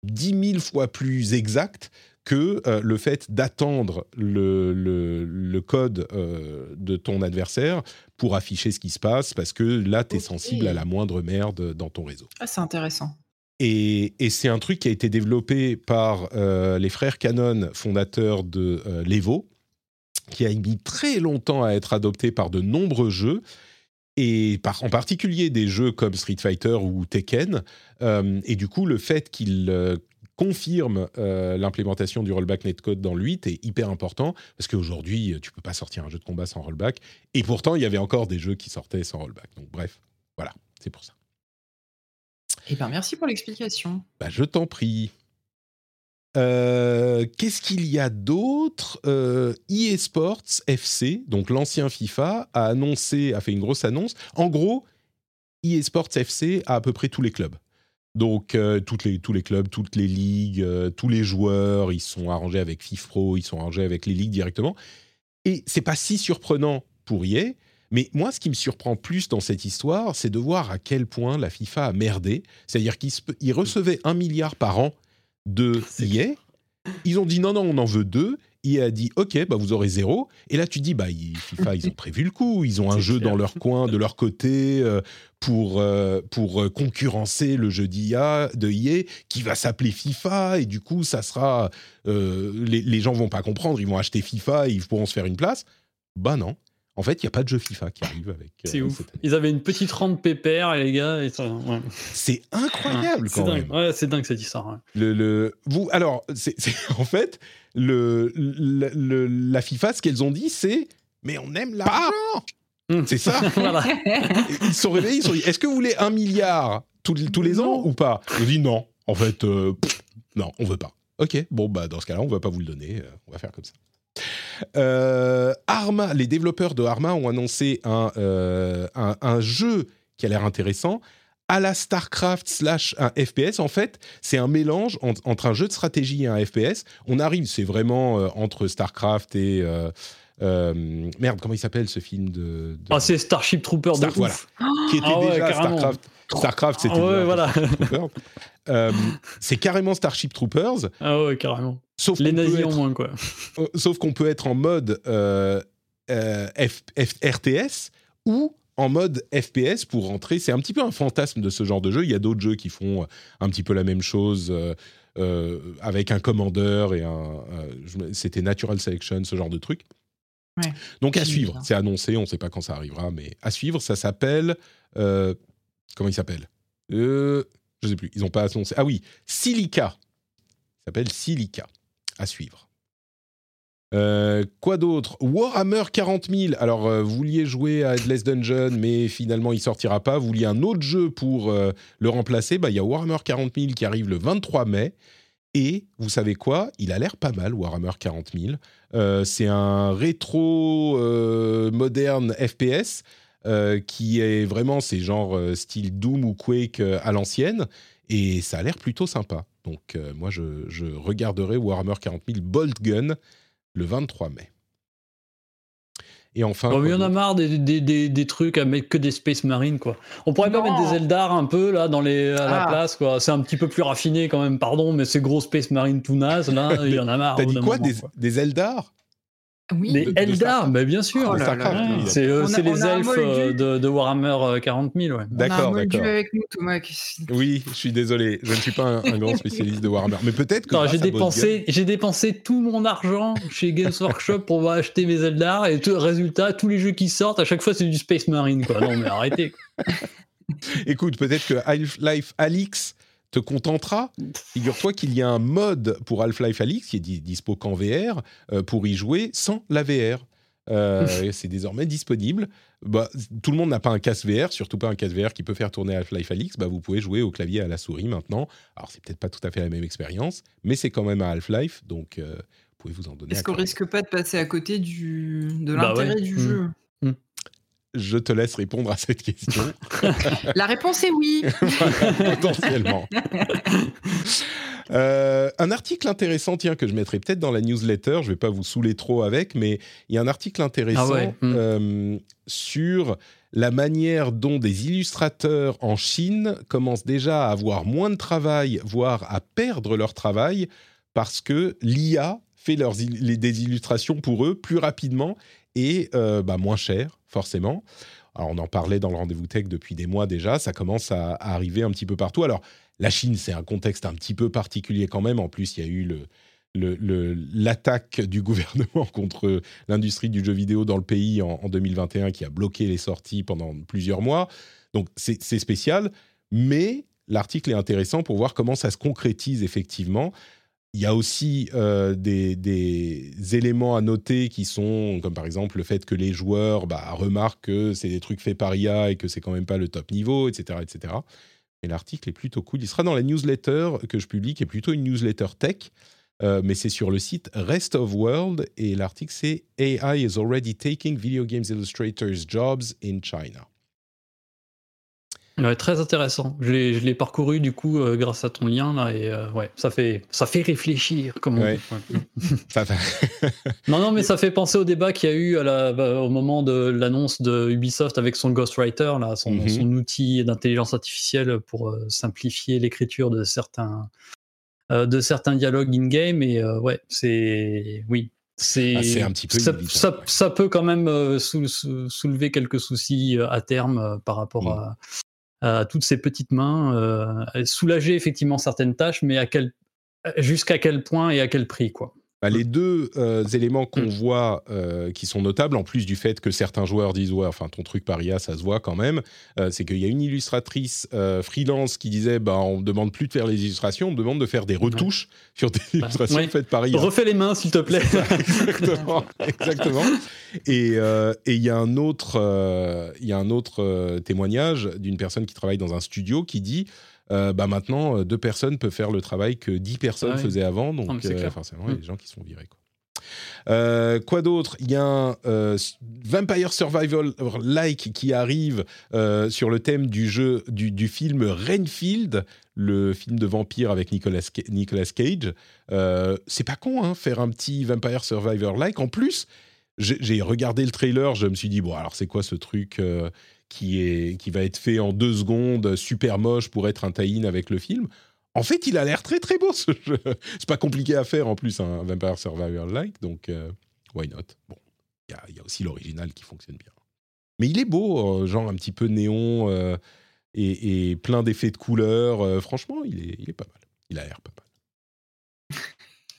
10 000 fois plus exact que euh, le fait d'attendre le, le- le code euh, de ton adversaire pour afficher ce qui se passe, parce que là, tu es sensible à la moindre merde dans ton réseau. Ah, c'est intéressant. Et, et c'est un truc qui a été développé par euh, les frères Canon, fondateurs de l'Evo, qui a mis très longtemps à être adopté par de nombreux jeux, et par, en particulier des jeux comme Street Fighter ou Tekken. Euh, et du coup, le fait qu'il euh, confirme euh, l'implémentation du rollback netcode dans le 8 est hyper important, parce qu'aujourd'hui, tu peux pas sortir un jeu de combat sans rollback, et pourtant, il y avait encore des jeux qui sortaient sans rollback. Donc bref, voilà, c'est pour ça. Eh ben, merci pour l'explication. Bah, je t'en prie. Euh, Qu'est-ce qu'il y a d'autre? Euh, EA Sports FC, donc l'ancien FIFA, a annoncé, a fait une grosse annonce. En gros, EA Sports FC a à peu près tous les clubs. Donc euh, toutes les, tous les clubs, toutes les ligues, euh, tous les joueurs, ils sont arrangés avec FIFPro, ils sont arrangés avec les ligues directement. Et c'est pas si surprenant pour EA, mais moi, ce qui me surprend plus dans cette histoire, c'est de voir à quel point la FIFA a merdé. C'est-à-dire qu'ils recevaient un milliard par an de *laughs* EA. Ils ont dit non, non, on en veut deux. EA a dit ok, bah vous aurez zéro. Et là, tu dis bah FIFA, ils ont prévu le coup. Ils ont *laughs* un jeu clair. dans leur coin, de leur côté, euh, pour euh, pour euh, concurrencer le jeu d'IA de EA qui va s'appeler FIFA. Et du coup, ça sera euh, les, les gens vont pas comprendre. Ils vont acheter FIFA et ils pourront se faire une place. Bah non. En fait, il n'y a pas de jeu FIFA qui arrive avec. euh, C'est ouf. cette année. Ils avaient une petite rente pépère, les gars. Et ça, ouais. C'est incroyable C'est quand dingue. même. Ouais, c'est dingue cette histoire. ouais. Le, le- vous, alors, c'est, c'est- *laughs* en fait, le, le- le- la FIFA, ce qu'elles ont dit, c'est mais on aime l'argent. Hum. C'est ça. *laughs* voilà. Ils se sont réveillés, ils se sont dit est-ce que vous voulez un milliard tous, tous les ans ou pas? Ils ont dit non. En fait, euh, pff, non, on veut pas. Ok, bon, bah, dans ce cas-là, on va pas vous le donner. euh, on va faire comme ça. Euh, Arma, les développeurs de Arma ont annoncé un, euh, un, un jeu qui a l'air intéressant à la StarCraft slash un FPS. En fait, c'est un mélange en- entre un jeu de stratégie et un FPS. On arrive, c'est vraiment euh, entre StarCraft et... merde, comment il s'appelle ce film de... de- Ah, c'est Starship Trooper Star- de voilà. ouf. qui était Ah ouais, déjà carrément. StarCraft. StarCraft, c'était Ah ouais, voilà. *laughs* Euh, c'est carrément Starship Troopers, Ah ouais, carrément. sauf Les qu'on peut nazis en être- moins, quoi. euh, sauf qu'on peut être en mode euh, euh, F- F- RTS ou en mode FPS pour rentrer. C'est un petit peu un fantasme de ce genre de jeu. Il y a d'autres jeux qui font un petit peu la même chose euh, euh, avec un commandeur et un. euh, C'était Natural Selection, ce genre de truc. Ouais. Donc à suivre. C'est annoncé, on ne sait pas quand ça arrivera, mais à suivre. Ça s'appelle. euh, comment il s'appelle? Euh, Je ne sais plus. Ils n'ont pas annoncé. Ah oui, Silica. Ça s'appelle Silica. À suivre. Euh, quoi d'autre? Warhammer 40 000. Alors, euh, vous vouliez jouer à Headless Dungeon, mais finalement, il sortira pas. Vous vouliez un autre jeu pour euh, le remplacer? Bah, Il y a Warhammer 40 000 qui arrive le 23 mai. Et vous savez quoi? Il a l'air pas mal, Warhammer 40 000. Euh, c'est un rétro moderne FPS euh, qui est vraiment, c'est genre euh, style Doom ou Quake euh, à l'ancienne. Et ça a l'air plutôt sympa. Donc, euh, moi, je, je regarderai Warhammer 40 000 Bolt Gun le 23 mai. Et enfin. Bon, mais il y en quoi a marre des, des, des, des trucs à mettre que des Space Marines, quoi. On pourrait pas Non. mettre des Eldar un peu, là, dans les, à la Ah. place, quoi. C'est un petit peu plus raffiné, quand même, pardon, mais ces gros Space Marines tout naze, là, *laughs* il y en a marre. T'as dit quoi moment, des, des Eldar? Oui. Des de- de Eldar, mais bien sûr. Oh C'est euh, les elfes euh, de, de Warhammer euh, 40 000, ouais. D'accord, avec nous, Thomas. Oui, je suis désolé, je ne suis pas un, un grand spécialiste de Warhammer. Mais peut-être que. J'ai dépensé, j'ai dépensé tout mon argent chez Games Workshop pour acheter mes Eldar et tout, résultat, tous les jeux qui sortent, à chaque fois c'est du Space Marine, quoi. Non, mais arrêtez. *laughs* Écoute, peut-être que Half-Life Alix te contentera. Figure-toi qu'il y a un mode pour Half-Life Alix qui est di- dispo qu'en VR euh, pour y jouer sans la VR. Euh, *laughs* c'est désormais disponible. Bah, tout le monde n'a pas un casque VR, surtout pas un casque VR qui peut faire tourner Half-Life Alix. Bah, vous pouvez jouer au clavier à la souris maintenant. Alors, c'est peut-être pas tout à fait la même expérience, mais c'est quand même un Half-Life, donc euh, vous pouvez vous en donner. Est-ce qu'on risque pas de passer à côté du, de Bah l'intérêt ouais. du Mm. jeu? Je te laisse répondre à cette question. *laughs* La réponse est oui. *laughs* potentiellement. Euh, un article intéressant, tiens, que je mettrai peut-être dans la newsletter, je vais pas vous saouler trop avec, mais il y a un article intéressant Ah ouais, hmm. euh, sur la manière dont des illustrateurs en Chine commencent déjà à avoir moins de travail, voire à perdre leur travail, parce que l'IA fait leurs il- les- des illustrations pour eux plus rapidement et euh, bah, moins cher, forcément. Alors, on en parlait dans le rendez-vous tech depuis des mois déjà, ça commence à, arriver un petit peu partout. Alors, la Chine, c'est un contexte un petit peu particulier quand même. En plus, il y a eu l'attaque du *laughs* gouvernement contre l'industrie du jeu vidéo dans le pays en, en 2021 qui a bloqué les sorties pendant plusieurs mois. Donc, c'est spécial, mais l'article est intéressant pour voir comment ça se concrétise effectivement. Il y a aussi euh, des, éléments à noter qui sont, comme par exemple le fait que les joueurs bah, remarquent que c'est des trucs faits par IA et que c'est quand même pas le top niveau, etc. etc. Et l'article est plutôt cool. Il sera dans la newsletter que je publie, qui est plutôt une newsletter tech, euh, mais c'est sur le site Rest of World et l'article c'est AI is already taking video games illustrators jobs in China. Ouais, très intéressant. Je l'ai, je l'ai parcouru du coup euh, grâce à ton lien là et euh, ouais, ça fait, ça fait réfléchir comme on Ouais. *laughs* Ça fait- *laughs* Non, non, mais ça fait penser au débat qu'il y a eu à la- bah, au moment de l'annonce de Ubisoft avec son Ghostwriter, là, son, Mhm. son outil d'intelligence artificielle pour euh, simplifier l'écriture de certains, de certains dialogues in-game. Et euh, ouais, c'est. Oui. C'est Ah, c'est un petit peu ça, Ubisoft, ça, ouais. ça peut quand même sou- sou- soulever quelques soucis à terme par rapport Mm. à, à toutes ces petites mains, euh, soulager effectivement certaines tâches, mais à quel, jusqu'à quel point et à quel prix, quoi. Bah, les deux euh, éléments qu'on Mm. voit euh, qui sont notables, en plus du fait que certains joueurs disent ouais, enfin ton truc par IA, ça se voit quand même, euh, c'est qu'il y a une illustratrice freelance qui disait bah on me demande plus de faire les illustrations, on me demande de faire des retouches sur des illustrations ouais. faites par IA. Refais les mains, s'il te plaît. exactement, *laughs* exactement. Et il y a un autre, il y a un autre témoignage d'une personne qui travaille dans un studio qui dit. Euh, bah maintenant, euh, deux personnes peuvent faire le travail que dix personnes Ah faisaient avant, donc Non, euh, forcément, il y a Mm. des gens qui sont virés. Quoi. Euh, quoi d'autre? Il y a un euh, Vampire Survival like qui arrive euh, sur le thème du jeu du, du film Renfield, le film de vampire avec Nicolas, Nicolas Cage. C'est pas con, hein, faire un petit Vampire Survivor like. En plus, j'ai regardé le trailer, je me suis dit bon, alors c'est quoi ce truc euh, qui est qui va être fait en deux secondes, super moche pour être un tie-in avec le film? En fait, il a l'air très très beau ce jeu. *laughs* C'est pas compliqué à faire en plus un Vampire Survivor like, donc euh, why not? Bon, il y a- aussi l'original qui fonctionne bien. Mais il est beau, euh, genre un petit peu néon et, et plein d'effets de couleurs. franchement, il est, il est pas mal. Il a l'air pas mal.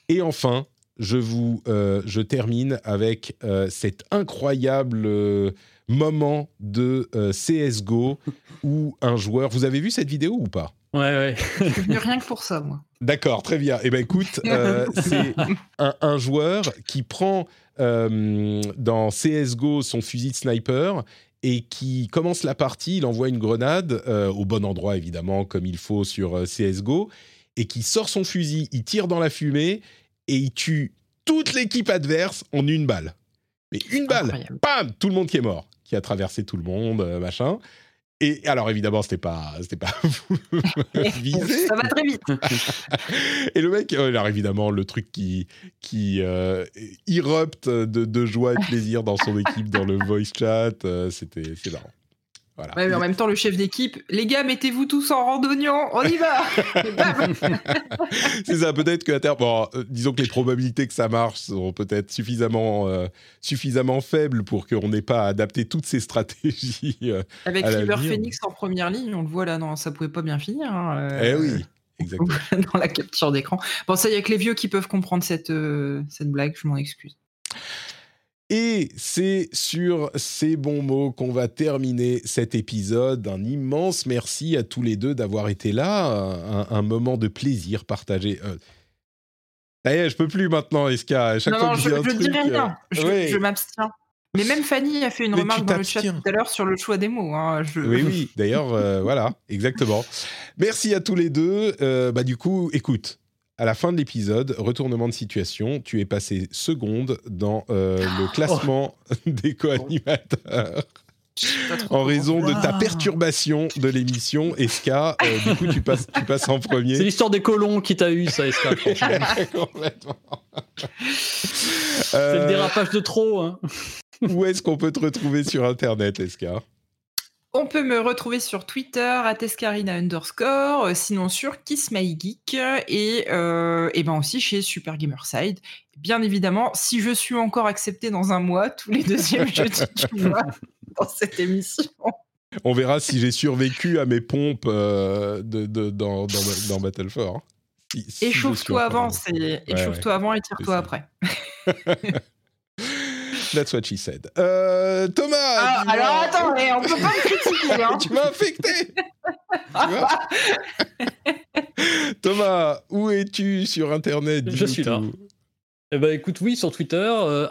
Et enfin, je vous, euh, je termine avec euh, cet incroyable euh, moment de euh, CS:GO où un joueur. Vous avez vu cette vidéo ou pas? Ouais, ouais. Je suis venu rien que pour ça, moi. D'accord, très bien. Eh ben écoute, euh, *laughs* c'est un, un joueur qui prend euh, dans CS:GO son fusil de sniper et qui commence la partie. Il envoie une grenade euh, au bon endroit évidemment, comme il faut sur euh, CS:GO, et qui sort son fusil, il tire dans la fumée et il tue toute l'équipe adverse en une balle. Mais une balle, Incroyable. bam, tout le monde qui est mort, qui a traversé tout le monde, euh, machin. Et alors évidemment, c'était pas, c'était pas *laughs* *laughs* visé. Ça va très vite. *laughs* et le mec, euh, alors évidemment, le truc qui qui euh, irrupte de, de, joie et de plaisir dans son équipe dans le voice chat, euh, c'était c'est marrant. Voilà. Ouais, mais en même temps, le chef d'équipe, les gars, mettez-vous tous en randonnion, on y va *laughs* *laughs* C'est ça, peut-être que terme, bon, euh, disons que les probabilités que ça marche sont peut-être suffisamment, euh, suffisamment faibles pour qu'on n'ait pas adapté toutes ces stratégies. Euh, Avec River Phoenix en première ligne, on le voit là, non, ça pouvait pas bien finir. Hein, eh oui, exactement. *laughs* dans la capture d'écran. Bon, ça, il y a que les vieux qui peuvent comprendre cette, cette blague, je m'en excuse. Et c'est sur ces bons mots qu'on va terminer cet épisode. Un immense merci à tous les deux d'avoir été là. Un, moment de plaisir partagé. Euh... Ça je peux plus maintenant, Eska. chaque non, fois non, je, ne dirai rien. Euh, je, m'abstiens. Mais même Fanny a fait une remarque dans le chat tout à l'heure sur le choix des mots. Hein. Oui, *laughs* oui. D'ailleurs, euh, voilà, exactement. Merci à tous les deux. Euh, bah, du coup, écoute, à la fin de l'épisode, retournement de situation, tu es passé seconde dans euh, le *gasps* classement *laughs* des co-animateurs. En raison de ta perturbation de l'émission, Eska, euh, du coup tu passes, tu passes en premier. C'est l'histoire des colons qui t'a eu, ça, Eska. *laughs* Complètement. C'est le dérapage de trop. Hein. Où est-ce qu'on peut te retrouver sur Internet, Eska? On peut me retrouver sur Twitter à Tescarina underscore, euh, sinon sur Kiss My Geek et, euh, et ben aussi chez Super Gamerside. Bien évidemment, si je suis encore accepté dans un mois, tous les deuxièmes *laughs* jeudis du mois dans cette émission. On verra si j'ai survécu à mes pompes euh, de, de, dans, dans, dans Battle 4. échauffe-toi avant, échauffe-toi avant et tire-toi après. *laughs* That's what she said. Euh, Thomas ah, Alors attends, mais on peut pas me critiquer. Hein. *laughs* tu m'as affecté *laughs* Thomas, où es-tu sur Internet Je suis là. Eh ben, écoute, oui, sur Twitter, euh,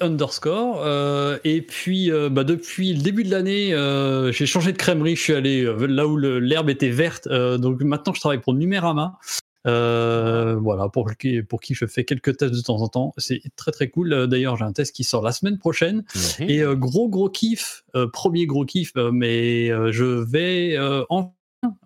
underscore. Euh, et puis, euh, bah, depuis le début de l'année, euh, j'ai changé de crèmerie. Je suis allé là où l'herbe était verte. donc maintenant, je travaille pour Numérama. Euh, voilà, pour qui, pour qui je fais quelques tests de temps en temps. C'est très très cool. Euh, d'ailleurs, j'ai un test qui sort la semaine prochaine. Et euh, gros gros kiff, premier gros kiff, mais je vais enfin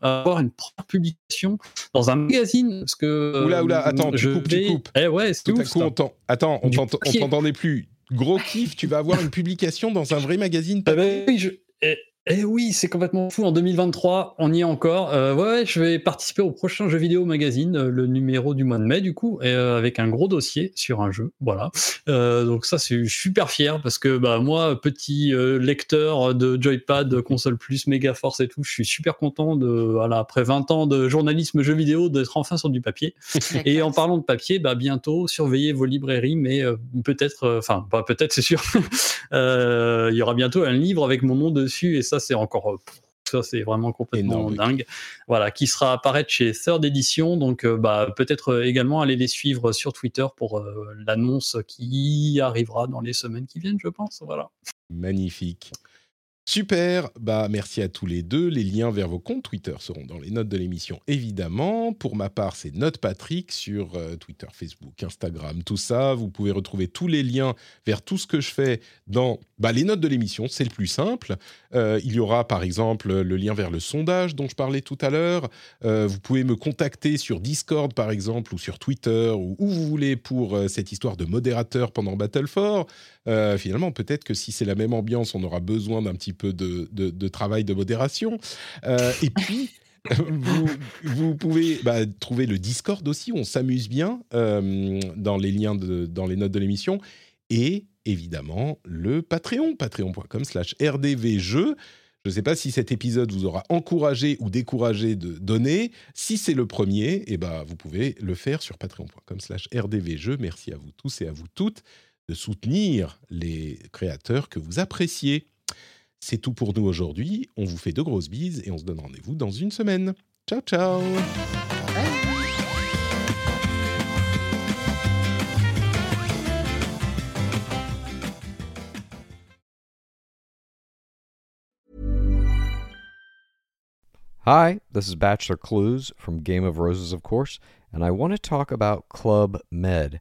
avoir une première publication dans un magazine parce que oula oula attends tu coupes tu coupes eh ouais c'est tout à coup on attends on t'entendait plus gros kiff tu vas avoir une publication dans un vrai magazine *laughs* eh ben oui, je... Eh, eh oui, c'est complètement fou. En 2023, on y est encore. Euh, ouais, je vais participer au prochain jeu vidéo magazine, euh, le numéro du mois de mai, du coup, euh, avec un gros dossier sur un jeu. Voilà. donc ça, c'est super fier parce que bah moi, petit lecteur de Joypad, console plus, Mega Force et tout, je suis super content de, voilà, après 20 ans de journalisme jeu vidéo, d'être enfin sur du papier. *laughs* et en parlant de papier, bah bientôt, surveillez vos librairies, mais peut-être, enfin, pas peut-être, c'est sûr. *laughs* Il y aura bientôt un livre avec mon nom dessus et ça, c'est encore euh, ça c'est vraiment complètement dingue. Voilà, qui sera apparaître chez Third Edition. Donc, euh, bah, peut-être euh, également aller les suivre sur Twitter pour l'annonce qui arrivera dans les semaines qui viennent, je pense. Voilà. Magnifique. Super, bah merci à tous les deux. Les liens vers vos comptes Twitter seront dans les notes de l'émission, évidemment. Pour ma part, c'est Note Patrick sur euh, Twitter, Facebook, Instagram, tout ça. Vous pouvez retrouver tous les liens vers tout ce que je fais dans bah, les notes de l'émission. C'est le plus simple. Euh, il y aura par exemple le lien vers le sondage dont je parlais tout à l'heure. Euh, vous pouvez me contacter sur Discord par exemple ou sur Twitter ou où vous voulez pour cette histoire de modérateur pendant Battle 4. finalement, peut-être que si c'est la même ambiance, on aura besoin d'un petit peu de, travail de modération. Euh, et puis, vous, pouvez bah, trouver le Discord aussi, on s'amuse bien euh, dans les liens, dans les notes de l'émission. Et évidemment, le Patreon, patreon.com slash rdvjeux. Je ne sais pas si cet épisode vous aura encouragé ou découragé de donner. Si c'est le premier, eh ben, vous pouvez le faire sur patreon.com slash rdvjeux. Merci à vous tous et à vous toutes de soutenir les créateurs que vous appréciez. C'est tout pour nous aujourd'hui. On vous fait de grosses bises et on se donne rendez-vous dans une semaine. Ciao, ciao Hi, this is Bachelor Clues from Game of Roses, of course, and I want to talk about Club Med.